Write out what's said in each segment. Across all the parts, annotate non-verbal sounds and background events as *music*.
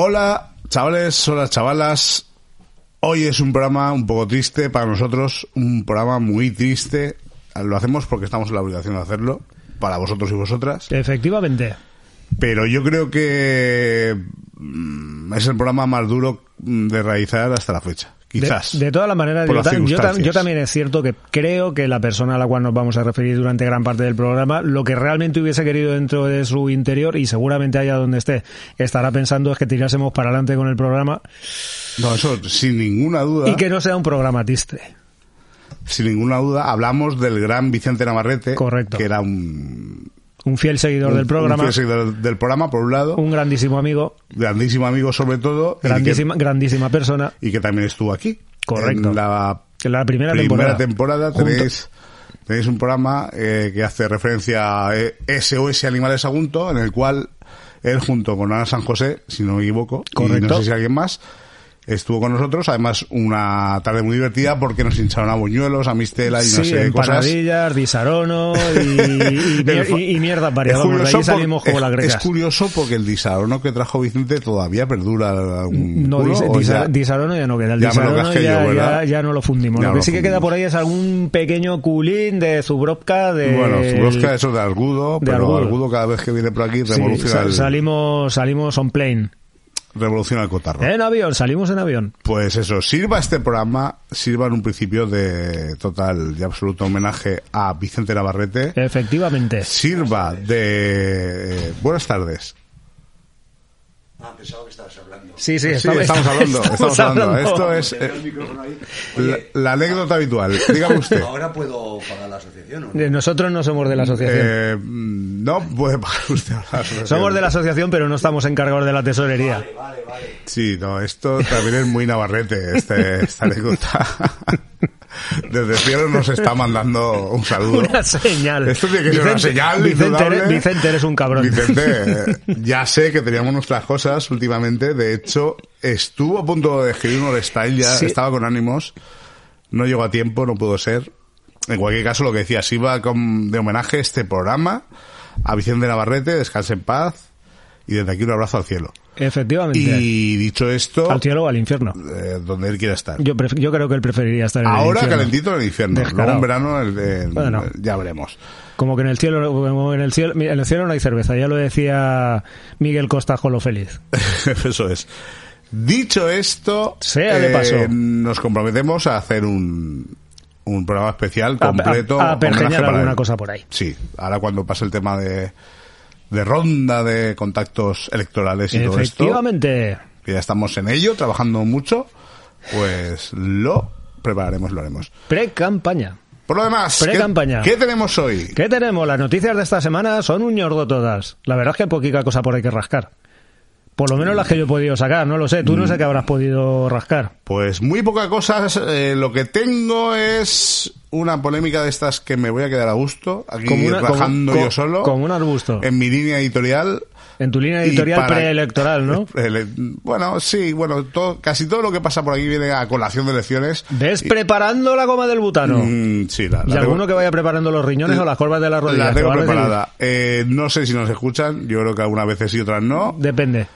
Hola, chavales, hola, chavalas. Hoy es un programa un poco triste para nosotros, un programa muy triste. Lo hacemos porque estamos en la obligación de hacerlo, para vosotros y vosotras. Efectivamente. Pero yo creo que mm, es el programa más duro de realizar hasta la fecha. Quizás. De, de todas las maneras, yo, las yo también es cierto que creo que la persona a la cual nos vamos a referir durante gran parte del programa, lo que realmente hubiese querido dentro de su interior, y seguramente allá donde esté, estará pensando es que tirásemos para adelante con el programa No, eso sin ninguna duda. y que no sea un programa triste. Sin ninguna duda, hablamos del gran Vicente Navarrete. Correcto. Que era un. Un fiel seguidor del un programa, fiel seguidor del programa, por un lado. un grandísimo amigo, grandísimo amigo, sobre todo. y que- grandísima, grandísima persona. y que también estuvo aquí. Correcto. En la En la primera, primera temporada. tenéis, tenéis un programa eh, que hace referencia a eh, SOS Animales Agunto, en el cual él junto con Ana San José, si no me equivoco, y Correcto. no sé si alguien más, estuvo con nosotros. Además, una tarde muy divertida porque nos hincharon a buñuelos, a mistela y no Sí, sé qué cosas. empanadillas, disarono y, y, *laughs* y- y mierdas Es variadas. Ahí salimos por- como las grecas. es curioso porque el disarono que trajo Vicente todavía perdura algún No, culo, dis- ya- disarono ya no queda. El ya disarono ya, yo, ¿verdad? ya- ya no lo fundimos. Lo lo que sí que queda por ahí es algún pequeño culín de Zubrovka de... Bueno, Zubrovka eso de Argudo, de pero Argudo. Argudo. cada vez que viene por aquí Sí, revoluciona, el, salimos, salimos on plane. Revoluciona el cotarro. En avión, salimos en avión. Pues eso, sirva este programa, sirva en un principio de total y absoluto homenaje a Vicente Navarrete, Efectivamente. sirva de... eh, buenas tardes. Ah, pensaba que estabas hablando. Sí, sí, Sí, estamos hablando, *laughs* estamos hablando. Esto es eh, la, la anécdota habitual. Dígame *laughs* usted. ahora puedo pagar la asociación, ¿o no? Eh, Nosotros no somos de la asociación. Eh, no puede pagar *laughs* usted la asociación. somos de la asociación, pero no estamos encargados de la tesorería. Vale, vale. Sí, no, esto también es muy navarrete, este, esta anécdota. Desde el cielo nos está mandando un saludo. Una señal. Esto tiene que ser una señal Vicente, eres, Vicente, eres un cabrón. Vicente, *laughs* ya sé que teníamos nuestras cosas últimamente. De hecho, estuvo a punto de escribir un style, ya Sí. estaba con ánimos. No llegó a tiempo, no pudo ser. En cualquier caso, lo que decía, si va con, de homenaje este programa a Vicente Navarrete, descanse en paz. Y desde aquí un abrazo al cielo. Efectivamente. Y dicho esto, Al cielo o al infierno. eh, donde él quiera estar. Yo, yo creo que él preferiría estar en el Ahora infierno. calentito en el infierno. Luego en verano el- el- Bueno. ya veremos. Como que en el cielo, como en el cielo, en el cielo no hay cerveza, ya lo decía Miguel Costa Jolo Feliz. *laughs* Eso es. Dicho esto, Sea de paso. nos comprometemos a hacer un, un programa especial completo. a, a, a alguna cosa por ahí. Sí, ahora cuando pase el tema de, de ronda de contactos electorales y todo esto, Efectivamente. que ya estamos en ello, trabajando mucho, pues lo prepararemos, lo haremos. Pre-campaña. Por lo demás, ¿qué, Pre-campaña. ¿qué tenemos hoy? ¿Qué tenemos? Las noticias de esta semana son un ñordo todas. La verdad es que hay poquita cosa por ahí que rascar. Por lo menos las que yo he podido sacar, no lo sé. Tú no Mm. sé qué habrás podido rascar. Pues muy poca cosa. eh, lo que tengo es una polémica de estas que me voy a quedar a gusto, aquí Como una- rajando como- yo solo, como un arbusto. en mi línea editorial. En tu línea editorial para- preelectoral, ¿no? *laughs* Bueno, sí, bueno, todo, casi todo lo que pasa por aquí viene a colación de elecciones. ¿Ves Y- preparando la goma del butano? Mm, sí, la, y tengo- alguno que vaya preparando los riñones o las curvas de las rodillas. la ¿te tengo preparada. Eh, no sé si nos escuchan, yo creo que algunas veces sí, otras no. Depende.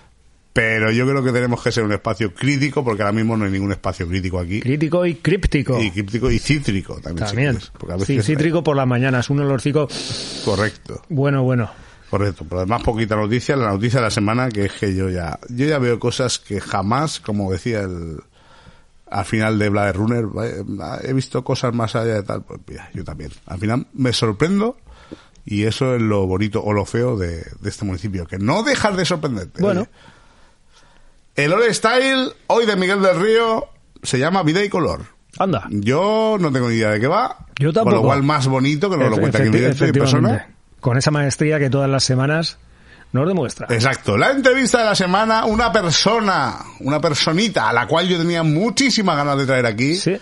Pero yo creo que tenemos que ser un espacio crítico, porque ahora mismo no hay ningún espacio crítico aquí. Crítico y críptico. Y críptico y cítrico también. si También. quieres, porque a Sí, veces- cítrico por las mañanas, un olorcico Correcto. bueno, bueno. Correcto, pero además poquita noticia, la noticia de la semana que es que yo ya yo ya veo cosas que jamás, como decía el al final de Blade Runner, he visto cosas más allá de tal, pues mira, yo también. Al final me sorprendo y eso es lo bonito o lo feo de, de este municipio, que no dejas de sorprenderte. Bueno. Oye. El Ole Style, hoy de Miguel del Río, se llama Vida y Color. Anda. Yo no tengo ni idea de qué va. Yo Con tampoco. lo cual más bonito que lo Efe- cuenta aquí en persona. Con esa maestría que todas las semanas nos demuestra. Exacto. La entrevista de la semana, una persona, una personita a la cual yo tenía muchísimas ganas de traer aquí. Sí.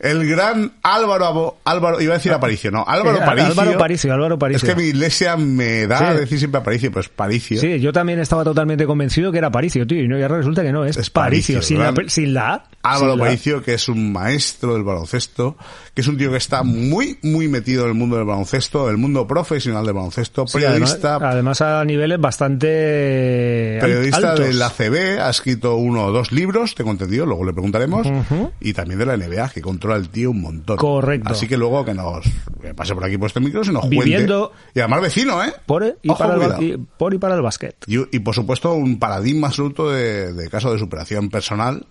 El gran Álvaro Abo- Álvaro, iba a decir Aparicio, no, Álvaro Paricio. Álvaro Paricio, Álvaro Paricio. Es que mi iglesia me da a decir siempre Aparicio, pues Paricio. Sí, yo también estaba totalmente convencido que era Paricio, tío, y no, resulta que no, es, Es Paricio, Paricio, sin, la, la A. Álvaro Sí, la- Aparicio, que es un maestro del baloncesto, que es un tío que está muy, muy metido en el mundo del baloncesto, del mundo profesional del baloncesto, Sí, periodista, además a niveles bastante periodista altos. del ACB, ha escrito uno o dos libros, tengo entendido, luego le preguntaremos, y también de la NBA, que controla el tío un montón. Correcto. Así que luego que nos que pase por aquí por este micro, se nos Viviendo- cuente. Y además vecino, ¿eh? por y, Ojo, para el, y- por y para el básquet. Y, y, por supuesto un paradigma absoluto de, de caso de superación personal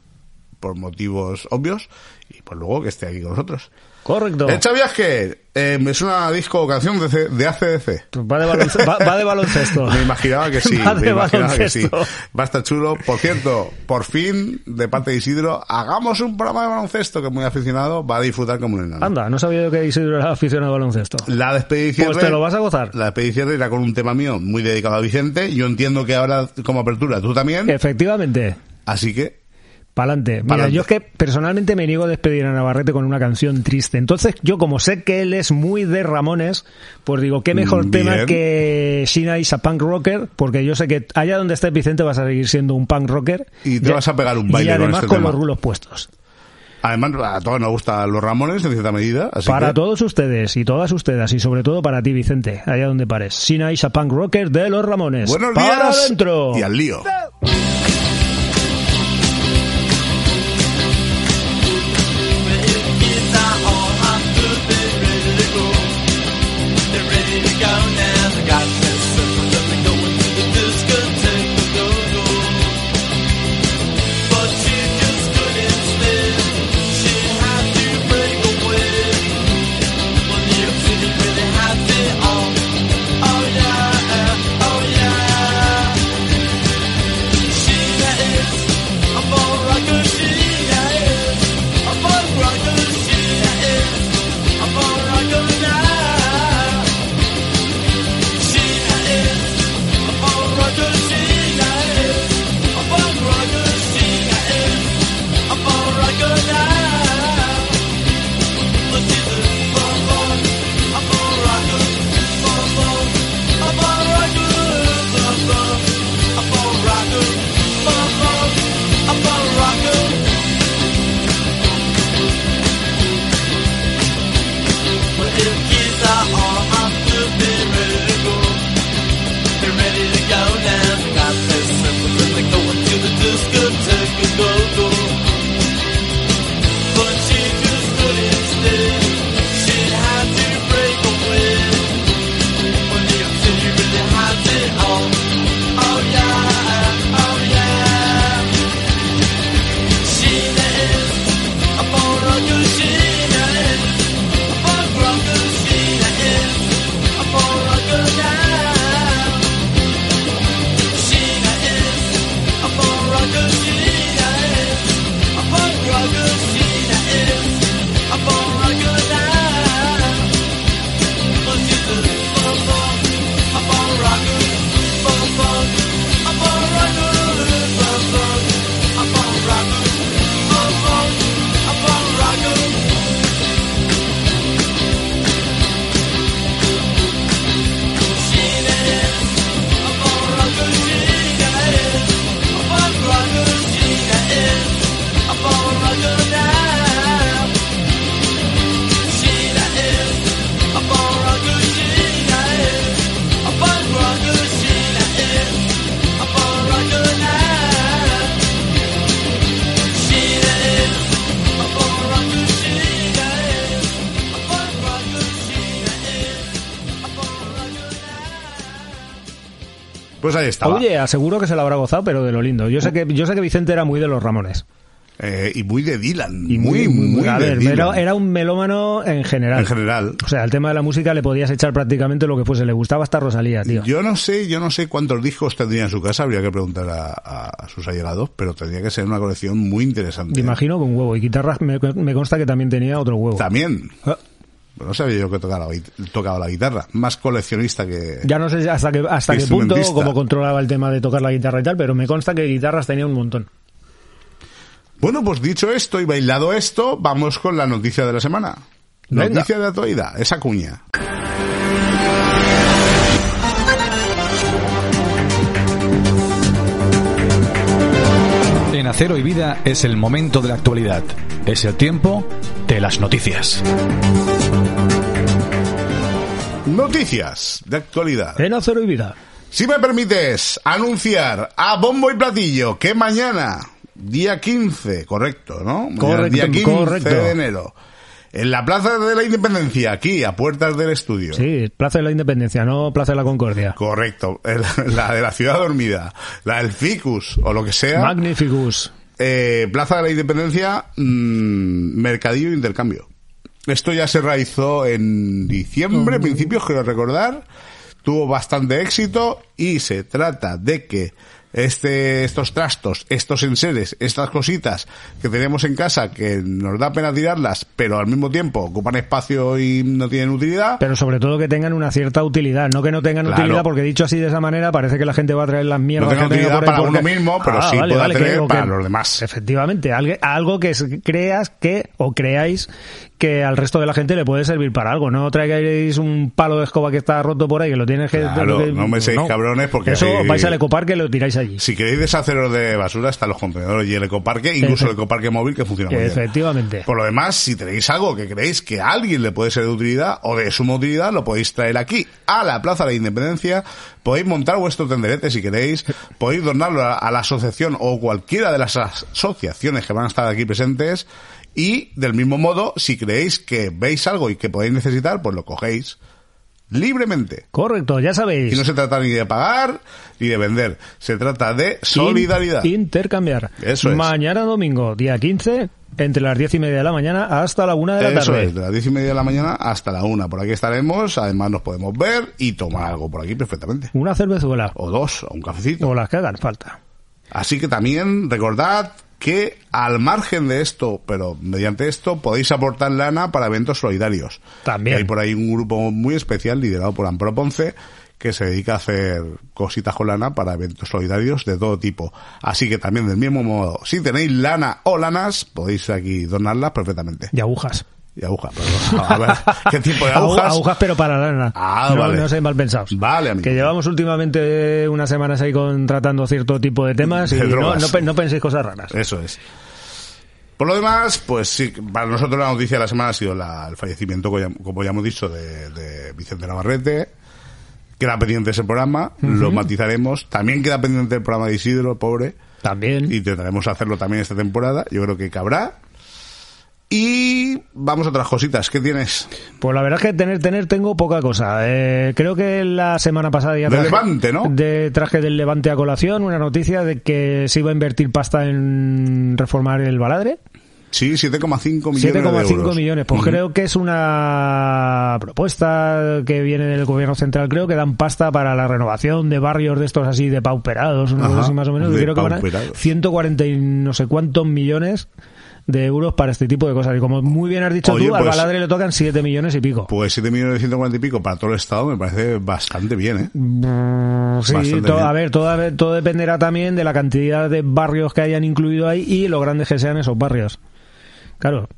por motivos obvios y pues luego que esté aquí con nosotros. Correcto. Echa viaje, eh, es una disco o canción de, de ACDC. Va de, balonce- va- va de baloncesto. *laughs* Me imaginaba que sí, *laughs* Va de me imaginaba que sí. baloncesto. Va a estar chulo. Por cierto, por fin, de parte de Isidro, hagamos un programa de baloncesto que muy aficionado va a disfrutar como un enano. Anda, no sabía yo que Isidro era aficionado al baloncesto. La despedición Pues te lo vas a gozar. La despedición era con un tema mío muy dedicado a Vicente. Yo entiendo que ahora, como apertura, tú también. Efectivamente. Así que Pa'lante. Mira, Pa'lante. yo es que personalmente me niego a despedir a Navarrete con una canción triste. Entonces, yo como sé que él es muy de Ramones, pues digo, qué mejor Mm, tema bien. que Shina is a punk rocker, porque yo sé que allá donde estés Vicente vas a seguir siendo un punk rocker. Y te vas a pegar un baile Y con además este con tema. los rulos puestos. Además, a todos nos gustan los Ramones en cierta medida. Así para que, todos ustedes y todas ustedes, y sobre todo para ti, Vicente, allá donde pares. Shina is a punk rocker de los Ramones. Buenos ¡Para días adentro! y al lío. Estaba. Oye, aseguro que se lo habrá gozado, pero de lo lindo. Yo sé que, yo sé que Vicente era muy de los Ramones. Eh, y muy de Dylan. Y muy, muy, a de ver, Dylan. era, era un melómano en general. En general. O sea, el tema de la música le podías echar prácticamente lo que fuese. Le gustaba hasta Rosalía, tío. Yo no sé, yo no sé cuántos discos tendría en su casa, habría que preguntar a, a- a sus allegados, pero tendría que ser una colección muy interesante. Me imagino con huevo. Y guitarras, me, me consta que también tenía otro huevo. También. No sabía yo que tocaba la, gui- tocaba la guitarra. Más coleccionista que... Ya no sé hasta qué, hasta qué punto, cómo controlaba el tema de tocar la guitarra y tal, pero me consta que guitarras tenía un montón. Bueno, pues dicho esto y bailado esto, vamos con la noticia de la semana. Venga. Noticia de la actualidad, esa cuña. En En Acero y Vida es el momento de la actualidad. Es el tiempo de las noticias. Noticias de actualidad. En Acero y Vida. Si me permites anunciar a bombo y platillo que mañana, día 15, correcto, ¿no? Mañana, Correcto, día 15 correcto. de enero, en la Plaza de la Independencia, aquí, a puertas del estudio. Sí, Plaza de la Independencia, no Plaza de la Concordia. Correcto, *laughs* la de la ciudad dormida, la del Ficus o lo que sea. Magnificus. Eh, Plaza de la Independencia, mm, mercadillo e intercambio. Esto ya se realizó en diciembre, principios, quiero recordar. Tuvo bastante éxito y se trata de que este, estos trastos, estos enseres, estas cositas que tenemos en casa que nos da pena tirarlas, pero al mismo tiempo ocupan espacio y no tienen utilidad. Pero sobre todo que tengan una cierta utilidad, no que no tengan Claro. utilidad, porque dicho así de esa manera parece que la gente va a traer las mierdas No tenga que utilidad por para porque- uno mismo, pero sí vale, puede vale, tener que- o para que- los demás. Efectivamente, algo, que creas que, o creáis que al resto de la gente le puede servir para algo. No traigáis un palo de escoba que está roto por ahí, que lo tienes que... Claro, que- no me seáis cabrones porque Eso vais al ecoparque y lo tiráis allí. Si queréis deshaceros de basura, están los contenedores y el ecoparque, incluso el ecoparque móvil que funciona muy bien. Efectivamente. Por lo demás, si tenéis algo que creéis que a alguien le puede ser de utilidad o de suma utilidad, lo podéis traer aquí, a la Plaza de la Independencia. Podéis montar vuestro tenderete si queréis, podéis donarlo a, a la asociación o cualquiera de las asociaciones que van a estar aquí presentes. Y del mismo modo, si creéis que veis algo y que podéis necesitar, pues lo cogéis libremente. Correcto, ya sabéis. Y no se trata ni de pagar ni de vender, se trata de solidaridad. In- intercambiar. Eso es. Mañana domingo, día 15, entre las diez y media de la mañana hasta la una de la Eso tarde. es, de las diez y media de la mañana hasta la una. Por aquí estaremos, además nos podemos ver y tomar algo por aquí perfectamente. Una cervezuela. O dos, o un cafecito. O las que hagan falta. Así que también recordad que al margen de esto, pero mediante esto, podéis aportar lana para eventos solidarios. También. Hay por ahí un grupo muy especial liderado por Ampro Ponce que se dedica a hacer cositas con lana para eventos solidarios de todo tipo. Así que también del mismo modo, si tenéis lana o lanas, podéis aquí donarlas perfectamente. Y agujas. Y agujas, pero a ver, *laughs* ¿qué tipo de Agu- agujas? Agujas, pero para lana. Ah, no, vale. no sean mal pensados. Vale, amigo. Que llevamos últimamente unas semanas ahí con, tratando cierto tipo de temas y no, no, no penséis cosas raras. Eso es. Por lo demás, pues sí, para nosotros la noticia de la semana ha sido la- el fallecimiento, como ya, como ya hemos dicho, de, de Vicente Navarrete. Queda pendiente ese programa, lo matizaremos. También queda pendiente el programa de Isidro, pobre. También. Y intentaremos hacerlo también esta temporada. Yo creo que cabrá. Y vamos a otras cositas. ¿Qué tienes? Pues la verdad es que tener, tener tengo poca cosa. Eh, creo que la semana pasada ya traje, Levante, ¿no? De, traje del Levante a colación una noticia de que se iba a invertir pasta en reformar el baladre. Sí, 7,5 millones de 7,5 euros. millones. Pues creo que es una propuesta que viene del gobierno central. Creo que dan pasta para la renovación de barrios de estos así de pauperados, una Ajá, cosa así más o menos. creo que van a pauperados. 140 y no sé cuántos millones de euros para este tipo de cosas. Y como muy bien has dicho Oye, tú, al pues- baladre le tocan 7 millones y pico. Pues 7 millones de 140 y pico para todo el Estado me parece bastante bien, ¿eh? Mm, Sí, Bastante todo, bien. a ver, todo, todo dependerá también de la cantidad de barrios que hayan incluido ahí y lo grandes que sean esos barrios. Claro,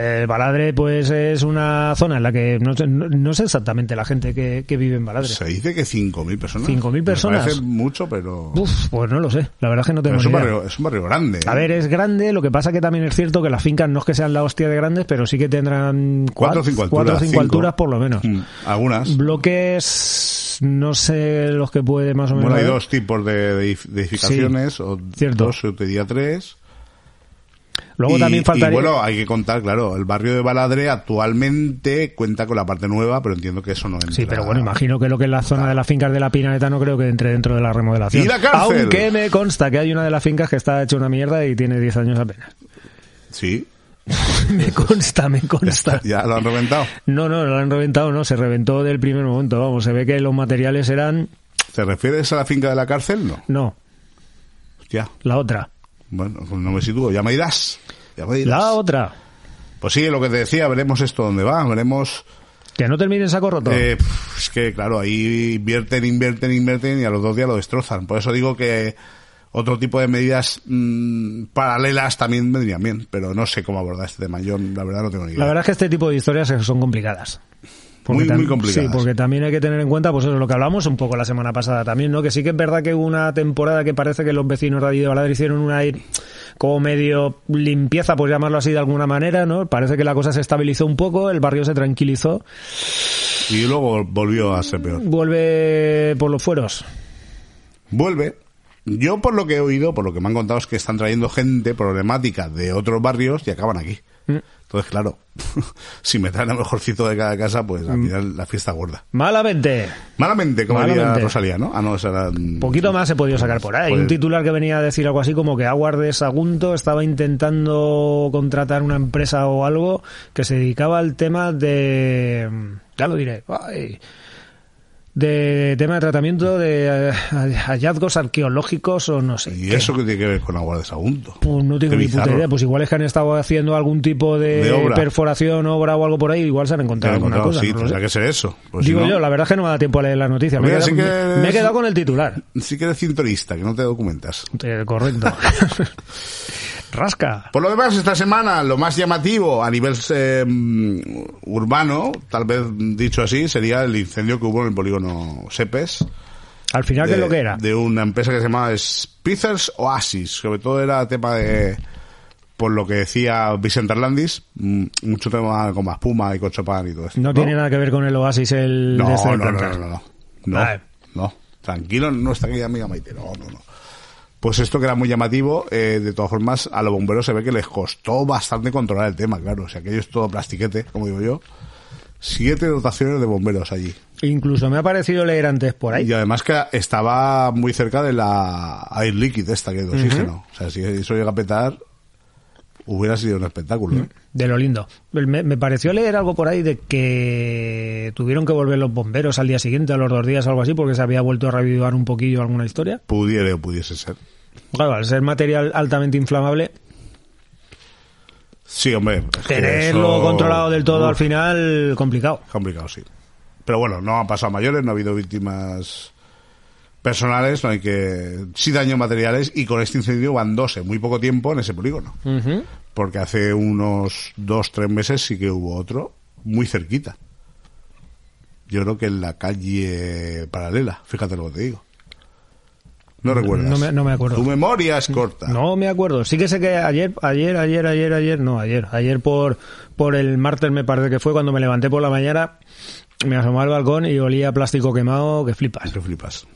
el Baladre pues es una zona en la que no sé, no, no sé exactamente la gente que, que vive en Baladre. Se dice que 5.000 personas. 5.000 personas. Me parece mucho, pero... Uf, pues no lo sé, la verdad es que no tengo es, un idea. barrio, es un barrio grande. ¿eh? A ver, es grande, lo que pasa que también es cierto que las fincas no es que sean la hostia de grandes, pero sí que tendrán Cuatro o cinco alturas. cuatro o cinco cinco. alturas por lo menos. Mm, Algunas. Bloques, no sé los que puede más o menos. Bueno, hay dos tipos de, de edif- de edificaciones, o cierto. dos, yo te diría tres. Luego y, también faltaría. y bueno, hay que contar, claro, el barrio de Baladre actualmente cuenta con la parte nueva, pero entiendo que eso no entra. Sí, pero bueno, imagino que lo que es la zona de las fincas de la Pinaleta no creo que entre dentro de la remodelación. ¿Y la cárcel? Aunque me consta que hay una de las fincas que está hecha una mierda y tiene 10 años apenas. Sí, *laughs* me consta, me consta. ya lo han reventado. No, no, lo han reventado, no, se reventó del primer momento, vamos, se ve que los materiales eran... ¿Te refieres a la finca de la cárcel? No. No, Hostia. la otra. Bueno, no me sitúo, ya me dirás. Ya me dirás. La otra. Pues sí, lo que te decía, veremos esto dónde va, veremos... Que no termine en saco roto. Eh, es que, claro, ahí invierten, invierten, invierten y a los dos días lo destrozan. Por eso digo que otro tipo de medidas mm, paralelas también vendrían bien, pero no sé cómo abordar este tema. Yo, la verdad, no tengo ni idea. La verdad es que este tipo de historias son complicadas. Muy, muy complicadas. Sí, porque también hay que tener en cuenta, pues eso, lo que hablamos un poco la semana pasada también, ¿no? Que sí que es verdad que hubo una temporada que parece que los vecinos de allí de Baladre hicieron una como medio limpieza, por llamarlo así de alguna manera, ¿no? Parece que la cosa se estabilizó un poco, el barrio se tranquilizó. Y luego volvió a ser peor. Vuelve por los fueros. Vuelve. Yo por lo que he oído, por lo que me han contado, es que están trayendo gente problemática de otros barrios y acaban aquí. Mm. Entonces, claro, *laughs* si me traen a mejorcito de cada casa, pues Mm. al final la fiesta gorda. Malamente. Malamente, como diría. Rosalía, ¿no? Ah, no. Un poquito más he podido sacar por ahí. Pues- Un titular que venía a decir algo así como que Aguard de Sagunto estaba intentando contratar una empresa o algo que se dedicaba al tema de... Ya lo diré. ay, de tema de tratamiento de eh, hallazgos arqueológicos o no sé. ¿Y qué. eso qué tiene que ver con Agua de Sagunto? Pues no tengo Qué ni puta bizarro. idea. Pues igual es que han estado haciendo algún tipo de, De obra. perforación, obra o algo por ahí. Igual se han encontrado alguna encontrado, cosa. sí, no tendrá que ser eso. Pues si Digo no, yo, la verdad es que no me da tiempo a leer la noticia. Me, he Mira, quedado, sí me- he quedado con el titular. Sí que eres cinturista, que no te documentas. Eh, correcto. *laughs* Rasca. Por lo demás, esta semana lo más llamativo a nivel eh, urbano, tal vez dicho así, sería el incendio que hubo en el polígono Sepes. Al final, ¿qué es lo que era? de una empresa que se llamaba Spitzers Oasis. Sobre todo era tema de, por lo que decía Vicente Arlandis, mm, mucho tema con espuma y con chopán y todo esto. No, tiene nada que ver con el Oasis, el no, de este no, de no, no, no, no, no, no. Tranquilo, no está aquella amiga Maite, no, no, no. Pues esto que era muy llamativo, eh, de todas formas, a los bomberos se ve que les costó bastante controlar el tema, claro. O sea, aquello es todo plastiquete, como digo yo. Siete dotaciones de bomberos allí. Incluso me ha parecido leer antes por ahí. Y además que estaba muy cerca de la air liquid esta que es de oxígeno. O sea, si eso llega a petar, hubiera sido un espectáculo. ¿eh? De lo lindo. Me, me pareció leer algo por ahí de que tuvieron que volver los bomberos al día siguiente, a los dos días, algo así, porque se había vuelto a revivar un poquillo alguna historia. Pudiera o pudiese ser. Claro, al ser material altamente inflamable, Sí, hombre. es que tenerlo eso- controlado del todo Uf, al final, complicado. Complicado, sí. Pero bueno, no han pasado mayores, no ha habido víctimas personales, no hay que... Sí daños materiales y con este incendio van dos en muy poco tiempo en ese polígono. Porque hace unos dos, tres meses sí que hubo otro muy cerquita. Yo creo que en la calle paralela, fíjate lo que te digo. No recuerdas. no me- no me acuerdo. Tu memoria es corta. No me acuerdo. Sí que sé que ayer, ayer, ayer, ayer, ayer, no, ayer, ayer por, por el martes me parece que fue cuando me levanté por la mañana, me asomé al balcón y olía a plástico quemado que flipas. Que flipas.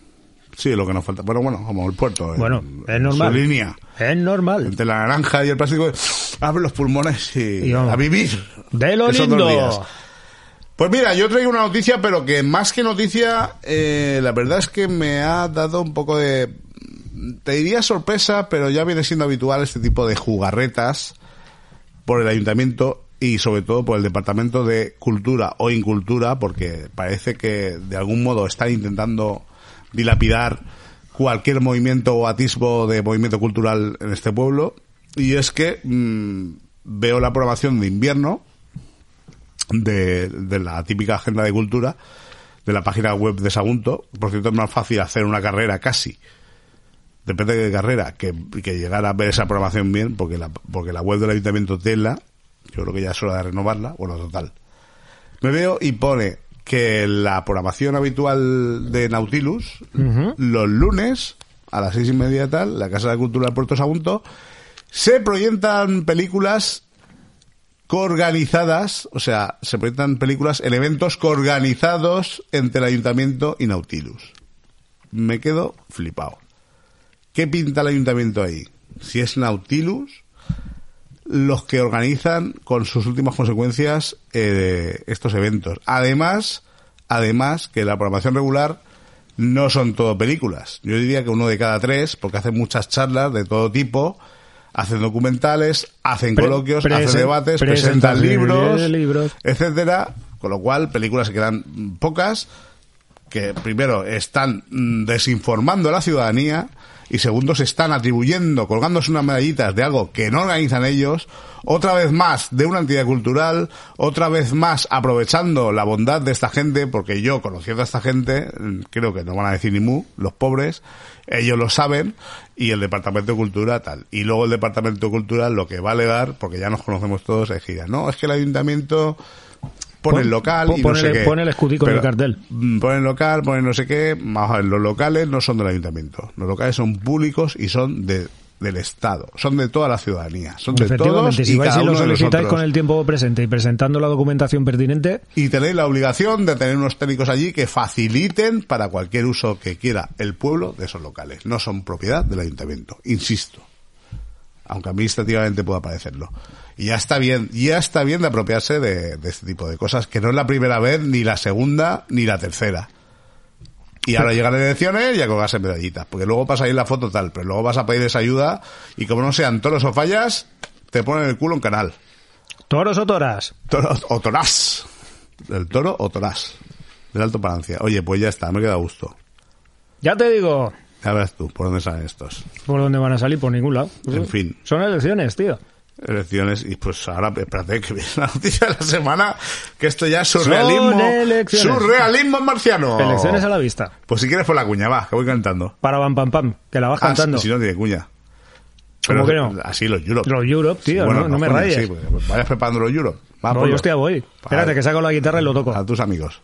Sí, lo que nos falta. Bueno, bueno, como el puerto. en- Bueno, es normal. Su línea. Es normal. Entre la naranja y el plástico, abre los pulmones y, a vivir. De lo lindo. días. Pues mira, yo traigo una noticia, pero que más que noticia, eh, la verdad es que me ha dado un poco de, te diría sorpresa, pero ya viene siendo habitual este tipo de jugarretas por el ayuntamiento y sobre todo por el departamento de cultura o incultura, porque parece que de algún modo están intentando dilapidar cualquier movimiento o atisbo de movimiento cultural en este pueblo. Y es que mm, veo la programación de invierno de, de la típica agenda de cultura de la página web de Sagunto. Por cierto, es más fácil hacer una carrera casi. Depende de qué carrera, que, que llegar a ver esa programación bien, porque la, porque la web del ayuntamiento Tela, yo creo que ya es hora de renovarla. Bueno, total. Me veo y pone que la programación habitual de Nautilus, los lunes, a las seis y media tal, la Casa de Cultura del Puerto Sagunto, se proyectan películas coorganizadas, o sea, se proyectan películas en eventos coorganizados entre el ayuntamiento y Nautilus. Me quedo flipado. ¿Qué pinta el ayuntamiento ahí? Si es Nautilus, los que organizan con sus últimas consecuencias eh, estos eventos. Además, además que la programación regular no son todo películas. Yo diría que uno de cada tres, porque hacen muchas charlas de todo tipo, hacen documentales, hacen Pre- coloquios, hacen debates, presentan libros, libros. etcétera. Con lo cual, películas se quedan pocas, que primero están mm, desinformando a la ciudadanía y segundo se están atribuyendo, colgándose unas medallitas de algo que no organizan ellos, otra vez más de una entidad cultural, otra vez más aprovechando la bondad de esta gente, porque yo conociendo a esta gente, creo que no van a decir ni mu, los pobres, ellos lo saben, y el Departamento de Cultura tal. Y luego el Departamento de Cultura lo que va a alegar, porque ya nos conocemos todos, es que no, es que el ayuntamiento pone Pon- el local pon- y no sé el- qué. el escudico en el cartel. Pone el local, pone no sé qué. Vamos a ver, los locales no son del ayuntamiento. Los locales son públicos y son de del Estado, son de toda la ciudadanía, son de todos Efectivamente, si y vais cada y lo uno de solicitáis nosotros. con el tiempo presente y presentando la documentación pertinente, Y tenéis la obligación de tener unos técnicos allí que faciliten para cualquier uso que quiera el pueblo de esos locales. No son propiedad del ayuntamiento, insisto. Aunque administrativamente pueda parecerlo. Y ya está bien, ya está bien de apropiarse de, de este tipo de cosas, que no es la primera vez, ni la segunda, ni la tercera. Y ahora llegan elecciones y a colgarse medallitas, porque luego pasa ahí la foto tal, pero luego vas a pedir esa ayuda y como no sean toros o fallas, te ponen el culo en canal. toros o toras. Toro o torás. El toro o torás. Del Alto Palancia. Oye, pues ya está, me queda a gusto. Ya te digo, Ya verás tú por dónde salen estos. ¿por dónde van a salir? Por ningún lado. En fin. Son elecciones, tío. Elecciones y pues ahora, espérate que viene la noticia de la semana, que esto ya es surrealismo. Surrealismo marciano. Elecciones a la vista. Pues si quieres por la cuña, va, que voy cantando. Para pam pam pam, que la vas Ah, cantando. si no tiene cuña. ¿Cómo que no? Así los Europe. Los Europe, tío, no- no me rayes. Sí, pues, vayas preparando los Europe. Va, no, ponlo. yo hostia voy. Espérate, que saco la guitarra y lo toco. a tus amigos.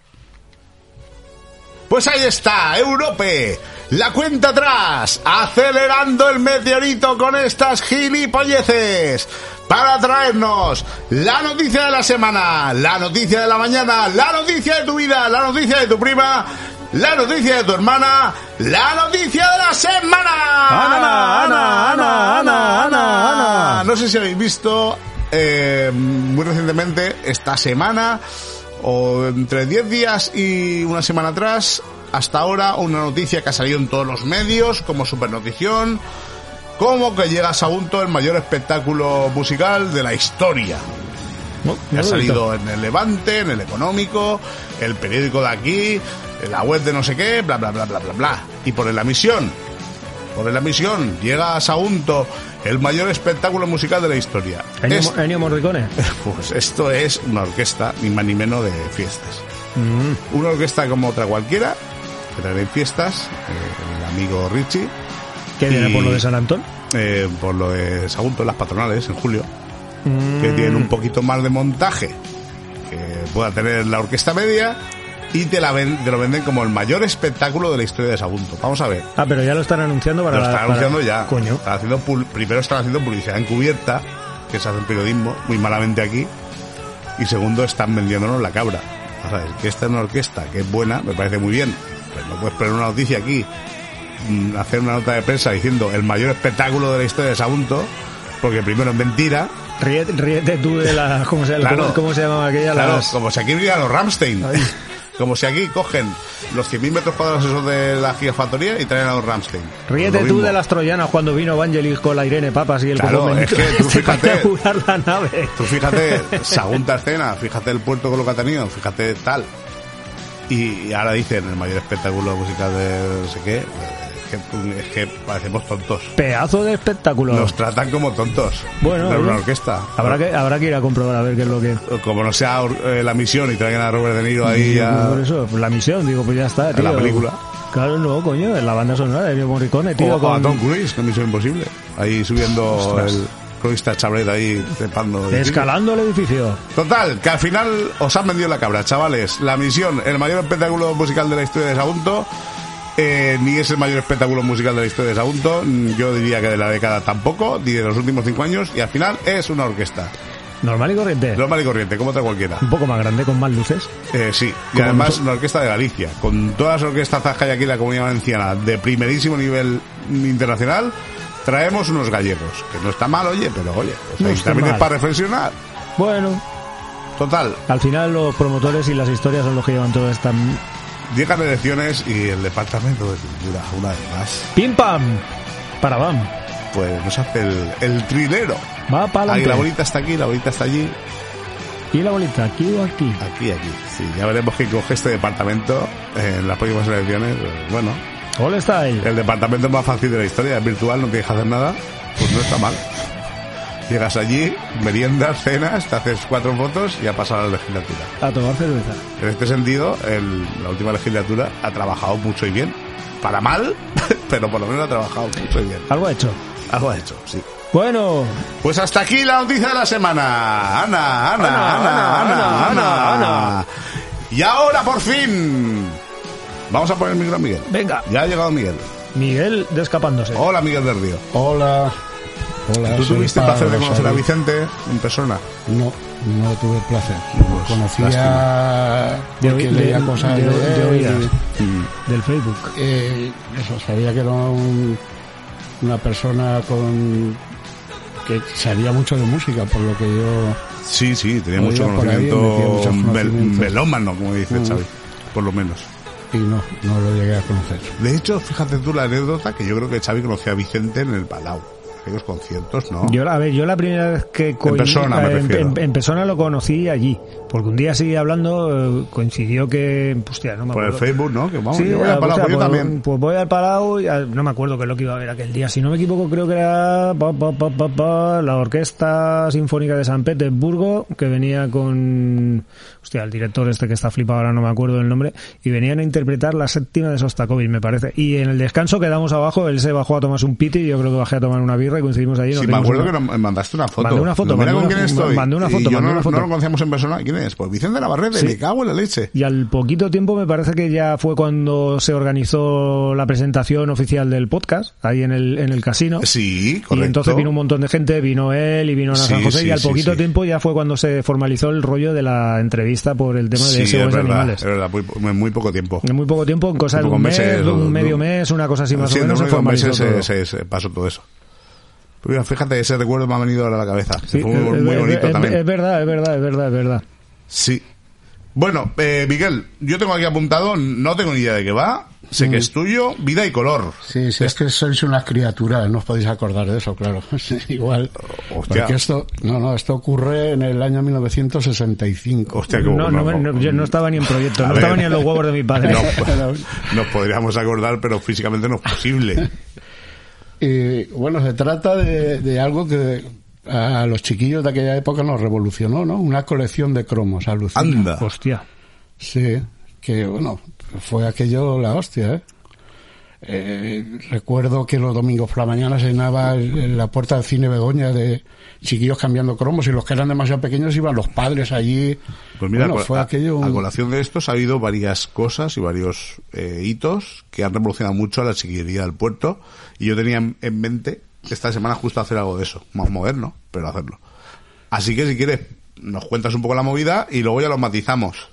Pues ahí está, Europe, la cuenta atrás, acelerando el meteorito con estas gilipolleces, para traernos la noticia de la semana, la noticia de la mañana, la noticia de tu vida, la noticia de tu prima, la noticia de tu hermana, la noticia de la semana. Ana, Ana, Ana, Ana, Ana, Ana. No sé si habéis visto eh, muy recientemente esta semana o entre 10 días y una semana atrás, hasta ahora una noticia que ha salido en todos los medios como supernotición, como que llega a Sagunto el mayor espectáculo musical de la historia. No, no ha salido en el Levante, en el Económico, el periódico de aquí, en la web de no sé qué, bla, bla, bla, bla, bla, bla. Y por la misión, por la misión, llega a Sagunto el mayor espectáculo musical de la historia. Ennio, Es- Ennio Morricone. *laughs* pues esto es una orquesta, ni más ni menos de fiestas. Mm. Una orquesta como otra cualquiera, que trae fiestas, eh, el amigo Richie, Que viene Y- por lo de San Antón. eh, por lo de Sagunto, las patronales, en julio, Mm. que tienen un poquito más de montaje que pueda tener la orquesta media y te, la ven- te lo venden como el mayor espectáculo de la historia de Sagunto. Vamos a ver. Ah, pero ya lo están anunciando para Lo están para- anunciando ya. Coño. Están haciendo pul- primero están haciendo publicidad encubierta, que se hace en periodismo, muy malamente aquí. Y segundo, están vendiéndonos la cabra. O sea, que esta es una orquesta que es buena, me parece muy bien. Pero no puedes poner una noticia aquí, mm, hacer una nota de prensa diciendo el mayor espectáculo de la historia de Sagunto, porque primero es mentira. Ríete, ríete tú de la... ¿Cómo se, Claro. cómo, cómo se llamaba aquella? Claro, Las- como si aquí vinieran los Ramstein. Como si aquí cogen los 100.000 metros cuadrados esos de la gigafactoría y traen a los Ramstein. Ríete tú de las troyanas cuando vino Vangelis con la Irene Papas y el Claro, es que *laughs* tú fíjate. a apurar la nave. Tú fíjate, Sagunta escena, fíjate el puerto con lo que ha tenido, fíjate tal. Y, y ahora dicen el mayor espectáculo musical de no sé qué. Que, es que parecemos tontos. Pedazo de espectáculo. Nos tratan como tontos. Bueno, de una bueno. orquesta. Habrá que, habrá que ir a comprobar a ver qué es lo que... Como no sea eh, la misión y traigan a Robert De Niro ahí ya. Por eso, pues la misión, digo, pues ya está, tío. la película. Claro, no, coño, en la banda sonora de Ennio Morricone, tío. O, o a con- Tom Cruise, con Misión Imposible. Ahí subiendo Ostras. el cronista Chabret ahí trepando. Escalando el edificio. Total, que al final os han vendido la cabra, chavales. La misión, el mayor espectáculo musical de la historia de Sagunto, eh, ni es el mayor espectáculo musical de la historia de Sagunto, mm, yo diría que de la década tampoco, ni de los últimos cinco años, y al final es una orquesta. Normal y corriente. Normal y corriente, como otra cualquiera. Un poco más grande, con más luces. Eh, sí, y además nosotros. una orquesta de Galicia, con todas las orquestas que hay aquí en la comunidad valenciana de primerísimo nivel internacional, traemos unos gallegos, que no está mal, oye, pero oye, pues No ahí está también es para reflexionar. Bueno, Total, al final los promotores y las historias son los que llevan toda esta... Llegan elecciones y el departamento de cultura, una vez más, ¡Pim pam! Para bam. pues nos hace el, el trilero. Va para Ahí la adelante. bolita está aquí, la bolita está allí, Y la bolita, aquí o aquí. aquí, aquí. Sí, ya veremos quién coge este departamento en las próximas elecciones. Bueno, All Style. el departamento más fácil de la historia, es virtual, no tienes que hacer nada, pues no está mal. Llegas allí, meriendas, cenas, te haces cuatro fotos y a pasar a la legislatura. A tomar cerveza. En este sentido, la última legislatura ha trabajado mucho y bien. Para mal, *laughs* pero por lo menos ha trabajado mucho y bien. Algo ha hecho. Algo ha hecho, sí. Bueno. Pues hasta aquí la noticia de la semana. Ana, Ana, Ana, Ana, Ana, Ana. Ana, Ana. Y ahora por fin. Vamos a poner el micro a Miguel. Venga. Ya ha llegado Miguel. Miguel descapándose. Hola, Miguel del Río. Hola. Hola, ¿Tú tuviste el placer de conocer a. Vicente en persona? No, no tuve el placer. Pues, Conocía De porque leía cosas de- de, de. Mm. Del Facebook. eh, eso, sabía que era un- una persona con que sabía mucho de música, por lo que yo Sí, sí, tenía mucho ahí, conocimiento conocimientos. melómano, como dice Mm. Xavi, por lo menos. y no, no lo llegué a conocer. De hecho, fíjate tú la anécdota que yo creo que Xavi conocía a Vicente en el Palau. Aquellos conciertos, ¿no? Yo, a ver, yo la primera vez que persona, me en, en- en persona lo conocí allí, porque un día así hablando eh, coincidió que, hostia, no me por el acuerdo. Facebook, ¿no? Que vamos, Sí, yo voy ah, al Palau, pues yo pues, también. pues voy al Palau y no me acuerdo qué es lo que iba a ver aquel día. Si no me equivoco, creo que era pa, pa, pa, la Orquesta Sinfónica de San Petersburgo, que venía con, hostia, el director este que está flipado ahora no me acuerdo el nombre, y venían a interpretar la séptima de Sostakovich, me parece. Y en el descanso quedamos abajo, él se bajó a tomarse un piti, y yo creo que bajé a tomar una birra y coincidimos allí. Sí, me acuerdo una- que mandaste una foto. Mandé una foto, mandé con una quién fo- estoy. mandé una foto, y yo mandé no, una foto. no lo conocíamos en persona. ¿Quién es? Pues Vicente Navarrete, Sí. me cago en la leche. Y al poquito tiempo me parece que ya fue cuando se organizó la presentación oficial del podcast, ahí en el, en el casino. Sí, correcto. Y entonces vino un montón de gente, vino él y vino Ana Sí, San José sí, y al poquito tiempo ya fue cuando se formalizó el rollo de la entrevista por el tema Sí, de verdad, Animales. es verdad, muy, muy- poco tiempo. En muy poco tiempo, en cosa de un mes, meses, un medio mes, una cosa así más o en menos, formalizó meses todo. se, se- se pasó todo eso. Mira, fíjate, ese recuerdo me ha venido ahora a la cabeza. Sí, fue muy, es- muy es- bonito es- también. Es verdad, es verdad, es verdad, es verdad. Sí. Bueno, eh, Miguel, yo tengo aquí apuntado, no tengo ni idea de qué va, sé que es tuyo, vida y color. Sí, sí, es que sois unas criaturas, no os podéis acordar de eso, claro. *laughs* Igual. Hostia. Porque esto, no, no, esto ocurre en el año 1965. Hostia, qué No, bueno. no, no, yo no estaba ni en proyecto, no ver. estaba ni en los huevos de mi padre. No, pues, nos podríamos acordar, pero físicamente no es posible. Y *laughs* bueno, se trata de, de algo que a los chiquillos de aquella época nos revolucionó, ¿no? Una colección de cromos, alucina. Anda. Hostia. Sí, que bueno, fue aquello la hostia, ¿eh? Eh, recuerdo que los domingos por la mañana se llenaba el- el- la puerta del cine Begoña de chiquillos cambiando cromos y los que eran demasiado pequeños iban los padres allí. Pues mira, Bueno, a- fue a, aquello un- a colación de estos ha habido varias cosas y varios eh, hitos que han revolucionado mucho a la chiquillería del puerto y yo tenía en, en mente esta semana justo hacer algo de eso, más moderno, pero hacerlo. Así que si quieres nos cuentas un poco la movida y luego ya lo matizamos.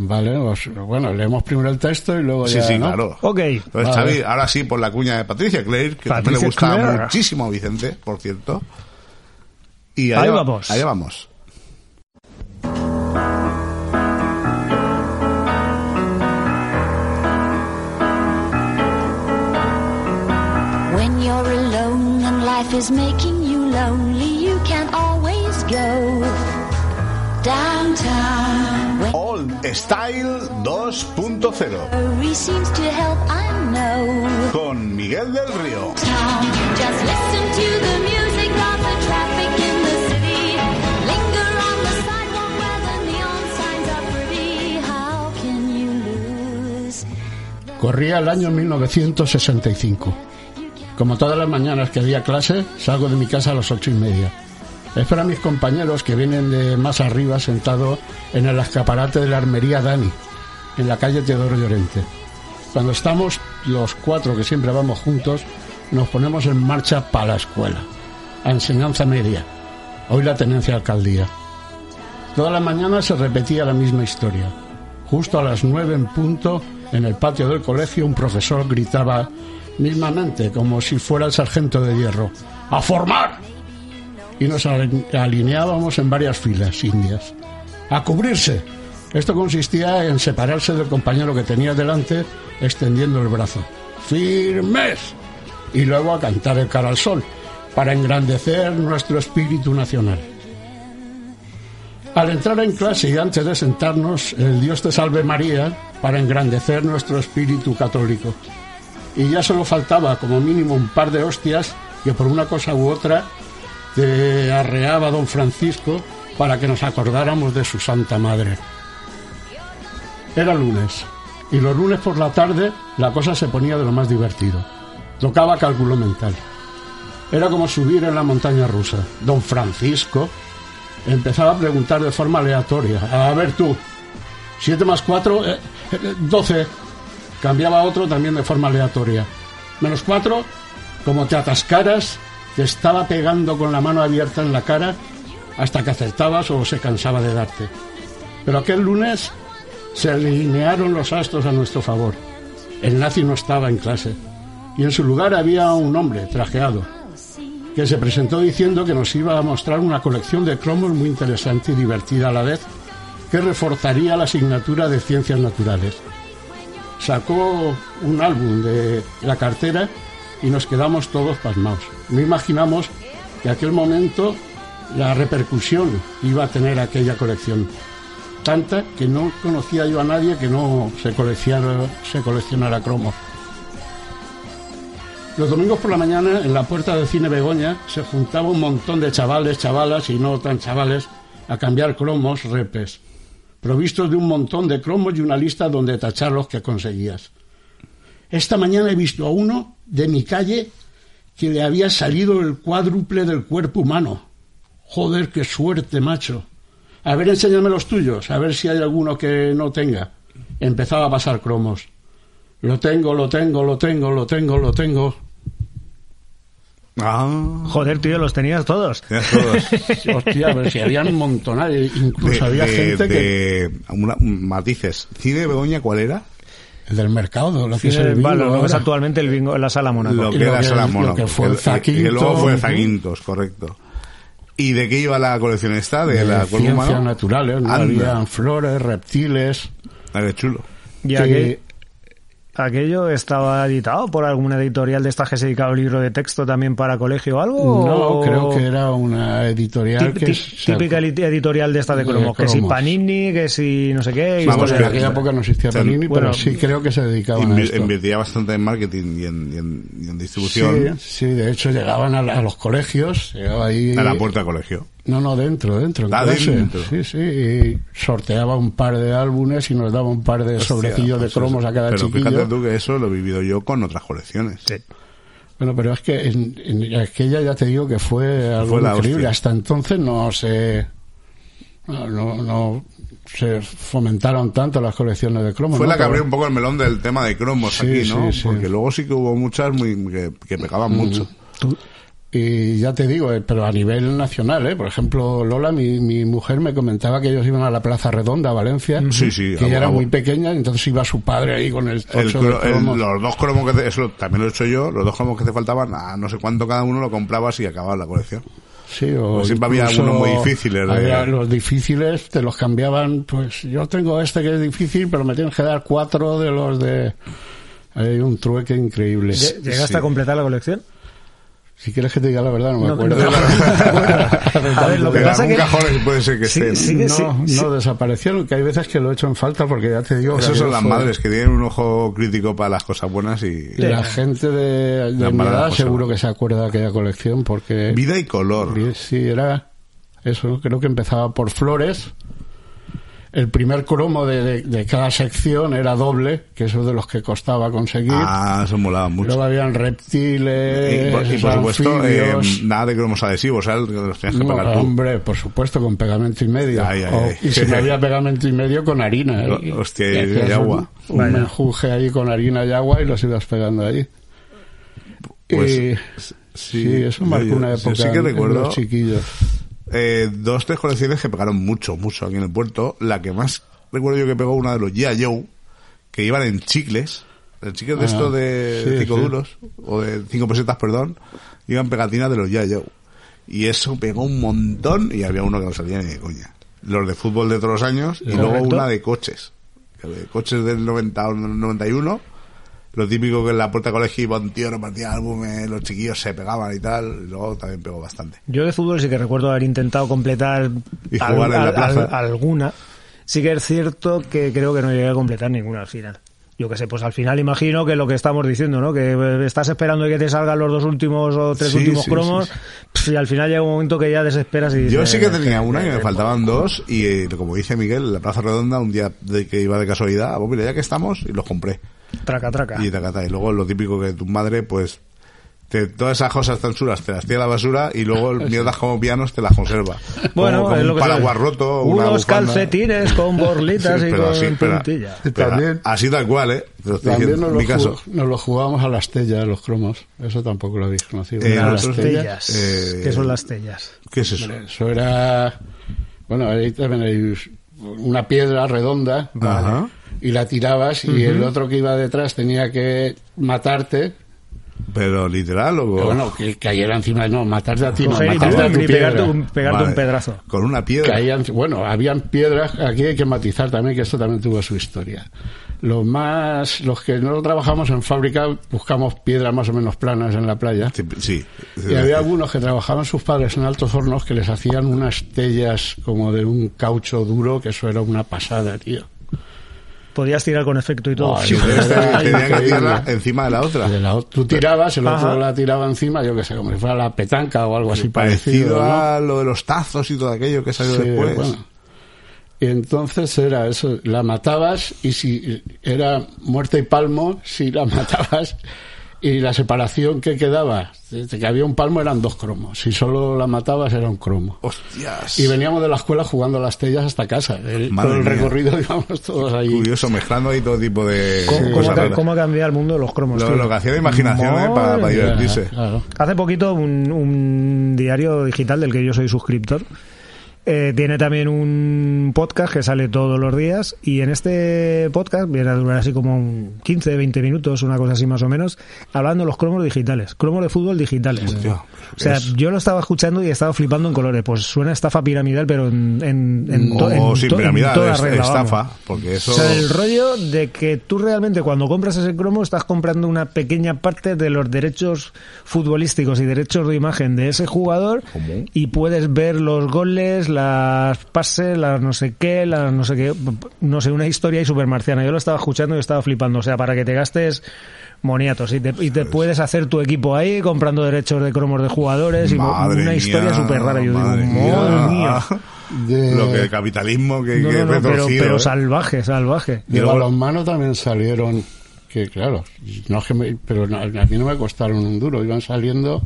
Vale, pues, bueno, leemos primero el texto y luego Sí, ya, sí, ¿no? claro. Ok. Entonces, Vale. Xavi, ahora sí, por la cuña de Patricia Clare, que también le gusta muchísimo a Vicente, por cierto. Y Ahí vamos. Allá vamos. Life is making you lonely, you can always go downtown. Old Style 2.0 worry seems to help, I know. con Miguel del Río. Just listen to the music of the traffic in the city. Linger on the sidewalk where the neon signs are pretty. How can you lose? Corría el año 1965. Como todas las mañanas que había clase, salgo de mi casa a las ocho y media. Espero a mis compañeros que vienen de más arriba sentados en el escaparate de la armería Dani, en la calle Teodoro Llorente. Cuando estamos los cuatro que siempre vamos juntos, nos ponemos en marcha para la escuela, a enseñanza media, hoy la tenencia alcaldía. Todas las mañanas se repetía la misma historia. Justo a las nueve en punto, en el patio del colegio, un profesor gritaba mismamente, como si fuera el sargento de hierro, ¡A formar! Y nos alineábamos en varias filas indias. ¡A cubrirse! Esto consistía en separarse del compañero que tenía delante, extendiendo el brazo. ¡Firmes! Y luego a cantar el cara al sol, para engrandecer nuestro espíritu nacional. Al entrar en clase y antes de sentarnos, el Dios te salve María para engrandecer nuestro espíritu católico. Y ya solo faltaba como mínimo un par de hostias que por una cosa u otra te arreaba don Francisco para que nos acordáramos de su Santa Madre. Era lunes y los lunes por la tarde la cosa se ponía de lo más divertido. Tocaba cálculo mental. Era como subir en la montaña rusa. Don Francisco empezaba a preguntar de forma aleatoria. A ver tú, 7 más 4, 12. Cambiaba otro también de forma aleatoria. Menos 4, como te atascaras, te estaba pegando con la mano abierta en la cara hasta que acertabas o se cansaba de darte. Pero aquel lunes se alinearon los astros a nuestro favor. El nazi no estaba en clase y en su lugar había un hombre trajeado que se presentó diciendo que nos iba a mostrar una colección de cromos muy interesante y divertida a la vez que reforzaría la asignatura de ciencias naturales. Sacó un álbum de la cartera y nos quedamos todos pasmados. No imaginamos que aquel momento la repercusión iba a tener aquella colección. Tanta que no conocía yo a nadie que no se coleccionara, se coleccionara cromos. Los domingos por la mañana, en la puerta del cine Begoña, se juntaba un montón de chavales, chavalas y no tan chavales a cambiar cromos, repes, provistos de un montón de cromos y una lista donde tachar los que conseguías. Esta mañana he visto a uno de mi calle que le había salido el cuádruple del cuerpo humano. Joder, qué suerte, macho. A ver, enséñame los tuyos, a ver si hay alguno que no tenga. Empezaba a pasar cromos. Lo tengo, lo tengo, lo tengo, lo tengo, lo tengo. Ah, Joder, tío, los tenías todos. tenías todos. *laughs* Hostia, pero si habían un montón, incluso De- había de- gente que... una- matices. ¿Cine de Begoña cuál era? El del mercado, lo que es Cine el bingo lo que es ahora. actualmente el bingo en la sala Mónaco. Lo que era que- Sala que fue El- el Zaquinto, que luego fue. Zaquintos, correcto. ¿Y de qué iba la colección esta? De, de la ciencias naturales, ¿no? Había flores, reptiles. Ah, qué chulo. Y que- aquello estaba editado por alguna editorial de estas que se dedicaba a un libro de texto también para colegio o algo. No, o- creo que era una editorial que... típica edi- editorial de esta de de cromos, que si. Panini, que si no sé qué. y Vamos, en que- así. aquella época no existía Ten- Panini, bueno, pero sí creo que se dedicaban a esto. Invertía bastante en marketing y en, y en- y en Sí, distribución sí, de hecho llegaban a, a los colegios, llegaba ahí... a la puerta del colegio. No, no, dentro, dentro. en Ah, clase. dentro. Sí, sí. Y sorteaba un par de álbumes y nos daba un par de sobrecillos de Hostia, pues cromos a cada Pero chiquillo. fíjate tú que eso lo he vivido yo con otras colecciones. Sí. Bueno, pero es que en, en aquella ya te digo que fue algo Fue increíble. hostia. Hasta entonces no se no, no, se fomentaron tanto las colecciones de cromos. Fue ¿no? la que Pero- abrió un poco el melón del tema de cromos Sí, aquí, ¿no? sí, sí. Porque luego sí que hubo muchas muy, que, que pegaban mucho. Y ya te digo, eh, pero a nivel nacional, ¿eh? Por ejemplo, Lola, mi, mi mujer, me comentaba que ellos iban a la Plaza Redonda, a Valencia. Sí, sí, Que ella era muy pequeña, y entonces iba su padre ahí con el El tocho de cro- el- cromos. los dos cromos que te- eso también lo he hecho yo, los dos cromos que te faltaban, a no sé cuánto cada uno lo comprabas y acababa la colección. Sí, o siempre había algunos muy difíciles de- había los difíciles te los cambiaban, pues yo tengo este que es difícil, pero me tienes que dar cuatro de los de... Hay un trueque increíble. Lle- ¿Llegaste sí. a completar la colección? Si quieres que te diga la verdad, no me No, acuerdo. no. *laughs* A ver, lo que pasa algún que- cajón puede ser que Sí, esté. ¿no? sí, no, sí, no desaparecieron, que hay veces que lo he hecho en falta porque ya te digo... Esas son las fue- madres que tienen un ojo crítico para las cosas buenas y la gente de, de mi edad seguro que se acuerda de aquella colección porque... vida y color. Sí, era eso, creo que empezaba por flores. El primer cromo de, de- de cada sección era doble, que eso es de los que costaba conseguir. Ah, eso molaba mucho. Luego habían reptiles, Y por, y por supuesto, eh, nada de cromos adhesivos, que No, pegar tú. hombre, por supuesto, con pegamento y medio. Ay, ay, O- ay. y si no *laughs* había pegamento y medio, con harina. ¿eh? Ho- hostia, y- agua. Un, un menjuje ahí con harina y agua y los ibas pegando ahí. Pues, Y- sí, sí, eso marcó una yo época sí que en recuerdo los chiquillos. Eh, dos, tres colecciones que pegaron mucho, mucho aquí en el puerto. La que más recuerdo yo que pegó una de los G.I. Joe, que iban en chicles, en chicles de Ah, estos de sí, 5 sí. duros, o de 5 pesetas, perdón, iban pegatinas de los G.I. Joe. Y eso pegó un montón y había uno que no salía ni de coña. Los de fútbol de todos los años y luego una de coches. De coches del 90 o 91. Lo típico que en la puerta del colegio iba un tío, repartía álbumes, los chiquillos se pegaban y tal. Y luego también pegó bastante. Yo de fútbol sí que recuerdo haber intentado completar Y jugar en la plaza. alguna. Sí que es cierto que creo que no llegué a completar ninguna al final. Yo que sé, pues al final imagino que lo que estamos diciendo, ¿no? Que eh, estás esperando que te salgan los dos últimos o tres Sí, últimos sí, cromos sí, y al final llega un momento que ya desesperas y Yo dices, sí que tenía una y me faltaban dos y eh, como dice Miguel, en la Plaza Redonda un día de que iba de casualidad, ah, pues mira, ya que estamos, y los compré. Traca, traca. Y tacata. Y luego lo típico que tu madre, pues, te- todas esas cosas tan chulas te las tira a la basura y luego el *laughs* mierdas como pianos te las conserva. Bueno, como, como es lo un que paraguas sabes. roto, una Unos bufanda. calcetines con *laughs* borlitas Sí, y pero con así, pero- puntilla. pero También- así tal cual, ¿eh? Te lo estoy También diciendo, nos en lo, mi caso. nos lo jugábamos a las tellas, los cromos. Eso tampoco lo habéis conocido. Eh, Las nosotros- tellas. eh, ¿Qué son las tellas? ¿Qué es eso? Hombre, Eso era. Bueno, ahí también hay una piedra redonda Ajá. Y la tirabas y el otro que iba detrás tenía que matarte. Pero literal o Bueno, que cayera encima, no, matarte a ti, no, matarte a tu y pegarte un, pegarte Vale. un pedrazo. Con una piedra. Caían- bueno, habían piedras, aquí hay que matizar también que esto también tuvo su historia. Los más, los que no trabajamos en fábrica, buscamos piedras más o menos planas en la playa. Sí, sí. Y había algunos que trabajaban sus padres en altos hornos que les hacían unas tellas como de un caucho duro, que eso era una pasada, tío. Podías tirar con efecto y todo. Ustedes *laughs* tenían que tirarla encima de la otra. De la ot- tú tirabas, el otro Ajá. la tiraba encima, yo que sé, como si fuera la petanca o algo así parecido. Parecido ¿no? a lo de los tazos y todo aquello que salió Sí, después. bueno. Y entonces era eso, la matabas y si era muerte y palmo, si la *laughs* matabas y la separación que quedaba, desde que había un palmo eran dos cromos, si solo la matabas era un cromo. Hostias. Y veníamos de la escuela jugando a las tellas hasta casa. El, Madre todo el mía. recorrido *laughs* íbamos todos ahí. Curioso, mezclando ahí todo tipo de ¿Cómo, cómo cosas raras. cómo ha cambiado el mundo de los cromos? Lo, que hacía la imaginación, ¿eh? Para, divertirse. claro. Hace poquito un, un diario digital del que yo soy suscriptor eh, tiene también un podcast que sale todos los días y en este podcast viene a durar así como un 15, 20 minutos, una cosa así más o menos, hablando de los cromos digitales, cromos de fútbol digitales. Hostia, o sea, es- yo lo estaba escuchando y estaba flipando en colores. Pues suena estafa piramidal, pero en, en, en, to- en sin to- piramidal, toda es- regla, estafa, vamos. porque eso... O sea, el rollo de que tú realmente cuando compras ese cromo estás comprando una pequeña parte de los derechos futbolísticos y derechos de imagen de ese jugador ¿Cómo? y puedes ver los goles, las pases, las no sé qué, las no sé qué, no sé, una historia y supermarciana. Yo lo estaba escuchando y estaba flipando. O sea, para que te gastes moniatos y te, y te puedes hacer tu equipo ahí comprando derechos de cromos de jugadores y una historia súper rara. Yo digo, madre madre mía. *laughs* De, Lo que el capitalismo que, No, que no, no, pero, pero ¿eh? salvaje, salvaje. de balonmano también salieron, que claro, no es que me- pero no, a mí no me costaron un duro, iban saliendo...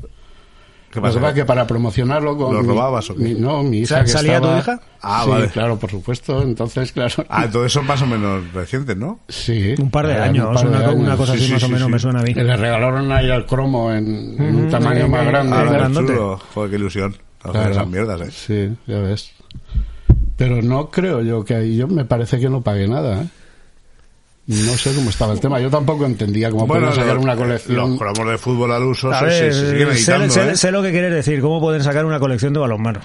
¿Qué Lo que pasa? pasa es que para promocionarlo con... ¿Lo mi- robabas o qué? mi- no, mi hija ¿Sa- que salía tu estaba- hija? Ah, sí, vale. claro, por supuesto. Entonces, claro... Ah, todo eso más o menos reciente, ¿no? sí. Un par de Era años, un par de una, co- una años. cosa Sí, así sí, más o menos sí. me suena a mí. Que le regalaron ahí al cromo en, en un tamaño que- más que- grande. Ah, Ah, chulo. Joder, qué ilusión. Claro. esas mierdas, ¿eh? Sí, ya ves. Pero no creo yo que ahí, yo me parece que no pagué nada, ¿eh? No sé cómo estaba el tema. Yo tampoco entendía cómo Bueno, podían sacar una colección. Los cromos de fútbol al uso ver, se- se siguen sé, editando, sé- ¿eh? sé lo que quieres decir, cómo pueden sacar una colección de balonmano.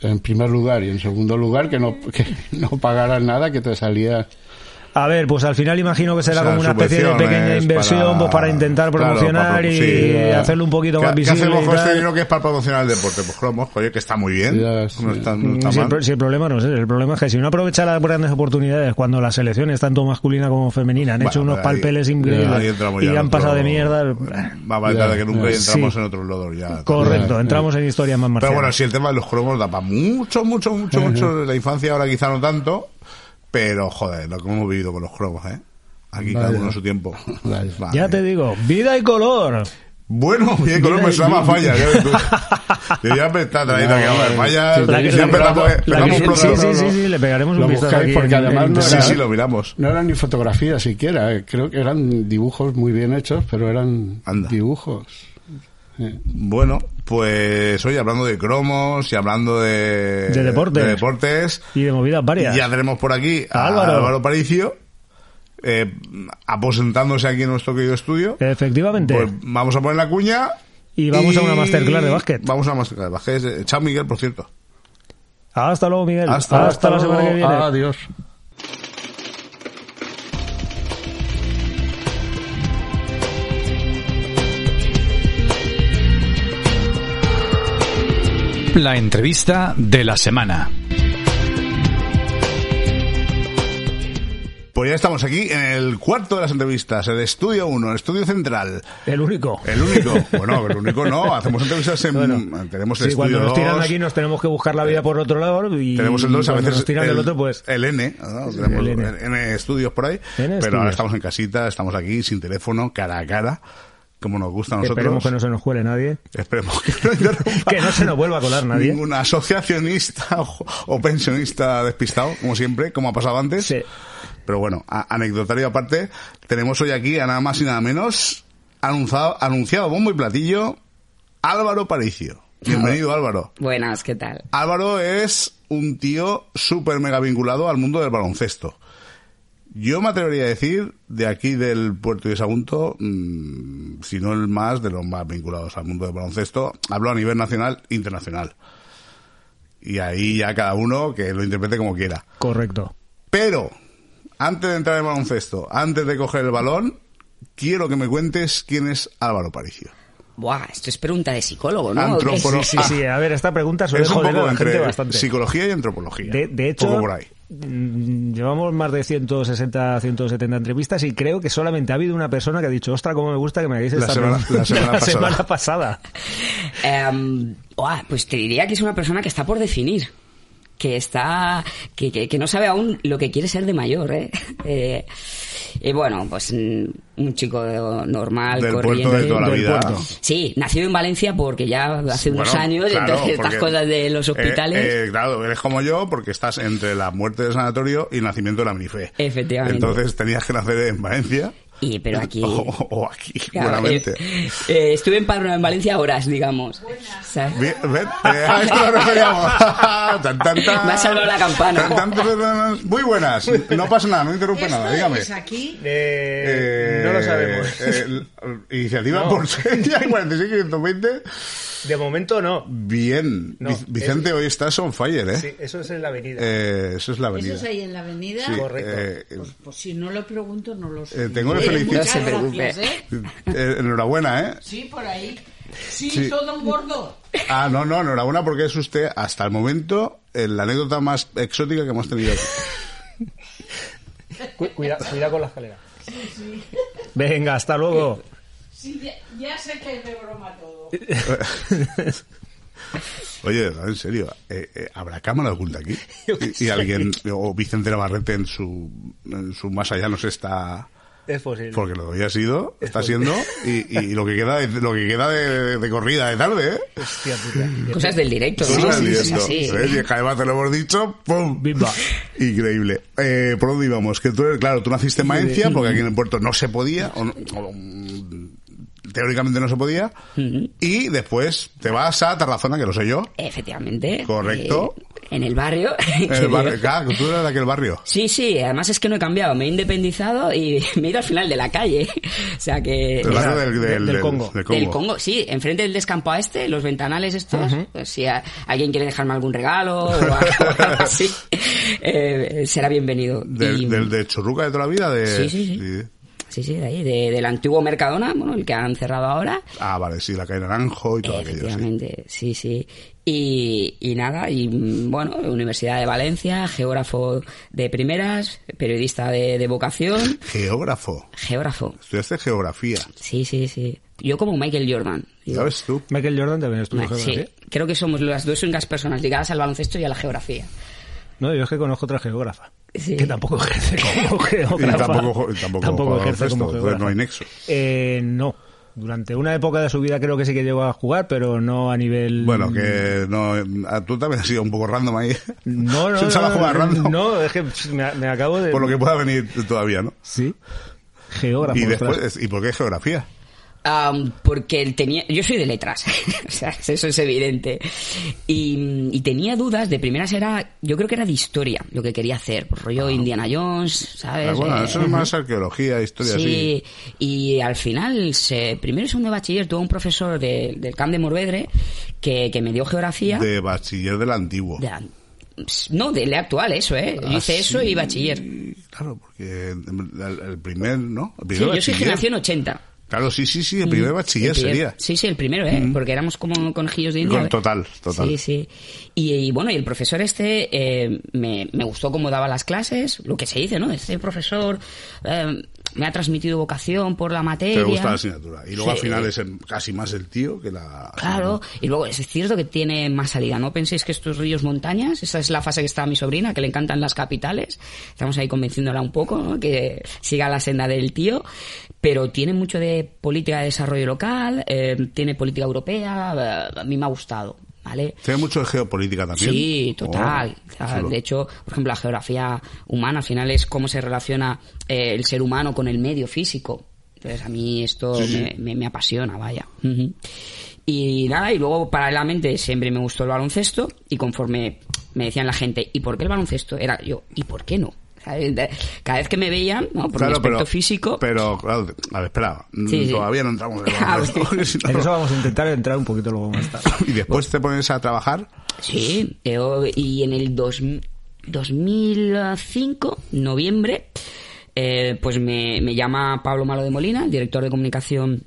En primer lugar. Y en segundo lugar, que no, que no pagaran nada, que te salía... A ver, pues al final imagino que será O sea, como una especie de pequeña inversión para- pues para intentar claro, promocionar para y sí. hacerlo un poquito ¿Qué, más qué visible. hacemos y con este tal. dinero que es para promocionar el deporte? Pues cromos, oye, que está muy bien. Ya, sí. no está, no está Mm, si, el, mal. pro- si el problema no es el problema es que si uno aprovecha las grandes oportunidades cuando las selecciones, tanto masculina como femenina, han Bueno, hecho unos ahí- palpeles increíbles y han otro- pasado de mierda. Ya, tarde que nunca entramos Sí. en otros lodos ya. Correcto, Ya, entramos en historias más Pero marcianas. bueno, sí, el tema de los cromos da para mucho, mucho, mucho, mucho. *laughs* La infancia ahora quizá no tanto, pero joder, lo que hemos vivido con los cromos, ¿eh? Aquí cada uno a su tiempo. Vale. ya te digo, vida y color. Bueno, bien, con me suena más falla. Yo ya me está trayendo aquí a falla. Sí, La que- Ya la- empezamos, la- sí, sí, sí, sí, le pegaremos Lo un vistazo aquí porque en- además en- no Sí, era- sí, lo miramos. No eran ni fotografías siquiera, eh. creo que eran dibujos muy bien hechos, pero eran Anda. dibujos. Bueno, pues hoy hablando de cromos y hablando de, De deportes. de deportes, y de movidas varias. ya tenemos por aquí a Álvaro. Álvaro, Paricio, eh, aposentándose aquí en nuestro querido estudio. Efectivamente. Pues vamos a poner la cuña. Y vamos a una masterclass de básquet. Vamos a una masterclass de básquet. Eh, Chao, Miguel, por cierto. Hasta luego, Miguel. Hasta- Hasta, la semana que viene. Adiós. La entrevista de la semana. Pues ya estamos aquí en el cuarto de las entrevistas, el estudio 1, el estudio central. El único. El único. *laughs* Bueno, el único no. Hacemos entrevistas en. Bueno, tenemos el Sí, cuando estudio nos tiran 2, de aquí nos tenemos que buscar la vida por otro lado y Tenemos el 2, a cuando veces nos tiran el, del otro, pues... el N, ¿no? tenemos el N. N. estudios por ahí, N pero estudios. ahora estamos en casita, estamos aquí sin teléfono, cara a cara, como nos gusta a nosotros. Esperemos que no se nos cuele nadie. Esperemos *laughs* que no interrumpa Que no se nos vuelva a colar nadie. Ningún asociacionista *laughs* o, o pensionista despistado, como siempre, como ha pasado antes. Sí. Pero bueno, a- anecdotario aparte, tenemos hoy aquí a nada más y nada menos anunciado, anunciado bombo y platillo Álvaro Paricio. Bienvenido Álvaro. *laughs* Buenas, ¿qué tal? Álvaro es un tío súper mega vinculado al mundo del baloncesto. Yo me atrevería a decir, de aquí del puerto de Sagunto, mm, si no el más de los más vinculados al mundo del baloncesto, hablo a nivel nacional e internacional. Y ahí ya cada uno que lo interprete como quiera. Correcto. Pero, antes de entrar en baloncesto, antes de coger el balón, quiero que me cuentes quién es Álvaro Paricio. Buah, esto es pregunta de psicólogo, ¿no? Antropólogo. Sí, sí, sí. A ver, esta pregunta suele Es un joder a poco la gente entre bastante. psicología y antropología. De, de hecho, Poco por ahí. Mm, llevamos más de 160, 170 entrevistas y creo que solamente ha habido una persona que ha dicho, ostra, cómo me gusta que me hagáis La esta semana- pregunta". *laughs* la semana pasada. semana pasada. Buah, pues te diría que es una persona que está por definir. Que está. Que, que, que no sabe aún lo que quiere ser de mayor, ¿eh? *laughs* Eh, y bueno, pues mm, un chico normal, Del corriente. puerto de toda la del vida. puerto. Sí, nacido en Valencia porque ya hace unos Bueno, años, claro, entonces estas cosas de los eh, hospitales. eh, claro, eres como yo porque estás entre la muerte del sanatorio y el nacimiento de la Minife. Efectivamente. Entonces tenías que nacer en Valencia y pero aquí. *laughs* o, o aquí, Claro, buenamente. eh, eh, estuve empadronado en Valencia horas, digamos. Bien, ven, eh, a esto nos referíamos. Tan, tan, tan. Me ha salvado la campana. Tan, tan, tan, tan. Muy buenas. No pasa nada, no interrumpe nada, dígame. es aquí? Eh, no lo sabemos. eh, iniciativa No. por *laughs* seña 46520. De momento no. Bien. No, Vicente, hoy estás on fire, ¿eh? Sí, eso es en la avenida. Eh, eso es la avenida. ¿Eso es ahí en la avenida? Sí, Correcto. eh, Pues, pues si no lo pregunto, no lo sé. Eh, tengo que Eh, felicitar- ¿eh? eh, enhorabuena, ¿eh? Sí, por ahí. Sí, Sí. todo un gordo. Ah, no, no, enhorabuena porque es usted, hasta el momento, la anécdota más exótica que hemos tenido aquí. Cu- cuida, cuida con la escalera. Venga, hasta luego. Sí, ya, ya sé que es de broma todo. *laughs* Oye, en serio, eh, eh, ¿habrá cámara oculta aquí? *laughs* Y, y alguien, o Vicente Navarrete en su, en su más allá nos está... Es posible. Porque lo que había sido, está siendo, y, y lo que queda de, lo que queda de, de corrida de tarde, ¿eh? Hostia puta. Cosas del directo, ¿no? Cosas del Es directo. así. ¿eh? Y además te lo hemos dicho, ¡pum! Bimba. Increíble. Eh, ¿Por dónde íbamos? Que tú, eres- claro, tú naciste en Valencia, porque aquí en el puerto no se podía, o no- o, teóricamente no se podía, y después te vas a Tarazona, que lo sé yo, Efectivamente. Correcto. Eh, en el barrio. *laughs* en el barrio, claro, tú eres de aquel barrio. Sí, sí, además es que no he cambiado, me he independizado y *laughs* me he ido al final de la calle. *laughs* O sea que... El barrio del, del, del Congo. del Del Congo, sí, enfrente del descampo a este, los ventanales estos, pues si a- alguien quiere dejarme algún regalo o algo así, eh, será bienvenido. Del, Y- del de Churruca de toda la vida, de... Sí, sí, sí. Sí, sí, de ahí, de- del antiguo Mercadona, bueno, el que han cerrado ahora. Ah, vale, sí, la calle Naranjo y todo aquello, sí. Efectivamente, sí, sí. Y, y nada, y bueno, Universidad de Valencia, geógrafo de primeras, periodista de, de vocación, Geógrafo. geógrafo. Estudiaste geografía, Sí, sí, sí. Yo como Michael Jordan. digo. ¿sabes tú? Michael Jordan también estudió Ma- geografía. Sí, creo que somos las dos únicas personas ligadas al baloncesto y a la geografía. No, yo es que conozco otra geógrafa. Sí. Que tampoco ejerce como *laughs* tampoco, tampoco, Tampoco ejerce como entonces geógrafa. no hay nexo. Eh, no. Durante una época de su vida creo que sí que llegó a jugar, pero no a nivel... Bueno, que no, tú también has sido un poco random ahí. No, no, *laughs* no, jugar no, random. no, es que me, me acabo de... Por lo que pueda venir todavía, ¿no? Sí. Geógrafo. Y después, ¿y por qué geografía? Am, porque él tenía, yo soy de letras, *laughs* o sea, eso es evidente. Y, y tenía dudas, de primeras era, yo creo que era de historia, lo que quería hacer, pues rollo Indiana Jones, ¿sabes? Ah, bueno, Eh, eso es más arqueología, historia, sí. Y al final, se, primero y segundo de bachiller, tuve un profesor de- del CAM de Morvedre que, que me dio geografía. De bachiller del antiguo. de- no, del actual, eso, ¿eh? Yo Ah, hice eso sí, y bachiller. Claro, porque el, el primer, ¿no? El Sí, primer yo soy generación 80. Claro, sí, sí, sí, el primer bachiller El primer- sería. Sí, sí, el primero, ¿eh? Porque éramos como conejillos de India. Con- total, total. Sí, sí. Y, y bueno, y el profesor este eh, me, me gustó cómo daba las clases, lo que se dice, ¿no? Este profesor eh, me ha transmitido vocación por la materia. Te gusta la asignatura. Y luego al final es casi más el tío que la... Claro, y luego es cierto que tiene más salida. No penséis que estos ríos montañas, esa es la fase que está mi sobrina, que le encantan las capitales. Estamos ahí convenciéndola un poco, ¿no? que siga la senda del tío. Pero tiene mucho de política de desarrollo local, eh, tiene política europea, eh, a mí me ha gustado. ¿Vale? Tiene mucho de geopolítica también. Sí, total. Oh, de hecho, por ejemplo, la geografía humana al final es cómo se relaciona eh, el ser humano con el medio físico. Entonces a mí esto Sí, sí. Me, me- me apasiona, vaya. Y nada, y luego paralelamente siempre me gustó el baloncesto y conforme me decían la gente, ¿y por qué el baloncesto? Era yo, ¿y por qué no? De- Cada vez que me veían, ¿no? por mi Claro, aspecto pero, físico, Pero, claro, a ver, espera. Sí, sí. Todavía no entramos *laughs* Ah, *laughs* En eso vamos a intentar entrar un poquito luego más tarde. *laughs* Y después te pones a trabajar. Sí, yo- y en el dos, 2005, noviembre, eh, pues me, me llama Pablo Malo de Molina, el director de comunicación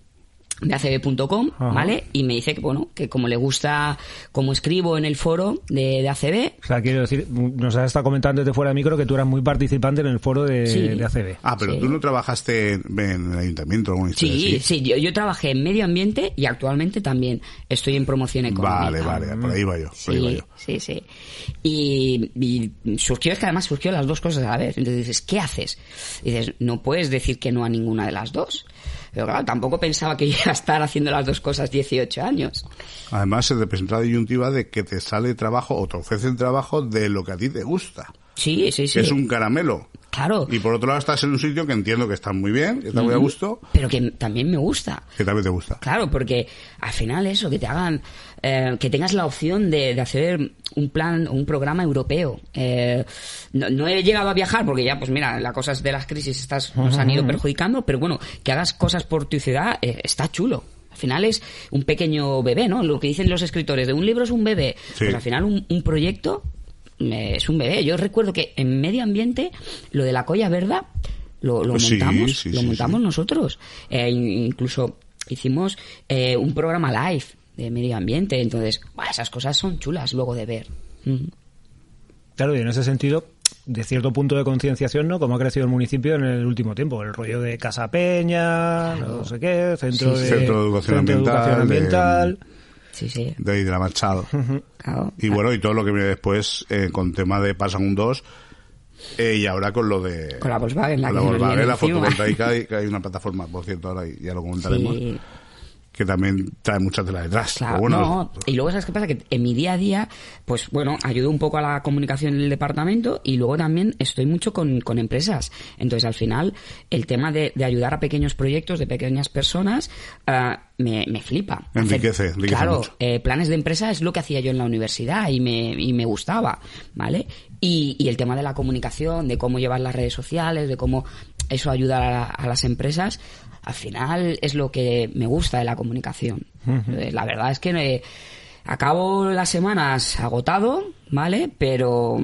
de acb.com. ¿vale? Y me dice que, bueno, que como le gusta, como escribo en el foro de, de ACB, O sea, quiero decir, nos has estado comentando desde fuera de micro que tú eras muy participante en el foro de, Sí. de ACB. Ah, pero Sí. tú no trabajaste en, en el ayuntamiento o Sí, así? sí, yo, yo trabajé en medio ambiente y actualmente también estoy en promoción económica. Vale, vale, por ahí va yo. Por ahí va Sí, yo. sí, sí. Y, y surgió, es que además surgió las dos cosas a la vez. Entonces dices, ¿qué haces? Y dices, no puedes decir que no a ninguna de las dos. Pero claro, tampoco pensaba que *laughs* iba a estar haciendo las dos cosas 18 años. Además, se te presenta la disyuntiva de que te sale trabajo o te ofrecen trabajo de lo que a ti te gusta. Sí, sí, sí. Que es un caramelo. Claro. Y por otro lado estás en un sitio que entiendo que está muy bien, que está muy a gusto, Pero que también me gusta. que también te gusta. Claro, porque al final eso, que te hagan, eh, que tengas la opción de, de hacer un plan, un programa europeo. Eh, no, no he llegado a viajar porque ya, pues mira, las cosas de las crisis estas nos han ido perjudicando, pero bueno, que hagas cosas por tu ciudad eh, está chulo. Al final es un pequeño bebé, ¿no? Lo que dicen los escritores, de un libro es un bebé. Sí. Pues al final un, un proyecto eh, es un bebé. Yo recuerdo que en medio ambiente, lo de la colla verda, lo, lo Sí, montamos, sí, lo sí, montamos sí. nosotros. Eh, in- incluso hicimos eh, un programa live de medio ambiente. Entonces, buah, esas cosas son chulas luego de ver. Mm. Claro, y en ese sentido, de cierto punto de concienciación, ¿no? Como ha crecido el municipio en el último tiempo. El rollo de Casa Peña, no sé qué, centro, Sí, de, Centro de Educación centro de Ambiental, educación ambiental. Sí, sí. De ahí de la Machado. Claro. Y bueno, y todo lo que viene después eh, con tema de Pasan un 2 eh, y ahora con lo de... Con la Volkswagen, la con la Volkswagen, la fotovoltaica, y que hay una plataforma, por cierto, ahora ya lo comentaremos, Sí. Que también trae mucha tela detrás. Claro, bueno, no. Y luego, ¿sabes qué pasa? Que en mi día a día, pues bueno, ayudo un poco a la comunicación del departamento y luego también estoy mucho con, con empresas. Entonces, al final, el tema de, de ayudar a pequeños proyectos, de pequeñas personas, ah, me, me flipa. Enriquece, Hacer- enriquece Claro, mucho. eh, planes de empresa es lo que hacía yo en la universidad y me, y me gustaba, ¿vale? Y, y el tema de la comunicación, de cómo llevar las redes sociales, de cómo eso ayuda a, a las empresas, al final es lo que me gusta de la comunicación. Eh, La verdad es que eh, acabo las semanas agotado, ¿vale? Pero,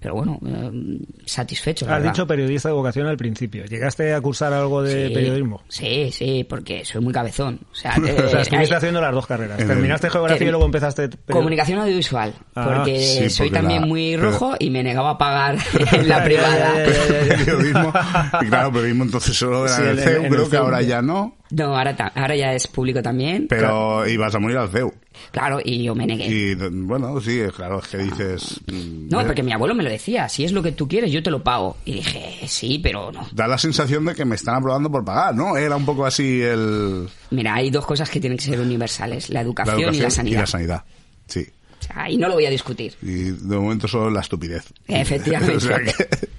pero bueno, eh, satisfecho. Has dicho periodista de vocación al principio. ¿Llegaste a cursar algo de Sí, periodismo? Sí, sí, porque soy muy cabezón. O sea, *laughs* O sea, eh, estuviste hay- haciendo las dos carreras. El- Terminaste geografía que- y luego empezaste... Comunicación audiovisual, Ah, porque sí, soy porque también la- muy pero- rojo y me negaba a pagar *laughs* en la privada. Periodismo, *laughs* y claro, periodismo entonces solo era Sí, en el creo que CEU. ahora ya no, No, ahora, ta- ahora ya es público también. pero ibas a morir al CEU. Claro, y yo me negué. Y bueno, sí, claro, es que dices... mm, No, eh, porque mi abuelo me lo decía, si es lo que tú quieres, yo te lo pago. Y dije, sí, pero no. Da la sensación de que me están aprobando por pagar, ¿no? Era un poco así el... Mira, hay dos cosas que tienen que ser universales, la La educación, educación y la sanidad. Y la sanidad, sí. Sea, y no lo voy a discutir. Y de momento solo la estupidez. Efectivamente. *laughs* O sea que-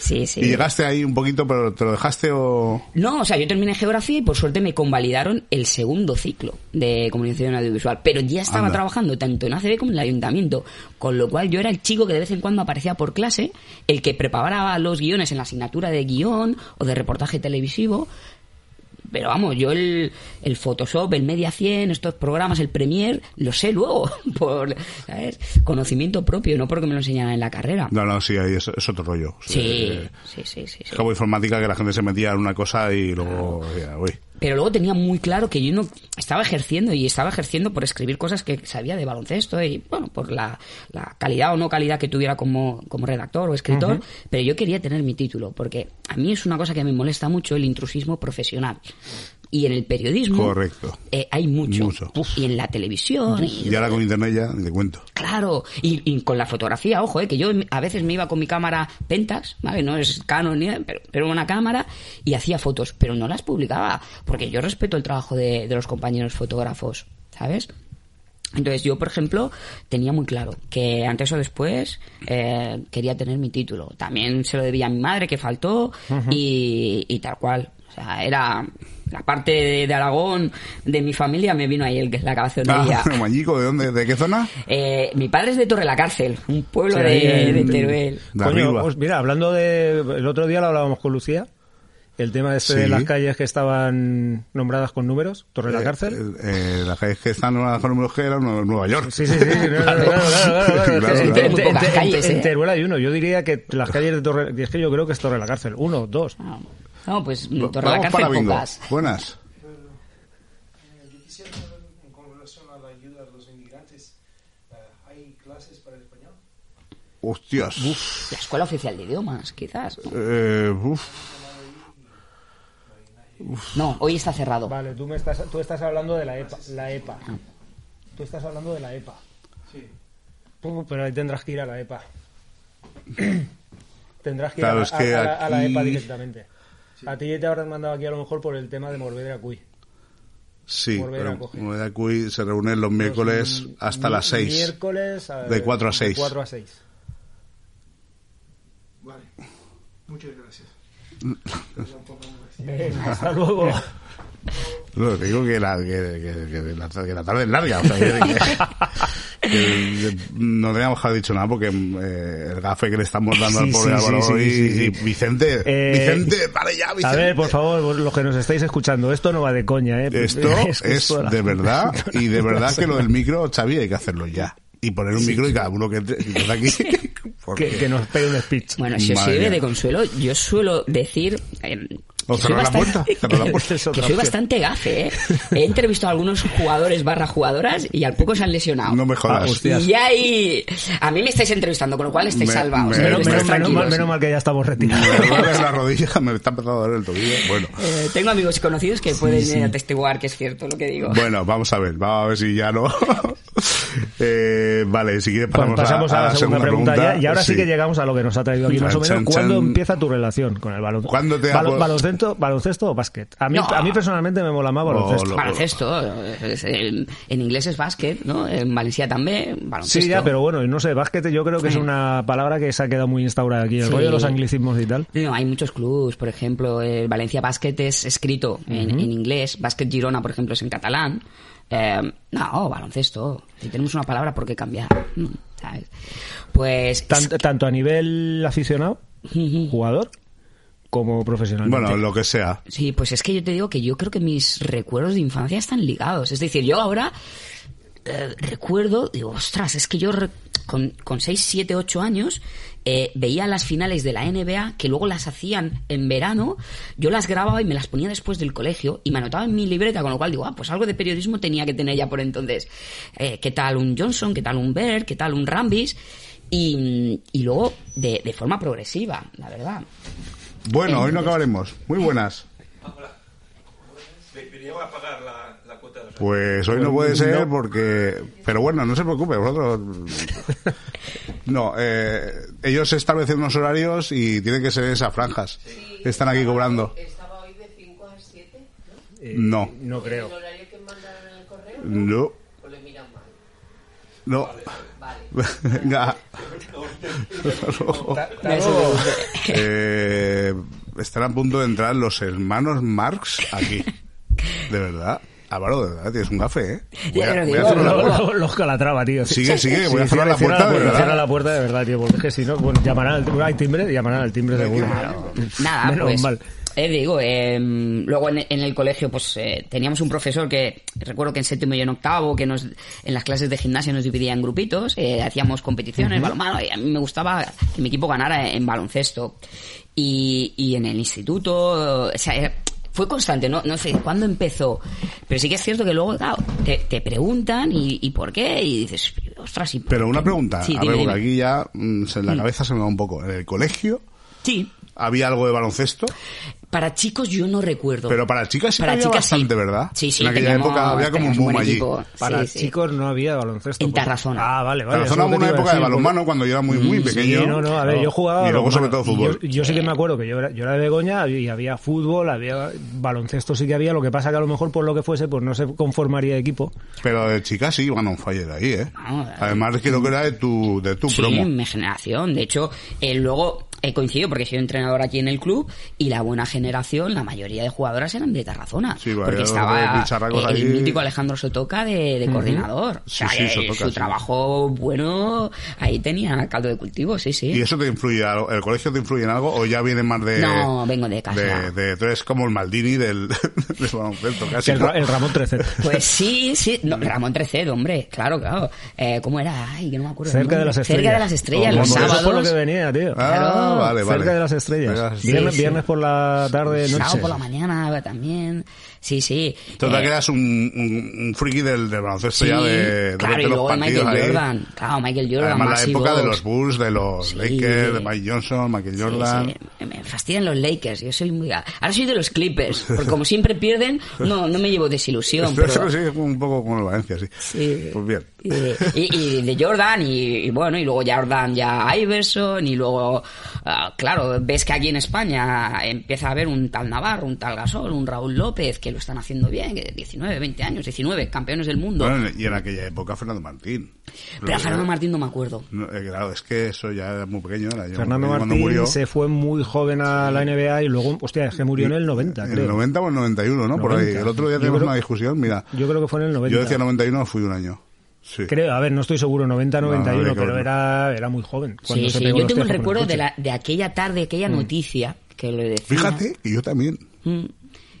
Sí, sí. Y llegaste ahí un poquito, pero ¿te lo dejaste o...? No, o sea, yo terminé geografía y por suerte me convalidaron el segundo ciclo de comunicación audiovisual. Pero ya estaba Anda. trabajando tanto en ACB como en el ayuntamiento. Con lo cual yo era el chico que de vez en cuando aparecía por clase, el que preparaba los guiones en la asignatura de guion o de reportaje televisivo. Pero vamos, yo el, el Photoshop, el Media 100, estos programas, el Premiere, lo sé luego, *laughs* por ¿sabes? conocimiento propio, no porque me lo enseñaran en la carrera. No, no, sí, ahí es, es otro rollo. Sí, Eh, sí, sí, sí. sí. Es como informática que la gente se metía en una cosa y luego... decía, uy. Pero luego tenía muy claro que yo no estaba ejerciendo y estaba ejerciendo por escribir cosas que sabía de baloncesto y bueno por la, la calidad o no calidad que tuviera como, como redactor o escritor pero yo quería tener mi título porque a mí es una cosa que me molesta mucho el intrusismo profesional y en el periodismo Correcto. eh, hay mucho, Mucho. y en la televisión y Y ahora con internet ya, te cuento. Claro, y, y con la fotografía, ojo, eh, que yo a veces me iba con mi cámara Pentax, ¿vale? No es Canon ni pero, pero una cámara y hacía fotos, pero no las publicaba, porque yo respeto el trabajo de, de los compañeros fotógrafos, ¿sabes? Entonces yo, por ejemplo, tenía muy claro que antes o después eh, quería tener mi título. También se lo debía a mi madre, que faltó, y, y tal cual. O sea, era la parte de, de Aragón de mi familia, me vino ahí el, la cabezonería. Ah, *laughs* Mañico, ¿de dónde? ¿De qué zona? Eh, mi padre es de Torre la Cárcel, un pueblo Sí, de, de Teruel. De Coño, pues mira, hablando de... El otro día lo hablábamos con Lucía. El tema este de las calles que estaban nombradas con números. Torre de la Cárcel. Eh, eh, las calles que están en con números que eran Nueva York. Sí, sí, sí, *laughs* claro, claro, claro, En- eh. Teruel hay uno. Yo diría que las calles de Torre... Es que yo creo que es Torre de la Cárcel. Uno, dos. No, no, pues Torre la Vamos para Cárcel pocas. Buenas. Yo quisiera saber, con relación a la ayuda a los inmigrantes, eh, ¿hay clases para español? Hostias. La Escuela Oficial de Idiomas, quizás. Eh, uf. No, hoy está cerrado. Vale, tú, me estás, tú estás hablando de la EPA. La EPA. Tú estás hablando de la EPA. Sí. Pero ahí tendrás que ir a la EPA. *coughs* tendrás que ir Claro, a, es a- que a la, a la aquí- EPA directamente. A ti ya te habrán mandado aquí a lo mejor por el tema de Morvedra Cuy. Sí, Volver a pero Cuy se reúnen los miércoles Los, hasta mi- las 6. Miércoles a- De cuatro a seis. De 4 a 6. Vale. Muchas gracias. *laughs* Hasta luego. *laughs* No, te digo que la, que, que- que la, que la tarde es larga. O sea, que, que- que no teníamos que haber dicho nada porque eh, el gafe que le estamos dando al Sí, pobre sí, Álvaro sí, y Vicente, Eh, Vicente, vale ya, Vicente. A ver, por favor, los que nos estáis escuchando, esto no va de coña, ¿eh? Esto *laughs* que es de verdad y de verdad que lo del micro, Xavi, hay que hacerlo ya. Y poner un micro y cada uno que entre, que aquí. *laughs* porque- que, que nos pegue un speech. Bueno, si os sirve mía. de consuelo, yo suelo decir... eh, O que soy cerrar *laughs* la puerta, cerrar la puerta. Es que otra soy opción. bastante gafe, ¿eh? He entrevistado a algunos jugadores barra jugadoras y al poco se han lesionado. No me jodas. Ah, hostia. Y ahí... A mí me estáis entrevistando, con lo cual estáis Me- salvados. me- ¿eh? Menos, me- Estáis menos- menos mal, menos mal que ya estamos *laughs* Me retirados. duele la rodilla, me está empezando a doler el tobillo. Bueno. Eh, tengo amigos y conocidos que pueden eh, atestiguar que es cierto lo que digo. Bueno, vamos a ver, vamos a ver si ya no. *laughs* Eh, vale, si quieres pasamos, pasamos a, la segunda, pregunta, ya, y ahora sí. Sí. que llegamos a lo que nos ha traído aquí más o menos. chan, ¿Cuándo chan. empieza tu relación con el baloncesto? ¿Cuándo te ha baloncesto, baloncesto o básquet? A mí, No. a mí personalmente me mola más baloncesto. lo- Baloncesto, es- en, en inglés es básquet, ¿no? En Valencia también, baloncesto. Sí, ya, pero bueno, no sé, básquet yo creo que es una palabra que se ha quedado muy instaurada aquí, el Sí. rollo de los anglicismos y tal. No, hay muchos clubs, por ejemplo, el Valencia Basket es escrito en, en inglés, Basket Girona, por ejemplo, es en catalán. Eh, no, baloncesto. Si tenemos una palabra, ¿por qué cambiar? ¿sabes? Pues... Tan- tanto a nivel aficionado, jugador, como profesionalmente. Bueno, lo que sea. Sí, pues es que yo te digo que yo creo que mis recuerdos de infancia están ligados. Es decir, yo ahora eh, recuerdo, digo, ostras, es que yo re- con, con 6, 7, 8 años eh, veía las finales de la NBA que luego las hacían en verano, yo las grababa y me las ponía después del colegio y me anotaba en mi libreta, con lo cual digo, ah, pues algo de periodismo tenía que tener ya por entonces. Eh, ¿Qué tal un Johnson? ¿Qué tal un Bear? ¿Qué tal un Rambis? Y, y luego de, de forma progresiva, la verdad. Bueno, hoy no acabaremos. Muy buenas. Pues hoy no puede ser porque... Pero bueno, no se preocupe, vosotros... No, eh, ellos establecen unos horarios y tienen que ser esas franjas. Están aquí cobrando. Estaba hoy de 5 a 7, ¿no? Eh, No, No creo. El horario que mandaron en el correo, no, pues le miran mal. no. Vale. Venga. *laughs* Eh, están a punto de entrar los hermanos Marx aquí. De verdad. Álvaro, de verdad, tienes un café, ¿eh? Voy a, voy a cerrar la puerta. Los, los Calatrava, tío. Sigue, sigue, voy a Sí, cerrar la cierra puerta, de Cierra verdad. la puerta de verdad, tío, porque es que si no, bueno, llamarán al timbre, llamarán al timbre seguro. Nada, Menos pues. mal. Eh, digo, eh, luego en, en el colegio, pues eh, teníamos un profesor que recuerdo que en séptimo y en octavo, que nos en las clases de gimnasia nos dividía en grupitos, eh, hacíamos competiciones, balonmano, y a mí me gustaba que mi equipo ganara en baloncesto. Y, y en el instituto, o sea, era- fue constante, no, no sé cuándo empezó, pero sí que es cierto que luego, claro, te, te preguntan y, y por qué, y dices, ostras, y Pero una pregunta, Sí, a dime, ver, porque dime. aquí ya mm, se- la cabeza se me va un poco. ¿En el colegio Sí, había algo de baloncesto? Para chicos yo no recuerdo. Pero para chicas sí Para había chicas bastante, sí. ¿verdad? Sí, sí, En aquella teníamos- época había como un boom allí. equipo. Para Sí, sí. chicos no había baloncesto. En pues. Tarazona. Ah, vale, vale. Es lo hubo que una época de balonmano cuando yo era muy, muy Mm, pequeño. Sí, no, no, a ver, yo jugaba Y luego sobre todo fútbol. Yo, yo sí que me acuerdo que yo era, yo era de Begoña y había fútbol, había baloncesto sí que había, lo que pasa que a lo mejor por lo que fuese, pues no se conformaría equipo. Pero de chicas sí iban a un fire ahí, ¿eh? No, Además creo que era de tu, de tu Sí, promo. en mi generación. De hecho, eh, luego he coincidido porque he sido entrenador aquí en el club y la buena generación, la mayoría de jugadoras eran de Tarazona. Sí, porque estaba eh, el ahí. mítico Alejandro Sotoca de, de coordinador. O Sí, sea, sí, eh, Sotoca, su sí. trabajo bueno, ahí tenía caldo de cultivo, sí, sí. ¿Y eso te influye algo? ¿El colegio te influye en algo o ya viene más de... No, vengo de casa. De, de- tú eres como el Maldini del, *laughs* del baloncesto, casi. El, ¿no? Ra- el Ramón 13. Pues sí, sí. No, *laughs* Ramón Trecedo, hombre. Claro, claro. Eh, ¿Cómo era? Ay, que no me acuerdo. Cerca de las estrellas. Cerca de las estrellas, los bueno, Eso lo sábados. que venía, tío. Ah, Claro. vale, vale. Cerca de las estrellas. De las viernes, sí. viernes por la tarde, noche. Sábado por la mañana también. Sí, sí. Total Eh, que eras un, un, un friki del, del baloncesto Sí, ya de, de claro, verte y los luego de Michael ahí. Jordan. Claro, Michael Jordan. Además la época de los Bulls, de los Sí. Lakers, de Mike Johnson, Michael Sí, Jordan. sí, me fastidian los Lakers. Yo soy muy. Ahora soy de los Clippers. Porque como siempre pierden, no, no me llevo desilusión. *laughs* Pero, sí, es un poco como el Valencia, sí. Sí. Pues bien. Y de, y- y de Jordan, y, y bueno, y luego Jordan ya Iverson, y luego, ah, claro, ves que aquí en España empieza a haber un tal Navarro, un tal Gasol, un Raúl López, que lo están haciendo bien, que 19, 20 años, 19, campeones del mundo. Bueno, y en aquella época Fernando Martín. Pero a Fernando Martín no me acuerdo. No, eh, claro, es que eso ya era muy pequeño. Era yo, Fernando cuando Martín murió, se fue muy joven a la NBA y luego, hostia, es que murió en el 90, En el 90 o el 91, ¿no? Por ahí. 90. El otro día creo- una discusión, mira. Yo creo que fue en el 90. Yo decía 91, fui un año. Sí. Creo, a ver, no estoy seguro, 90, No, no, 91, habría que pero era, era muy joven. cuando Sí, se sí, pegó yo tengo el recuerdo de, la, de aquella tarde, aquella noticia, que lo decía. Fíjate, que yo también. Mm.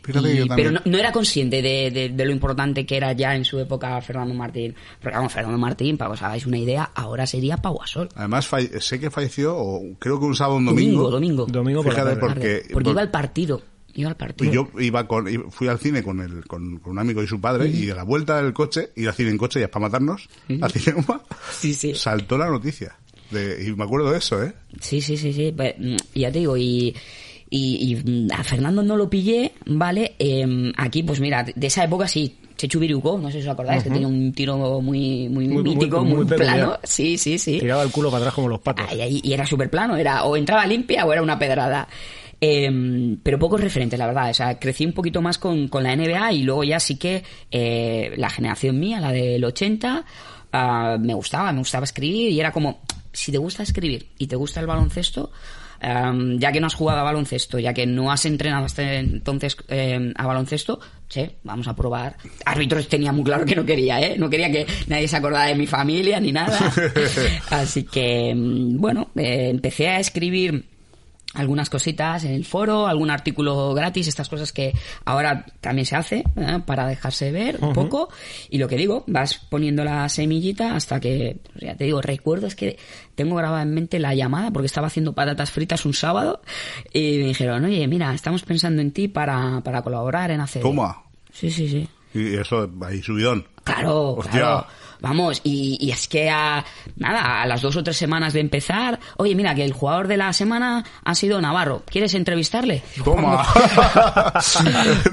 Fíjate Y- yo también. pero no, no era consciente de, de- de lo importante que era ya en su época Fernando Martín. Porque vamos, Fernando Martín, para que os hagáis una idea, ahora sería Pau Gasol. Además, falle- sé que falleció, o creo que un sábado, un Domingo, domingo. domingo. Domingo por la Fíjate, tarde. porque, Porque por- iba al partido. Iba al partido. y yo iba con, fui al cine con, el, con, con un amigo y su padre, y a la vuelta del coche, ir al cine en coche ya es para matarnos, al cinema, Sí, sí. saltó la noticia. De, y me acuerdo de eso, ¿eh? Sí, sí, sí, sí. Pues, ya te digo, y, y, y, mm, a Fernando no lo pillé, ¿vale? Em, aquí, pues mira, de esa época sí. Chechu Viruco, no sé si os acordáis, que tenía un tiro muy, muy, mítico, muy plano. Sí, sí, sí. Tiraba el culo para atrás como los patos. Ay, ay, y era súper plano, era o entraba limpia o era una pedrada. Eh, pero pocos referentes, la verdad. O sea, crecí un poquito más con, con la NBA y luego ya sí que eh, la generación mía, la del 80, ah, me gustaba, me gustaba escribir y era como, si te gusta escribir y te gusta el baloncesto, em, ya que no has jugado a baloncesto, ya que no has entrenado hasta entonces em, a baloncesto, che, vamos a probar. Árbitros tenía muy claro que no quería, ¿eh? No quería que nadie se acordara de mi familia ni nada. *laughs* Así que, bueno, eh, empecé a escribir algunas cositas en el foro, algún artículo gratis, estas cosas que ahora también se hace ¿eh? para dejarse ver un poco. Y lo que digo, vas poniendo la semillita hasta que, pues ya te digo, recuerdo es que tengo grabada en mente la llamada porque estaba haciendo patatas fritas un sábado y me dijeron, oye, mira, estamos pensando en ti para, para colaborar en hacer... Toma. Sí, sí, sí. Y eso, ahí subidón. Claro, Hostia. claro. Vamos, y, y es que a, nada, a las dos o tres semanas de empezar, oye, mira, que el jugador de la semana ha sido Navarro. ¿Quieres entrevistarle? Toma. *laughs*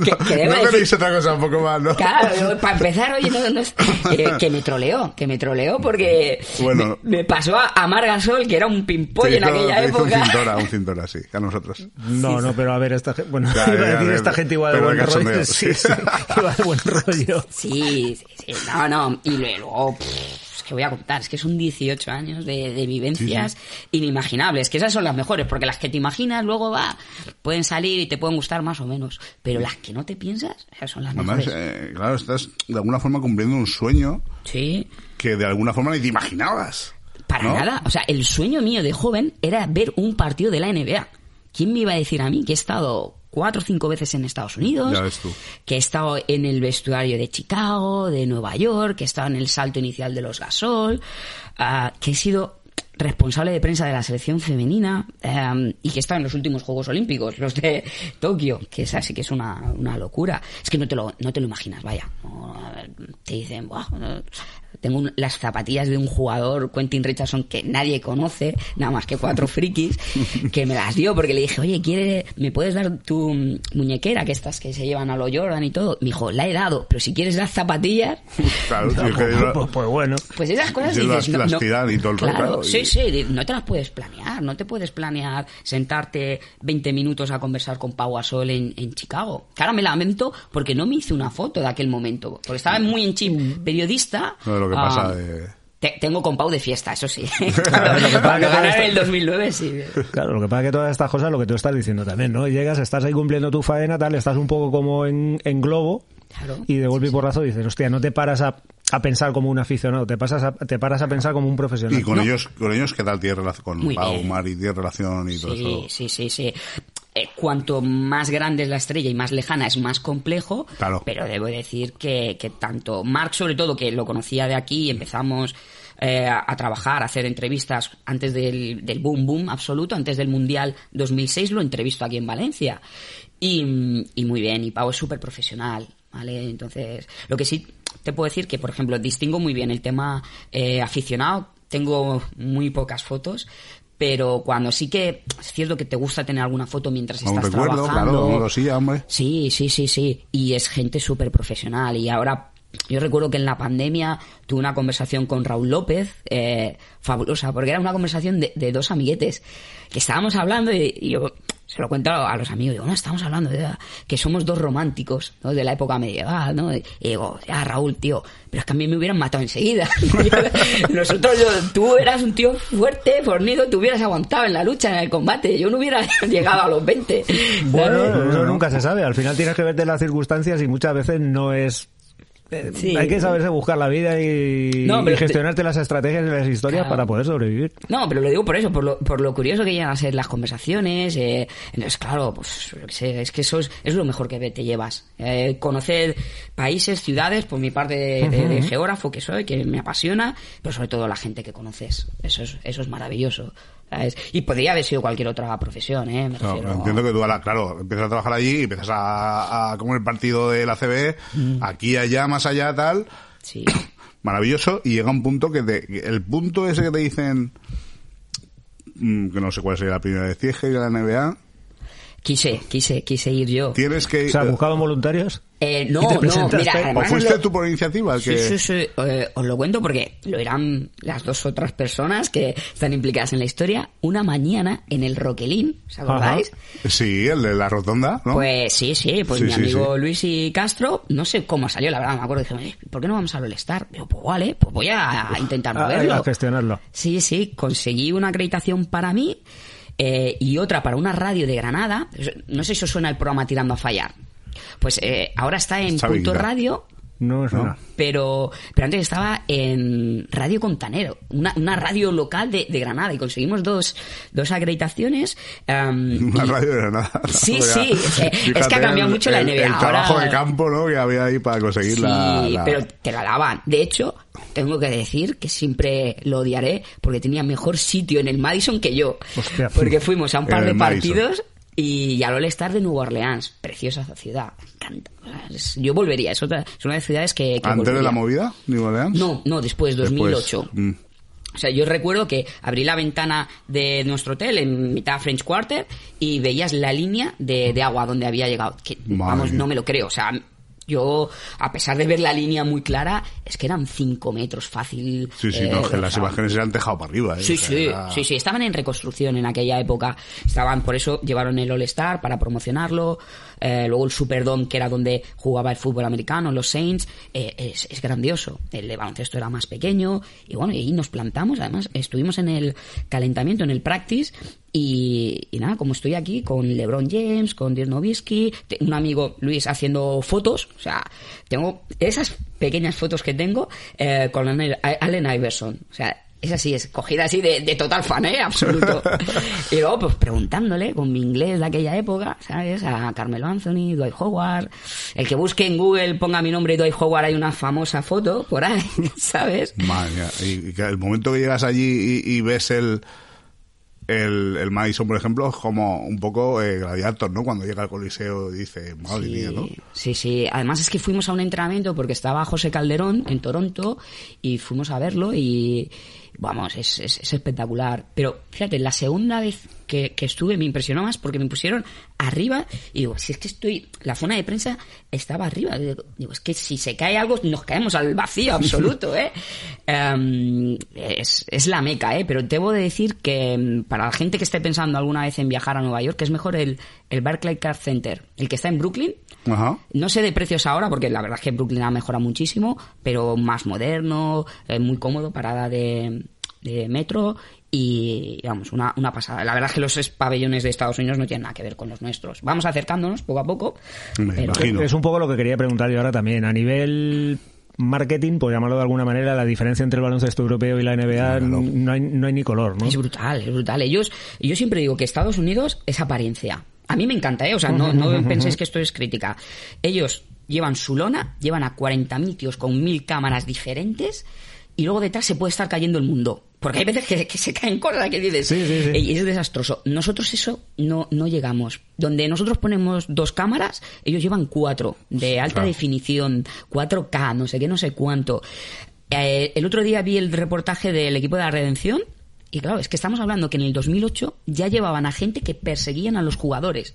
Que- que debe no decir- otra cosa un poco más, ¿no? Claro, para empezar, oye, no, no es- eh, que me troleó, que me troleó porque Bueno. me, me pasó a, a Margasol, que era un pimpoy en aquella época. Un cintora, un cintora, sí, a nosotros. No, no, pero a ver, esta gente. Bueno, *laughs* iba a decir esta gente igual de buen rollo. cachondeo, *laughs* Sí, sí. sí, iba de buen rollo. Sí, sí, sí. No, no. Y luego, pff, es que voy a contar, es que son 18 años de, de vivencias inimaginables. Que esas son las mejores, porque las que te imaginas luego va, pueden salir y te pueden gustar más o menos. Pero las que no te piensas, esas son las Además, mejores. eh, claro, estás de alguna forma cumpliendo un sueño Sí. que de alguna forma ni te imaginabas. Para ¿no? nada. O sea, el sueño mío de joven era ver un partido de la NBA. ¿Quién me iba a decir a mí que he estado cuatro o cinco veces en Estados Unidos? Que he estado en el vestuario de Chicago, de Nueva York, que he estado en el salto inicial de los Gasol, ah, que he sido responsable de prensa de la selección femenina eh, y que está en los últimos Juegos Olímpicos, los de Tokio, que es así que es una, una locura. Es que no te lo, no te lo imaginas, vaya. No, te dicen, "Buah, no, tengo un- las zapatillas de un jugador, Quentin Richardson, que nadie conoce, nada más que cuatro *laughs* frikis, que me las dio porque le dije, oye, ¿quiere, ¿me puedes dar tu mm, muñequera, que estas que se llevan a lo Jordan y todo? Me dijo, la he dado, pero si quieres las zapatillas, *laughs* Claro, sí, es que yo- Pues, pues bueno. pues esas cosas dices, las- no, las no- y todo el claro, sí, y- sí, di- no te las puedes planear, no te puedes planear sentarte 20 minutos a conversar con Pau Gasol en, en Chicago. Que ahora me lamento porque no me hice una foto de aquel momento, porque estaba muy en chip periodista. No, lo que ah, pasa de... te- tengo con Pau de fiesta, eso sí. *laughs* Claro, lo que pasa Cuando que todo ganar el 2009, sí. Claro, lo que pasa es que todas estas cosas, lo que tú estás diciendo también, ¿no? Llegas, estás ahí cumpliendo tu faena, tal, estás un poco como en, en globo Claro. y de golpe y porrazo dices, hostia, no te paras a, a pensar como un aficionado, te, pasas a- te paras a pensar como un profesional. Y con No. ellos, con ellos, ¿qué tal tiene relación con Pau. Mari, tiene relación y todo Sí, eso? sí, sí, sí. Eh, cuanto más grande es la estrella y más lejana es más complejo, Claro. pero debo decir que, que tanto Mark, sobre todo, que lo conocía de aquí y empezamos eh, a, a trabajar, a hacer entrevistas antes del, del boom boom absoluto, antes del Mundial 2006, lo entrevisto aquí en Valencia. Y, y muy bien, y Pau es súper profesional, ¿vale? Entonces, lo que sí te puedo decir que, por ejemplo, distingo muy bien el tema eh, aficionado, tengo muy pocas fotos, pero cuando sí que es cierto que te gusta tener alguna foto mientras estás recuerdo, trabajando. claro, cosilla, hombre. Sí, sí, sí, sí. Y es gente súper profesional. Y ahora, yo recuerdo que en la pandemia tuve una conversación con Raúl López, eh, fabulosa, porque era una conversación de, de dos amiguetes que estábamos hablando y, y yo se lo cuento a los amigos. Digo, no, estamos hablando de que somos dos románticos ¿no? de la época medieval, ¿no? Y digo, ya, Raúl, tío, pero es que a mí me hubieran matado enseguida. *laughs* Nosotros, yo- tú eras un tío fuerte, fornido, te hubieras aguantado en la lucha, en el combate. Yo no hubiera *laughs* llegado a los 20. Bueno, ¿sabes? eso nunca se sabe. Al final tienes que verte las circunstancias y muchas veces no es. Sí. Hay que saberse buscar la vida y, No, pero y gestionarte las estrategias y las historias Claro. para poder sobrevivir. No, pero lo digo por eso, por lo, por lo curioso que llegan a ser las conversaciones. eh, entonces, claro, pues es que eso es, es lo mejor que te llevas. Eh, conocer países, ciudades, por mi parte de, de- de geógrafo que soy, que me apasiona, pero sobre todo la gente que conoces. Eso es, eso es maravilloso. ¿Sabes? Y podría haber sido cualquier otra profesión, ¿eh? Me No, refiero- entiendo que tú ahora, claro, empiezas a trabajar allí y empiezas a, a como el partido de la CB, aquí, allá, más allá, tal, Sí. *coughs* maravilloso, y llega un punto que te, el punto ese que te dicen, mm, que no sé cuál sería la primera vez, que ir a la NBA, Quise, quise, quise ir yo. tienes que O ir, sea, buscaban voluntarios. Eh, ¿Y no, te no, mira, ¿O fuiste lo- tú por iniciativa, Sí, sí, sí. Eh, os lo cuento porque lo eran las dos otras personas que están implicadas en la historia. Una mañana en el Roquelín, ¿os acordáis? sí, el de la rotonda, ¿no? Pues sí, sí, pues Sí, mi sí, amigo sí. Luis y Castro, no sé cómo salió, la verdad, me acuerdo, dije, "Oye, ¿por qué no vamos al All-Star? Digo, pues vale, pues voy a, intentar A, moverlo. a gestionarlo. Sí, sí, conseguí una acreditación para mí eh, y otra para una radio de Granada. No sé si os suena el programa Tirando a Fallar. Pues eh, ahora está en Punto. Radio, No me suena. pero, pero antes estaba en Radio Contanero, una, una radio local de, de Granada y conseguimos dos, dos acreditaciones. em, *laughs* Una y- radio de Granada. *laughs* Sí, sí, *laughs* es que- es que ha cambiado el- mucho la NBA. El trabajo Ahora- de campo, ¿no? Que había ahí para conseguir la, Sí, la- pero te la daban. De hecho, tengo que decir que siempre lo odiaré porque tenía mejor sitio en el Madison que yo. Hostia. Porque fuimos a un par de el Madison. partidos y al All-Star de Nueva Orleans. Preciosa ciudad. Me encanta. Es- yo volvería. Es, otra, es una de las ciudades que, que ¿Antes de la movida, New Orleans? No, no, después, Después, 2008. mm. O sea, yo recuerdo que abrí la ventana de nuestro hotel en mitad French Quarter y veías la línea de, de agua donde había llegado. Que, vamos, no me lo creo. O sea, yo, a pesar de ver la línea muy clara, es que eran 5 metros fácil. Sí, sí, eh, no, que las imágenes eran tejado para arriba, ¿eh? Sí, O sea, sí, era- sí, sí, estaban en reconstrucción en aquella época. Estaban, por eso llevaron el All-Star para promocionarlo. Eh, luego el Superdome, que era donde jugaba el fútbol americano, los Saints, eh, es, grandioso. El baloncesto era más pequeño. Y bueno, y ahí nos plantamos. Además, estuvimos en el calentamiento, en el practice. Y, y nada, como estoy aquí con LeBron James, con Dirk Nowitzki, un amigo Luis haciendo fotos, o sea, tengo esas pequeñas fotos que tengo eh, con Allen Iverson. O sea, Es así, es cogida así de, de total fan, ¿eh? Absoluto. *laughs* y luego, pues preguntándole con mi inglés de aquella época, ¿sabes? A Carmelo Anthony, Dwight Howard. El que busque en Google, ponga mi nombre y Dwight Howard, hay una famosa foto por ahí, *laughs* ¿sabes? Madre mía. Y, y que el momento que llegas allí y, y ves el, el, el Madison, por ejemplo, es como un poco eh, Gladiator, ¿no? Cuando llega al Coliseo dice, madre mía, ¿no? Sí, sí. Además es que fuimos a un entrenamiento porque estaba José Calderón en Toronto y fuimos a verlo y vamos, es, es, es espectacular. Pero fíjate, la segunda vez que, que estuve me impresionó más porque me pusieron arriba y digo, si es que estoy, la zona de prensa estaba arriba. Digo, es que si se cae algo nos caemos al vacío *laughs* absoluto, ¿eh? Em, es, es la meca, ¿eh? Pero debo de decir que em, para la gente que esté pensando alguna vez en viajar a Nueva York, es mejor el, el Barclay Card Center, el que está en Brooklyn, Ajá. no sé de precios ahora, porque la verdad es que Brooklyn ha mejorado muchísimo, pero más moderno, eh, muy cómodo, parada de, de metro y, vamos, una, una pasada. La verdad es que los pabellones de Estados Unidos no tienen nada que ver con los nuestros. Vamos acercándonos poco a poco. Me pero- imagino. Es un poco lo que quería preguntar yo ahora también. A nivel marketing, por llamarlo de alguna manera, la diferencia entre el baloncesto europeo y la NBA no, hay, no hay ni color, ¿no? Es brutal, es brutal. Ellos, yo siempre digo que Estados Unidos es apariencia. A mí me encanta, ¿eh? O sea, no, no penséis que esto es crítica. Ellos llevan su lona, llevan a 40.000 tíos con mil cámaras diferentes y luego detrás se puede estar cayendo el mundo. Porque hay veces que, que se caen cosas que dices, Sí, sí, sí. "Ey, es desastroso. Nosotros eso no, no llegamos. Donde nosotros ponemos dos cámaras, ellos llevan cuatro, de alta Claro. definición, 4K, no sé qué, no sé cuánto. Eh, el otro día vi el reportaje del equipo de la Redención y claro, es que estamos hablando que en el 2008 ya llevaban a gente que perseguían a los jugadores.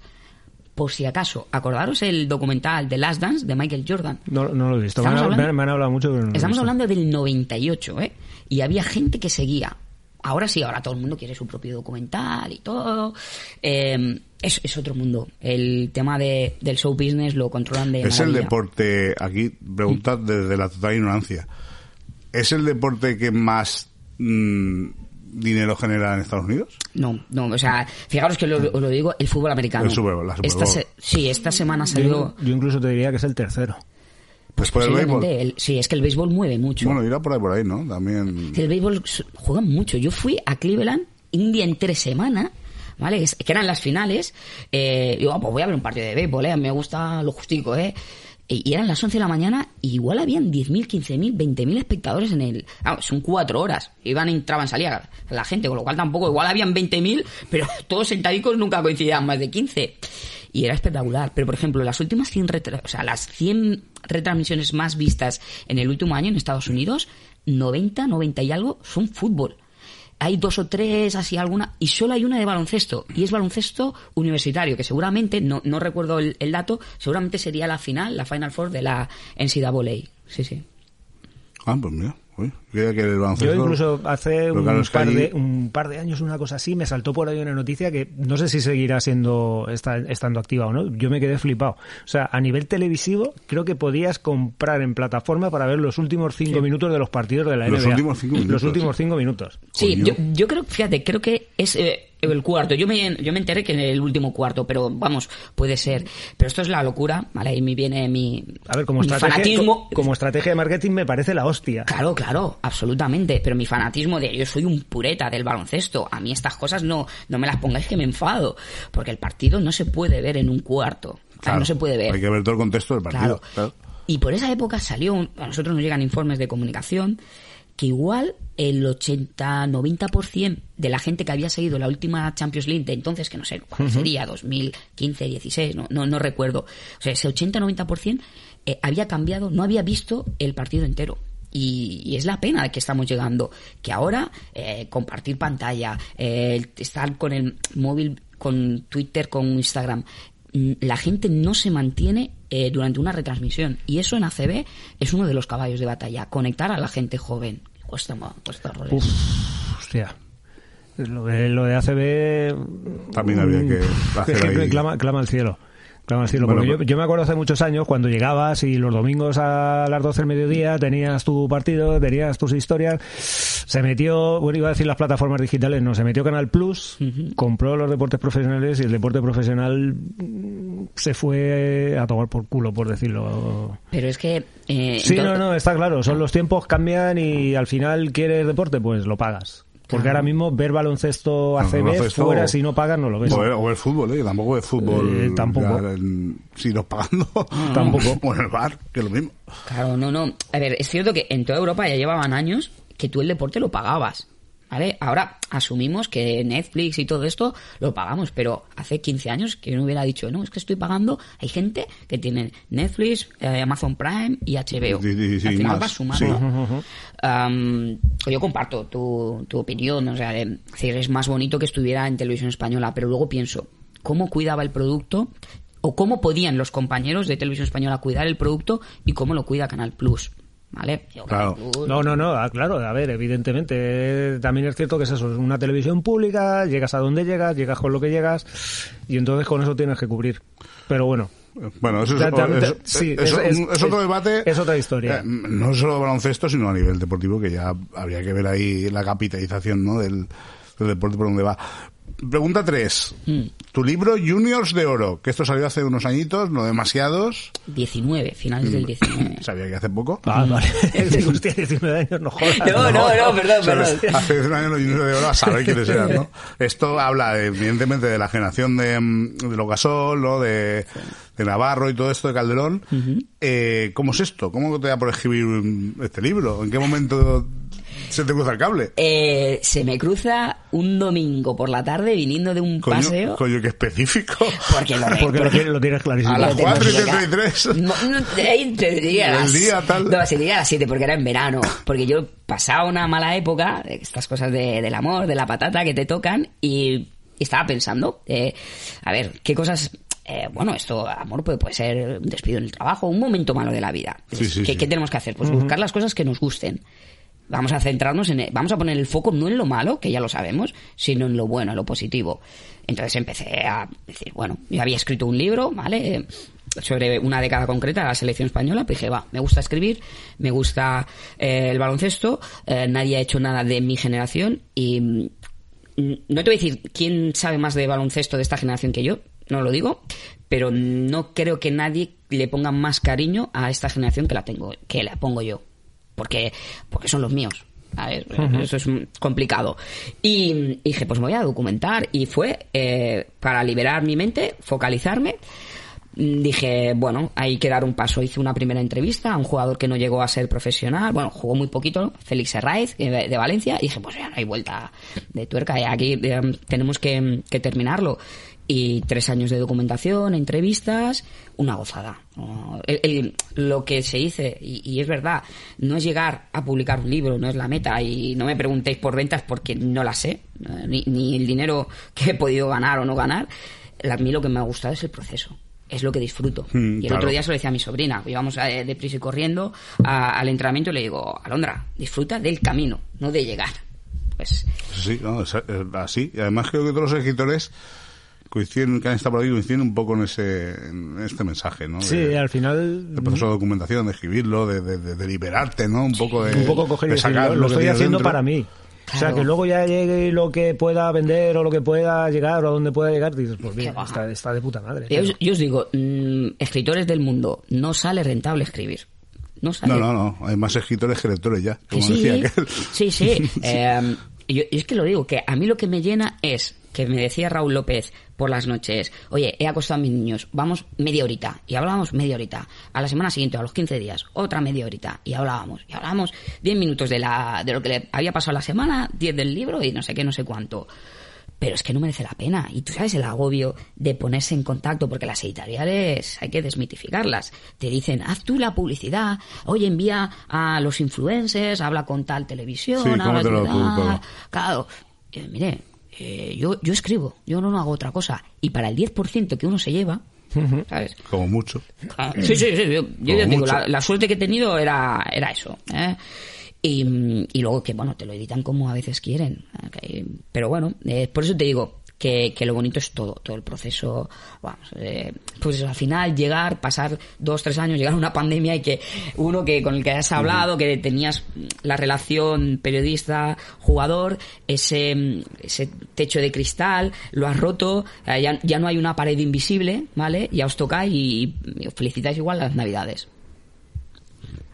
Por si acaso, acordaros el documental de Last Dance de Michael Jordan. No, no lo he visto. Me han, Estamos me han- hablando- me han hablado mucho, pero no lo he Estamos visto. hablando del 98, ¿eh? Y había gente que seguía. Ahora sí, ahora todo el mundo quiere su propio documental y todo. Eh, es, es otro mundo. El tema de, del show business lo controlan de Es el deporte, aquí preguntad desde la total ignorancia, ¿es el deporte que más mm, dinero genera en Estados Unidos? No, no, o sea, fijaros que lo- os lo digo, el fútbol americano. El Super Bowl, la Super Esta Bowl. se- sí, esta semana salió... Yo, yo incluso te diría que es el tercero. Pues por el béisbol. el- sí, es que el béisbol mueve mucho. Bueno, irá por ahí, por ahí, ¿no? También... El béisbol juegan mucho. Yo fui a Cleveland un día entre semana, ¿vale? Que eran las finales. Eh, digo, ah, pues voy a ver un partido de béisbol, ¿eh? Me gusta lo justico, ¿eh? Y eran las 11 de la mañana, y igual habían 10.000, 15.000, 20.000 espectadores en el... Vamos, son cuatro horas. Iban, entraban, salía la gente, con lo cual tampoco... Igual habían 20.000, pero *laughs* todos sentadicos nunca coincidían más de 15. Y era espectacular. Pero, por ejemplo, las últimas 100, retra- o sea, las 100 retransmisiones más vistas en el último año en Estados Unidos, 90, 90 y algo son fútbol. Hay dos o tres, así alguna, y solo hay una de baloncesto, y es baloncesto universitario, que seguramente, no, no recuerdo el, dato, seguramente sería la final, la Final Four de la NCAA. Sí, sí. Ah, pues mira, uy, creía que el baloncesto... Yo incluso hace un, claro, par allí- de, un par de años, una cosa así, me saltó por ahí una noticia que no sé si seguirá siendo esta- estando activa o no. Yo me quedé flipado. O sea, a nivel televisivo, creo que podías comprar en plataforma para ver los últimos cinco minutos de los partidos de la Los NBA. últimos cinco minutos. Los últimos cinco minutos. Sí, yo, yo creo, fíjate, creo que es eh, el cuarto. Yo me, yo me enteré que en el último cuarto, pero vamos, puede ser. Pero esto es la locura, ¿vale? Ahí me viene mi, A ver, como mi estrategia, fanatismo. co- como estrategia de marketing me parece la hostia. Claro, claro, absolutamente. Pero mi fanatismo de yo soy un pureta del baloncesto. A mí estas cosas no, no me las pongáis que me enfado. Porque el partido no se puede ver en un cuarto. Claro, no se puede ver. Hay que ver todo el contexto del partido. Claro. claro. Y por esa época salió, a nosotros nos llegan informes de comunicación que igual el 80-90% de la gente que había seguido la última Champions League de entonces, que no sé cuándo sería, 2015, 16, no, no, no recuerdo. O sea, ese 80-90% eh, había cambiado, no había visto el partido entero. Y, y es la pena de que estamos llegando. Que ahora eh, compartir pantalla, eh, estar con el móvil, con Twitter, con Instagram, mm, la gente no se mantiene eh, durante una retransmisión. Y eso en ACB es uno de los caballos de batalla. Conectar a la gente joven. Cuesta, cuesta horrores. Uf, hostia. Lo de, lo de ACB... También había que mm, *laughs* hacer que ahí- clama, clama al cielo. A decirlo, Bueno, porque yo, yo me acuerdo hace muchos años cuando llegabas y los domingos a las 12 del mediodía tenías tu partido, tenías tus historias. Se metió, bueno, iba a decir las plataformas digitales, no, se metió Canal Plus, compró los deportes profesionales y el deporte profesional se fue a tomar por culo, por decirlo. Pero es que... eh, Sí, entonces- no, no, está claro. Son los tiempos cambian y al final quieres deporte, pues lo pagas. Porque Claro. ahora mismo ver baloncesto No, ACB baloncesto fuera, o- si no pagas, no lo ves. O el, o el fútbol, ¿eh? Tampoco es fútbol. Eh, tampoco. ya en- si nos pagando. *laughs* Tampoco. *laughs* O en el bar, que es lo mismo. Claro, no, no. A ver, es cierto que en toda Europa ya llevaban años que tú el deporte lo pagabas. ¿Vale? Ahora asumimos que Netflix y todo esto lo pagamos, pero hace 15 años que no hubiera dicho, no, es que estoy pagando. Hay gente que tiene Netflix, eh, Amazon Prime y HBO. Sí, sí, sí, Al final más. vas sumando. Am, yo comparto tu, tu opinión, o sea, de- es más bonito que estuviera en televisión española, pero luego pienso, ¿cómo cuidaba el producto? O cómo podían los compañeros de televisión española cuidar el producto y cómo lo cuida Canal Plus. ¿Vale? Yo, Claro. Canal Plus- No, no, no, ah, claro, a ver, evidentemente. eh, También es cierto que es eso, es una televisión pública, llegas a donde llegas, llegas con lo que llegas, y entonces con eso tienes que cubrir. Pero bueno, Bueno, eso es, sí, otro debate. es otra historia. Eh, no solo de baloncesto, sino a nivel deportivo, que ya habría que ver ahí la capitalización ¿no? del, del deporte por donde va. Pregunta 3. Mm. Tu libro Juniors de Oro, que esto salió hace unos añitos, no demasiados. 19, finales Mm. del *laughs* 19. Sabía que hace poco. ah, vale. Digo, hostia, 19 años, no jodas. No, no, no, perdón, ¿Sabes? perdón. Hace un año los Juniors de Oro a saber quiénes eran, ¿no? *laughs* Esto habla, evidentemente, de la generación de, mm, de los Gasol, ¿no? De, de Navarro y todo esto de Calderón. eh, ¿Cómo es esto? ¿Cómo te da por escribir mm, este libro? ¿En qué momento se te cruza el cable? Eh, se me cruza un domingo por la tarde viniendo de un Coño, paseo. coño, qué específico. Porque lo *laughs* Porque lo tienes, lo tienes clarísimo. A las Lo tengo 4 y que sacar. 33. No, no, te diría a El las- día, tal. No, se diría a las 7 porque era en verano. Porque yo pasaba una mala época, estas cosas de- del amor, de la patata que te tocan, y, y estaba pensando, eh, a ver, qué cosas. eh, bueno, esto, amor, puede, puede ser un despido en el trabajo, un momento malo de la vida. Sí, sí, ¿Qué, sí. qué tenemos que hacer? Pues buscar las cosas que nos gusten. Vamos a centrarnos en, vamos a poner el foco no en lo malo, que ya lo sabemos, sino en lo bueno, en lo positivo. Entonces empecé a decir, bueno, yo había escrito un libro, ¿vale? Eh, sobre una década concreta, la selección española, pues dije, va, me gusta escribir, me gusta eh, el baloncesto, eh, nadie ha hecho nada de mi generación y mm, no te voy a decir quién sabe más de baloncesto de esta generación que yo, no lo digo, pero no creo que nadie le ponga más cariño a esta generación que la tengo, que la pongo yo, porque porque son los míos. ¿sabes? Eso es complicado. Y, y dije, pues me voy a documentar. Y fue eh, para liberar mi mente, focalizarme. Mm, Dije, bueno, hay que dar un paso. Hice una primera entrevista a un jugador que no llegó a ser profesional. Bueno, jugó muy poquito, Félix Herraiz, eh, de, Valencia. Y dije, pues ya no hay vuelta de tuerca. eh, Aquí eh, tenemos que, que terminarlo. Y tres años de documentación, entrevistas, una gozada. El- el- lo que se dice, y, y es verdad, no es llegar a publicar un libro, no es la meta. Y no me preguntéis por ventas porque no las sé, eh, ni, ni el dinero que he podido ganar o no ganar. A mí lo que me ha gustado es el proceso es lo que disfruto. Mm, y el claro. otro día se lo decía a mi sobrina, íbamos eh, deprisa y corriendo a- al entrenamiento y le digo, Alondra, disfruta del camino, no de llegar. Pues Sí, no, es, es así. Y además creo que todos los escritores coinciden, que han estado por ahí, coinciden un poco en, ese, en este mensaje, ¿no? Sí, De- al final del proceso de documentación, de escribirlo, de, de, de- de liberarte, ¿no? Un poco de, un poco coger y sacar lo, lo lo que estoy haciendo dentro. para mí. O sea, que luego ya llegue lo que pueda vender o lo que pueda llegar o a donde pueda llegar, dices, pues bien, está, está de puta madre. yo, os- yo os digo, mm, escritores del mundo, no sale rentable escribir. No sale. No, no, no. Hay más escritores que lectores ya, como sí, decía aquel. sí, sí. *laughs* Eh, yo, y es que lo digo, que a mí lo que me llena es que me decía Raúl López por las noches, oye, he acostado a mis niños, vamos media horita, y hablábamos media horita. A la semana siguiente, a los 15 días, otra media horita, y hablábamos, y hablábamos 10 minutos de, la, de lo que le había pasado la semana, 10 del libro y no sé qué, no sé cuánto. Pero es que no merece la pena. Y tú sabes el agobio de ponerse en contacto, porque las editoriales hay que desmitificarlas. Te dicen, haz tú la publicidad, oye, envía a los influencers, habla con tal televisión, Sí, habla con tal". Claro, Eh, mire, eh, yo, yo escribo, yo no, no hago otra cosa. Y para el 10% que uno se lleva, ¿sabes? Como mucho. Ah, Sí, sí, sí. Yo, ya digo, la, la suerte que he tenido era, era eso. ¿eh? Y, y luego que, bueno, te lo editan como a veces quieren. ¿eh? Pero bueno, eh, por eso te digo, que, que lo bonito es todo, todo el proceso. Vamos, eh, pues al final llegar, pasar dos, tres años, llegar a una pandemia y que uno que con el que has hablado, que tenías la relación periodista-jugador, ese, ese techo de cristal, lo has roto, eh, ya, ya no hay una pared invisible, ¿vale? Ya os toca y, y os felicitáis igual las navidades.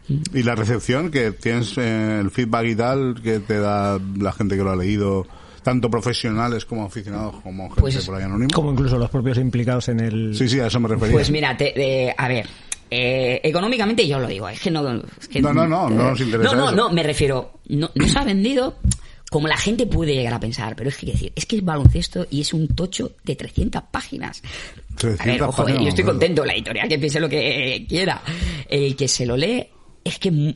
Y la recepción, que tienes eh, el feedback y tal, que te da la gente que lo ha leído, tanto profesionales como aficionados, como gente Pues es- por ahí anónimo. Como incluso los propios implicados en el... Sí, sí, a eso me refería. Pues mira, te- eh, a ver, eh, económicamente yo lo digo, es que no... es que- No, no, no, no nos interesa No, no, eso. no, me refiero, no, no se ha vendido como la gente puede llegar a pensar, pero es que decir, es que es baloncesto y es un tocho de 300 páginas. A 300 ver, ojo, páginas, yo estoy contento, la editorial que piense lo que quiera. El que se lo lee es que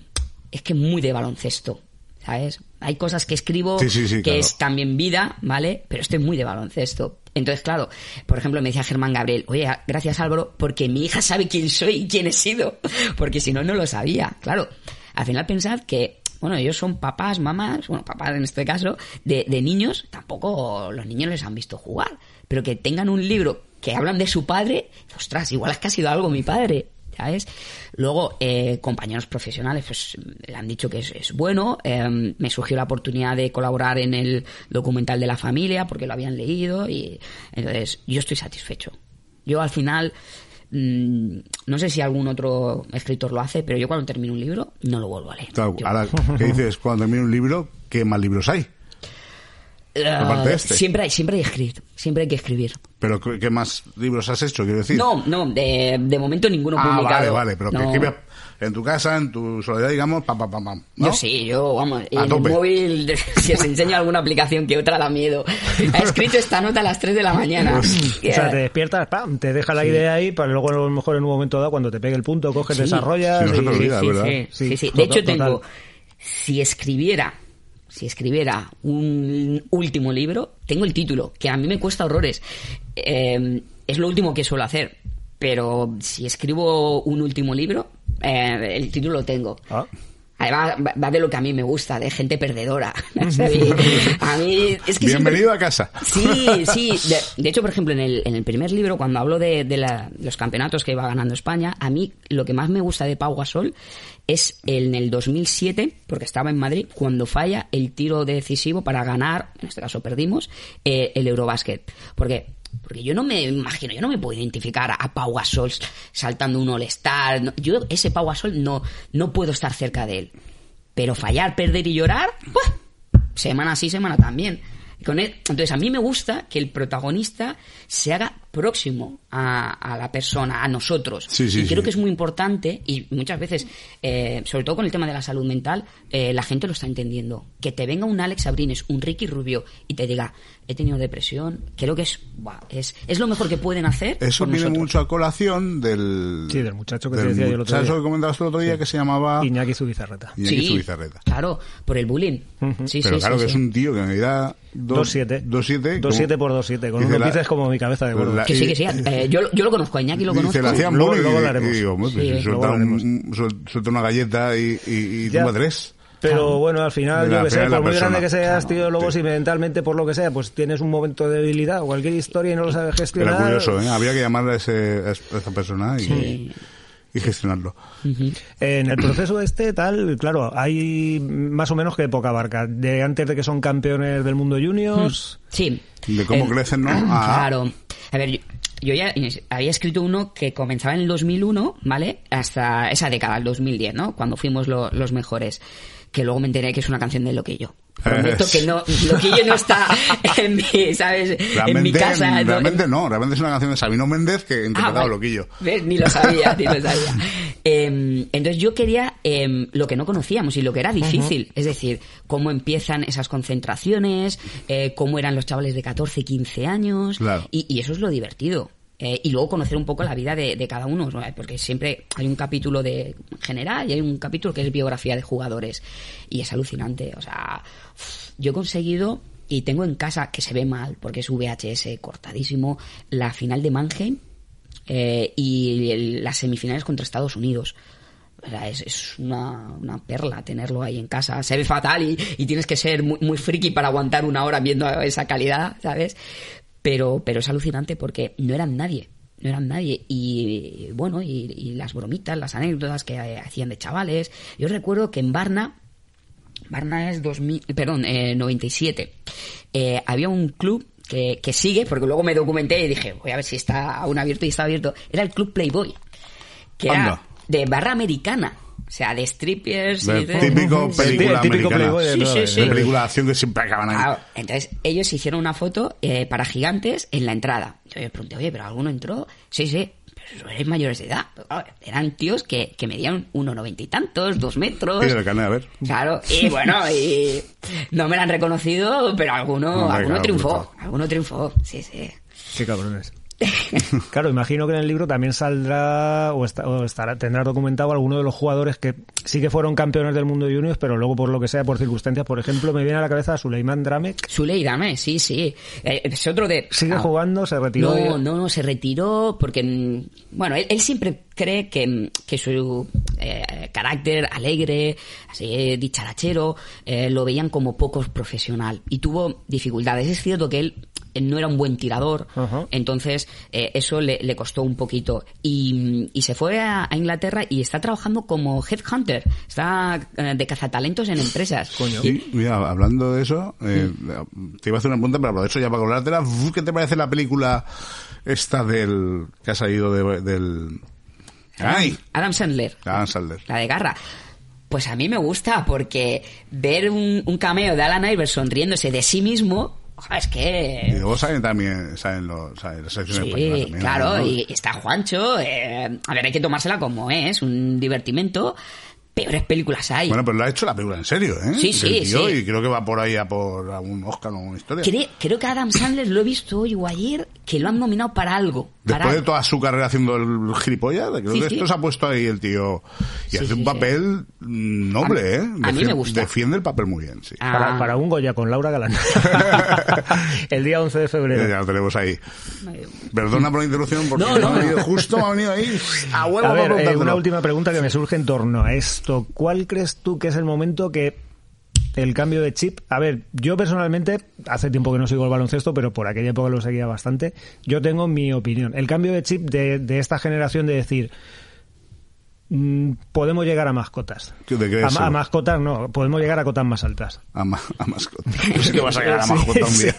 es que muy de baloncesto, ¿sabes? Hay cosas que escribo Sí, sí, sí, que claro. es también vida, ¿vale? Pero esto es muy de baloncesto. Entonces, claro, por ejemplo, me decía Germán Gabriel, oye, gracias Álvaro, porque mi hija sabe quién soy y quién he sido, *laughs* porque si no, no lo sabía. Claro, al final pensad que, bueno, ellos son papás, mamás, bueno, papás en este caso, de, de niños, tampoco los niños les han visto jugar, pero que tengan un libro que hablan de su padre, ostras, igual es que ha sido algo mi padre. Luego, eh, compañeros profesionales pues, le han dicho que es, es bueno. eh, me surgió la oportunidad de colaborar en el documental de la familia porque lo habían leído y entonces yo estoy satisfecho. Yo al final, mm, no sé si algún otro escritor lo hace, pero yo cuando termino un libro no lo vuelvo a leer. Claro, Yo- ahora, *laughs* ¿qué dices? Cuando termine un libro, ¿qué más libros hay? Aparte de este. Siempre hay, siempre hay escribir, siempre hay que escribir. ¿Pero qué qué más libros has hecho, quiero decir? No, no, de, de momento ninguno Ah, publicado. vale, vale, pero que escribes en tu casa, en tu soledad, digamos, pam, pam, pam, pam. ¿no? Yo sí, yo, vamos, A en el tope. móvil, *laughs* si os enseño alguna aplicación que otra da miedo. Ha escrito esta nota a las 3 de la mañana. O sea, te despiertas, pam, te deja la idea ahí, para luego a lo mejor en un momento dado, cuando te pegue el punto, coges, Sí. desarrollas... Sí, no se te y- olvida, sí, ¿verdad? sí, sí, Sí, sí. De total, hecho, total. tengo, si escribiera, si escribiera un último libro, tengo el título, que a mí me cuesta horrores. Eh, es lo último que suelo hacer. Pero si escribo un último libro, eh, el título lo tengo. Ah. Además, va- de lo que a mí me gusta, de gente perdedora. *laughs* *laughs* A mí es que siempre- Bienvenido a casa. Sí, sí. De, de hecho, por ejemplo, en el, en el primer libro, cuando hablo de, de la- los campeonatos que iba ganando España, a mí lo que más me gusta de Pau Gasol es en el 2007, porque estaba en Madrid, cuando falla el tiro decisivo para ganar, en este caso perdimos, eh, el Eurobásquet. Porque porque yo no me imagino, yo no me puedo identificar a Pau Gasol saltando un All-Star. no- yo, ese Pau Gasol, no, no puedo estar cerca de él. Pero fallar, perder y llorar, semana sí, semana también. Con él- entonces, a mí me gusta que el protagonista se haga próximo a, a la persona, a nosotros. Sí, sí, y creo sí. que es muy importante, y muchas veces, eh, sobre todo con el tema de la salud mental, eh, la gente lo está entendiendo. Que te venga un Alex Abrines, un Ricky Rubio, y te diga, he tenido depresión, creo que es, buah, es, es lo mejor que pueden hacer. Eso viene nosotros. mucho a colación del... Sí, del muchacho que te del decía yo el otro muchacho día. que comentabas el otro día que se llamaba Iñaki Zubizarreta. Iñaki Sí, Zubizarreta. claro, por el bullying. Sí, Pero sí, claro sí, que sí. es un tío que me da 2-7. 2-7. 2-7 por 2-7, con Dice unos la- bíceps como mi cabeza de gordo. la- Que sí, que sí. *laughs* eh, yo, yo lo conozco, a Iñaki lo conozco. Dice, le hacían Luego- luego y- hablaremos. y digo, hombre, pues Sí, suelta, un- suelta una galleta y, y, y tumba tres. Pero bueno, al final, yo que sé, por muy persona. grande que seas, tío, luego sí. si mentalmente, por lo que sea, pues tienes un momento de debilidad o cualquier historia y no lo sabes gestionar. Era curioso, ¿eh? Habría que llamarle a, ese, a esa persona y, y gestionarlo. En el proceso este, tal, claro, hay más o menos que poca barca. De antes de que son campeones del mundo juniors. Sí. De cómo Eh, crecen, ¿no? *clears throat* Claro. A ver, yo, yo ya había escrito uno que comenzaba en el 2001, ¿vale? Hasta esa década, el 2010, ¿no? Cuando fuimos lo- los mejores. Que luego me enteré que es una canción de Loquillo. Prometo que no, Loquillo no está *laughs* en mi, ¿sabes? en mi Realmente, casa. no- realmente no, realmente es una canción de Sabino Méndez que interpretaba Ah, vale. Loquillo. ¿Ves? Ni lo sabía, ni lo *laughs* sabía. Em, entonces yo quería em, lo que no conocíamos y lo que era difícil, es decir, cómo empiezan esas concentraciones, eh, cómo eran los chavales de 14, 15 años, Claro. y, y eso es lo divertido. Eh, y luego conocer un poco la vida de, de cada uno, ¿no? porque siempre hay un capítulo de general y hay un capítulo que es biografía de jugadores. Y es alucinante. O sea, yo he conseguido y tengo en casa que se ve mal porque es VHS cortadísimo la final de Mannheim eh, y las semifinales contra Estados Unidos. Es, es una, una perla tenerlo ahí en casa. Se ve fatal y, y tienes que ser muy, muy friki para aguantar una hora viendo esa calidad, ¿sabes? Pero, pero es alucinante porque no eran nadie. No eran nadie. Y bueno, y, y las bromitas, las anécdotas que eh, hacían de chavales. Yo recuerdo que en Varna, Varna es 2000, perdón, eh, 97, eh, había un club que, que sigue, porque luego me documenté y dije, voy a ver si está aún abierto y está abierto. Era el Club Playboy, que Anda. era de barra americana. O sea, de strippers y de- típico Sí, película el típico americana. Playboy de Sí, sí, sí. De película de acción que siempre acaban ahí. Ah, entonces ellos hicieron una foto eh, para gigantes en la entrada. Yo les pregunté, oye, ¿pero alguno entró? Sí, sí, pero eres mayores de edad. Pero, claro, eran tíos que, que medían 1,90 y tantos, dos metros. Pídele carnet, a ver. Claro, y bueno, y no me la han reconocido, pero alguno, alguno claro, triunfó. brutal. Alguno triunfó, sí, sí. Qué cabrones. *laughs* Claro, imagino que en el libro también saldrá o, está- o estará, tendrá documentado alguno de los jugadores que sí que fueron campeones del mundo de juniors, pero luego por lo que sea, por circunstancias, por ejemplo, me viene a la cabeza Suleiman Dramek. Dame, sí, sí. Eh, es otro de... Sigue ah, jugando, se retiró. No, no, no, se retiró porque, mm, bueno, él, él siempre cree que, que su eh, carácter alegre, así, dicharachero, eh, lo veían como poco profesional y tuvo dificultades. Es cierto que él eh, no era un buen tirador, Ajá. entonces eh, eso le, le costó un poquito. Y, y se fue a, a Inglaterra y está trabajando como headhunter, está eh, de cazatalentos en empresas. Sí, mira, hablando de eso, eh, te iba a hacer una pregunta, pero eso ya para colártela. Uf, ¿Qué te parece la película esta del que ha salido de- del... ¡Ay! Adam Sandler. Adam Sandler. La de Garra. Pues a mí me gusta porque ver un, un cameo de Alan Iverson riéndose de sí mismo, es Y que... luego salen también, salen los, salen españolas Sí, claro, ¿no? y está Juancho. eh, a ver, hay que tomársela como es, un divertimento. Peores películas hay. Bueno, pero lo ha hecho la película en serio, ¿eh? Sí, sí, sí. Y creo que va por ahí a por a un Oscar o una historia. Cre- creo que Adam Sandler lo he visto hoy o ayer que lo han nominado para algo. Después para- de toda su carrera haciendo el gilipollas, creo Sí, que sí. esto se ha puesto ahí el tío y Sí, hace sí, un papel noble, A- ¿eh? a mí me gusta. Defiende el papel muy bien, sí. Ah, Para, para un Goya con Laura Galán. *laughs* el día 11 de febrero. Ya lo tenemos ahí. Perdona por la interrupción, porque No, no, justo me ha venido ahí *laughs* a huevo A para ver, eh, una última pregunta que me surge en torno a esto. ¿Cuál crees tú que es el momento que el cambio de chip? A ver, yo personalmente, hace tiempo que no sigo el baloncesto, pero por aquella época lo seguía bastante. Yo tengo mi opinión. El cambio de chip de, de esta generación de decir, mm, podemos llegar a mascotas. ¿De qué A, a mascotas no, podemos llegar a cotas más altas. A, ma- a mascota. *laughs* Es que vas a llegar a mascota un día.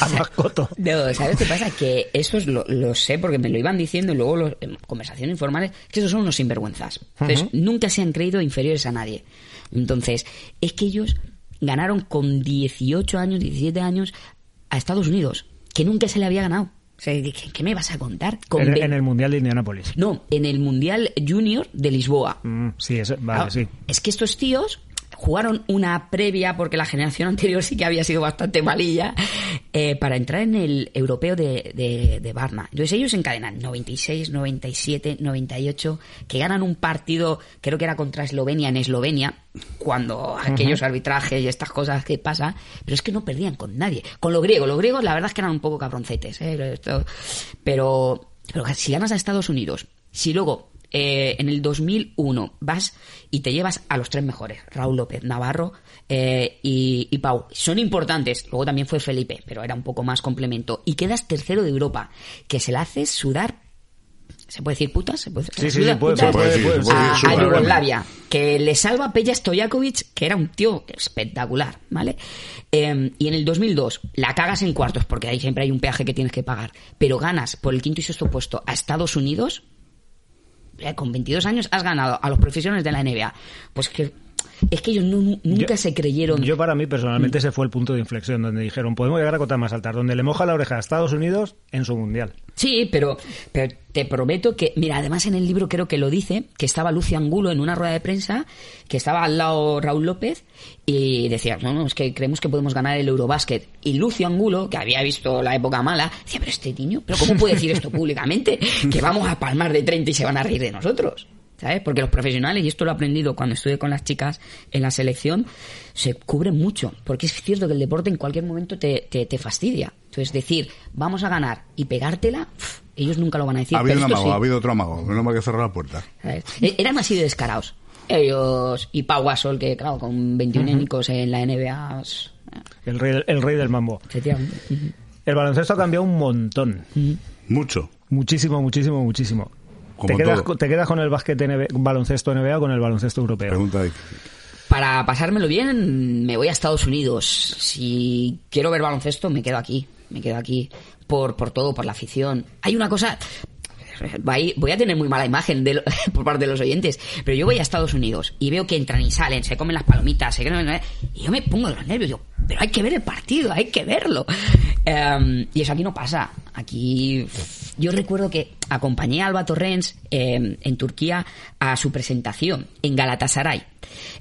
A mascoto. No, ¿sabes qué pasa? Que eso es lo, lo sé porque me lo iban diciendo y luego los, en conversaciones informales, que esos son unos sinvergüenzas. Entonces, nunca se han creído inferiores a nadie. Entonces, es que ellos ganaron con 18 años, 17 años a Estados Unidos, que nunca se le había ganado. O sea, ¿qué, me vas a contar? Con En, el Mundial de Indianápolis. No, en el Mundial Junior de Lisboa. Mm, sí, eso, vale, Claro, sí. Es que estos tíos jugaron una previa, porque la generación anterior sí que había sido bastante malilla, eh, para entrar en el europeo de, de, de Varna. Entonces ellos encadenan 96, 97, 98, que ganan un partido, creo que era contra Eslovenia en Eslovenia, cuando aquellos arbitrajes y estas cosas que pasan, pero es que no perdían con nadie. Con los griegos, los griegos la verdad es que eran un poco cabroncetes, ¿eh? Pero, pero si ganas a Estados Unidos, si luego eh, en el 2001 vas y te llevas a los tres mejores, Raúl López, Navarro eh, y, y Pau. Son importantes. Luego también fue Felipe, pero era un poco más complemento. Y quedas tercero de Europa, que se la hace sudar. ¿Se puede decir putas? ¿Se puede, Sí, sí, puede, putas? puede, puede, a. Yugoslavia, que le salva a Peja Stojakovic, que era un tío espectacular, ¿vale? Eh, y en el 2002 la cagas en cuartos, porque ahí siempre hay un peaje que tienes que pagar, pero ganas por el quinto y sexto puesto a Estados Unidos, con 22 años has ganado a los profesionales de la NBA. Pues que es que ellos no- nu- nunca Yo- se creyeron. Yo para mí Mm. personalmente ese fue el punto de inflexión donde dijeron podemos llegar a cotas más altas, donde le moja la oreja a Estados Unidos en su mundial. Sí, pero, pero te prometo que, mira, además en el libro creo que lo dice, que estaba Lucio Angulo en una rueda de prensa, que estaba al lado Raúl López, y decía, no, no, es que creemos que podemos ganar el Eurobásquet. Y Lucio Angulo, que había visto la época mala, decía, pero este niño, ¿pero cómo puede decir esto *laughs* públicamente? Que vamos a palmar de 30 y se van a reír de nosotros. ¿Sabes? Porque los profesionales, y esto lo he aprendido cuando estuve con las chicas en la selección, se cubren mucho. Porque es cierto que el deporte en cualquier momento te, te, te fastidia. Entonces, decir, vamos a ganar y pegártela, ellos nunca lo van a decir. Ha habido un amago, sí. ha habido otro amago. Menos mal que cerró la puerta. ¿sabes? E- Eran así de descarados. Ellos y Pau Gasol, que claro, con 21 añicos en la NBA, pues, El rey, el rey del mambo. El baloncesto ha cambiado un montón. Mucho. Muchísimo, muchísimo, muchísimo. Como ¿Te quedas, todo. con- ¿Te quedas con el básquet NBA, baloncesto NBA o con el baloncesto europeo? Pregunta de... Para pasármelo bien, me voy a Estados Unidos. Si quiero ver baloncesto, me quedo aquí. Me quedo aquí. Por, por todo, por la afición. Hay una cosa. *laughs* Voy a tener muy mala imagen de lo- *laughs* por parte de los oyentes, pero yo voy a Estados Unidos y veo que entran y salen, se comen las palomitas, se y yo me pongo de los nervios. Digo, pero hay que ver el partido, hay que verlo. Em, y eso aquí no pasa. Aquí yo recuerdo que acompañé a Alba Torrens em, en Turquía a su presentación en Galatasaray.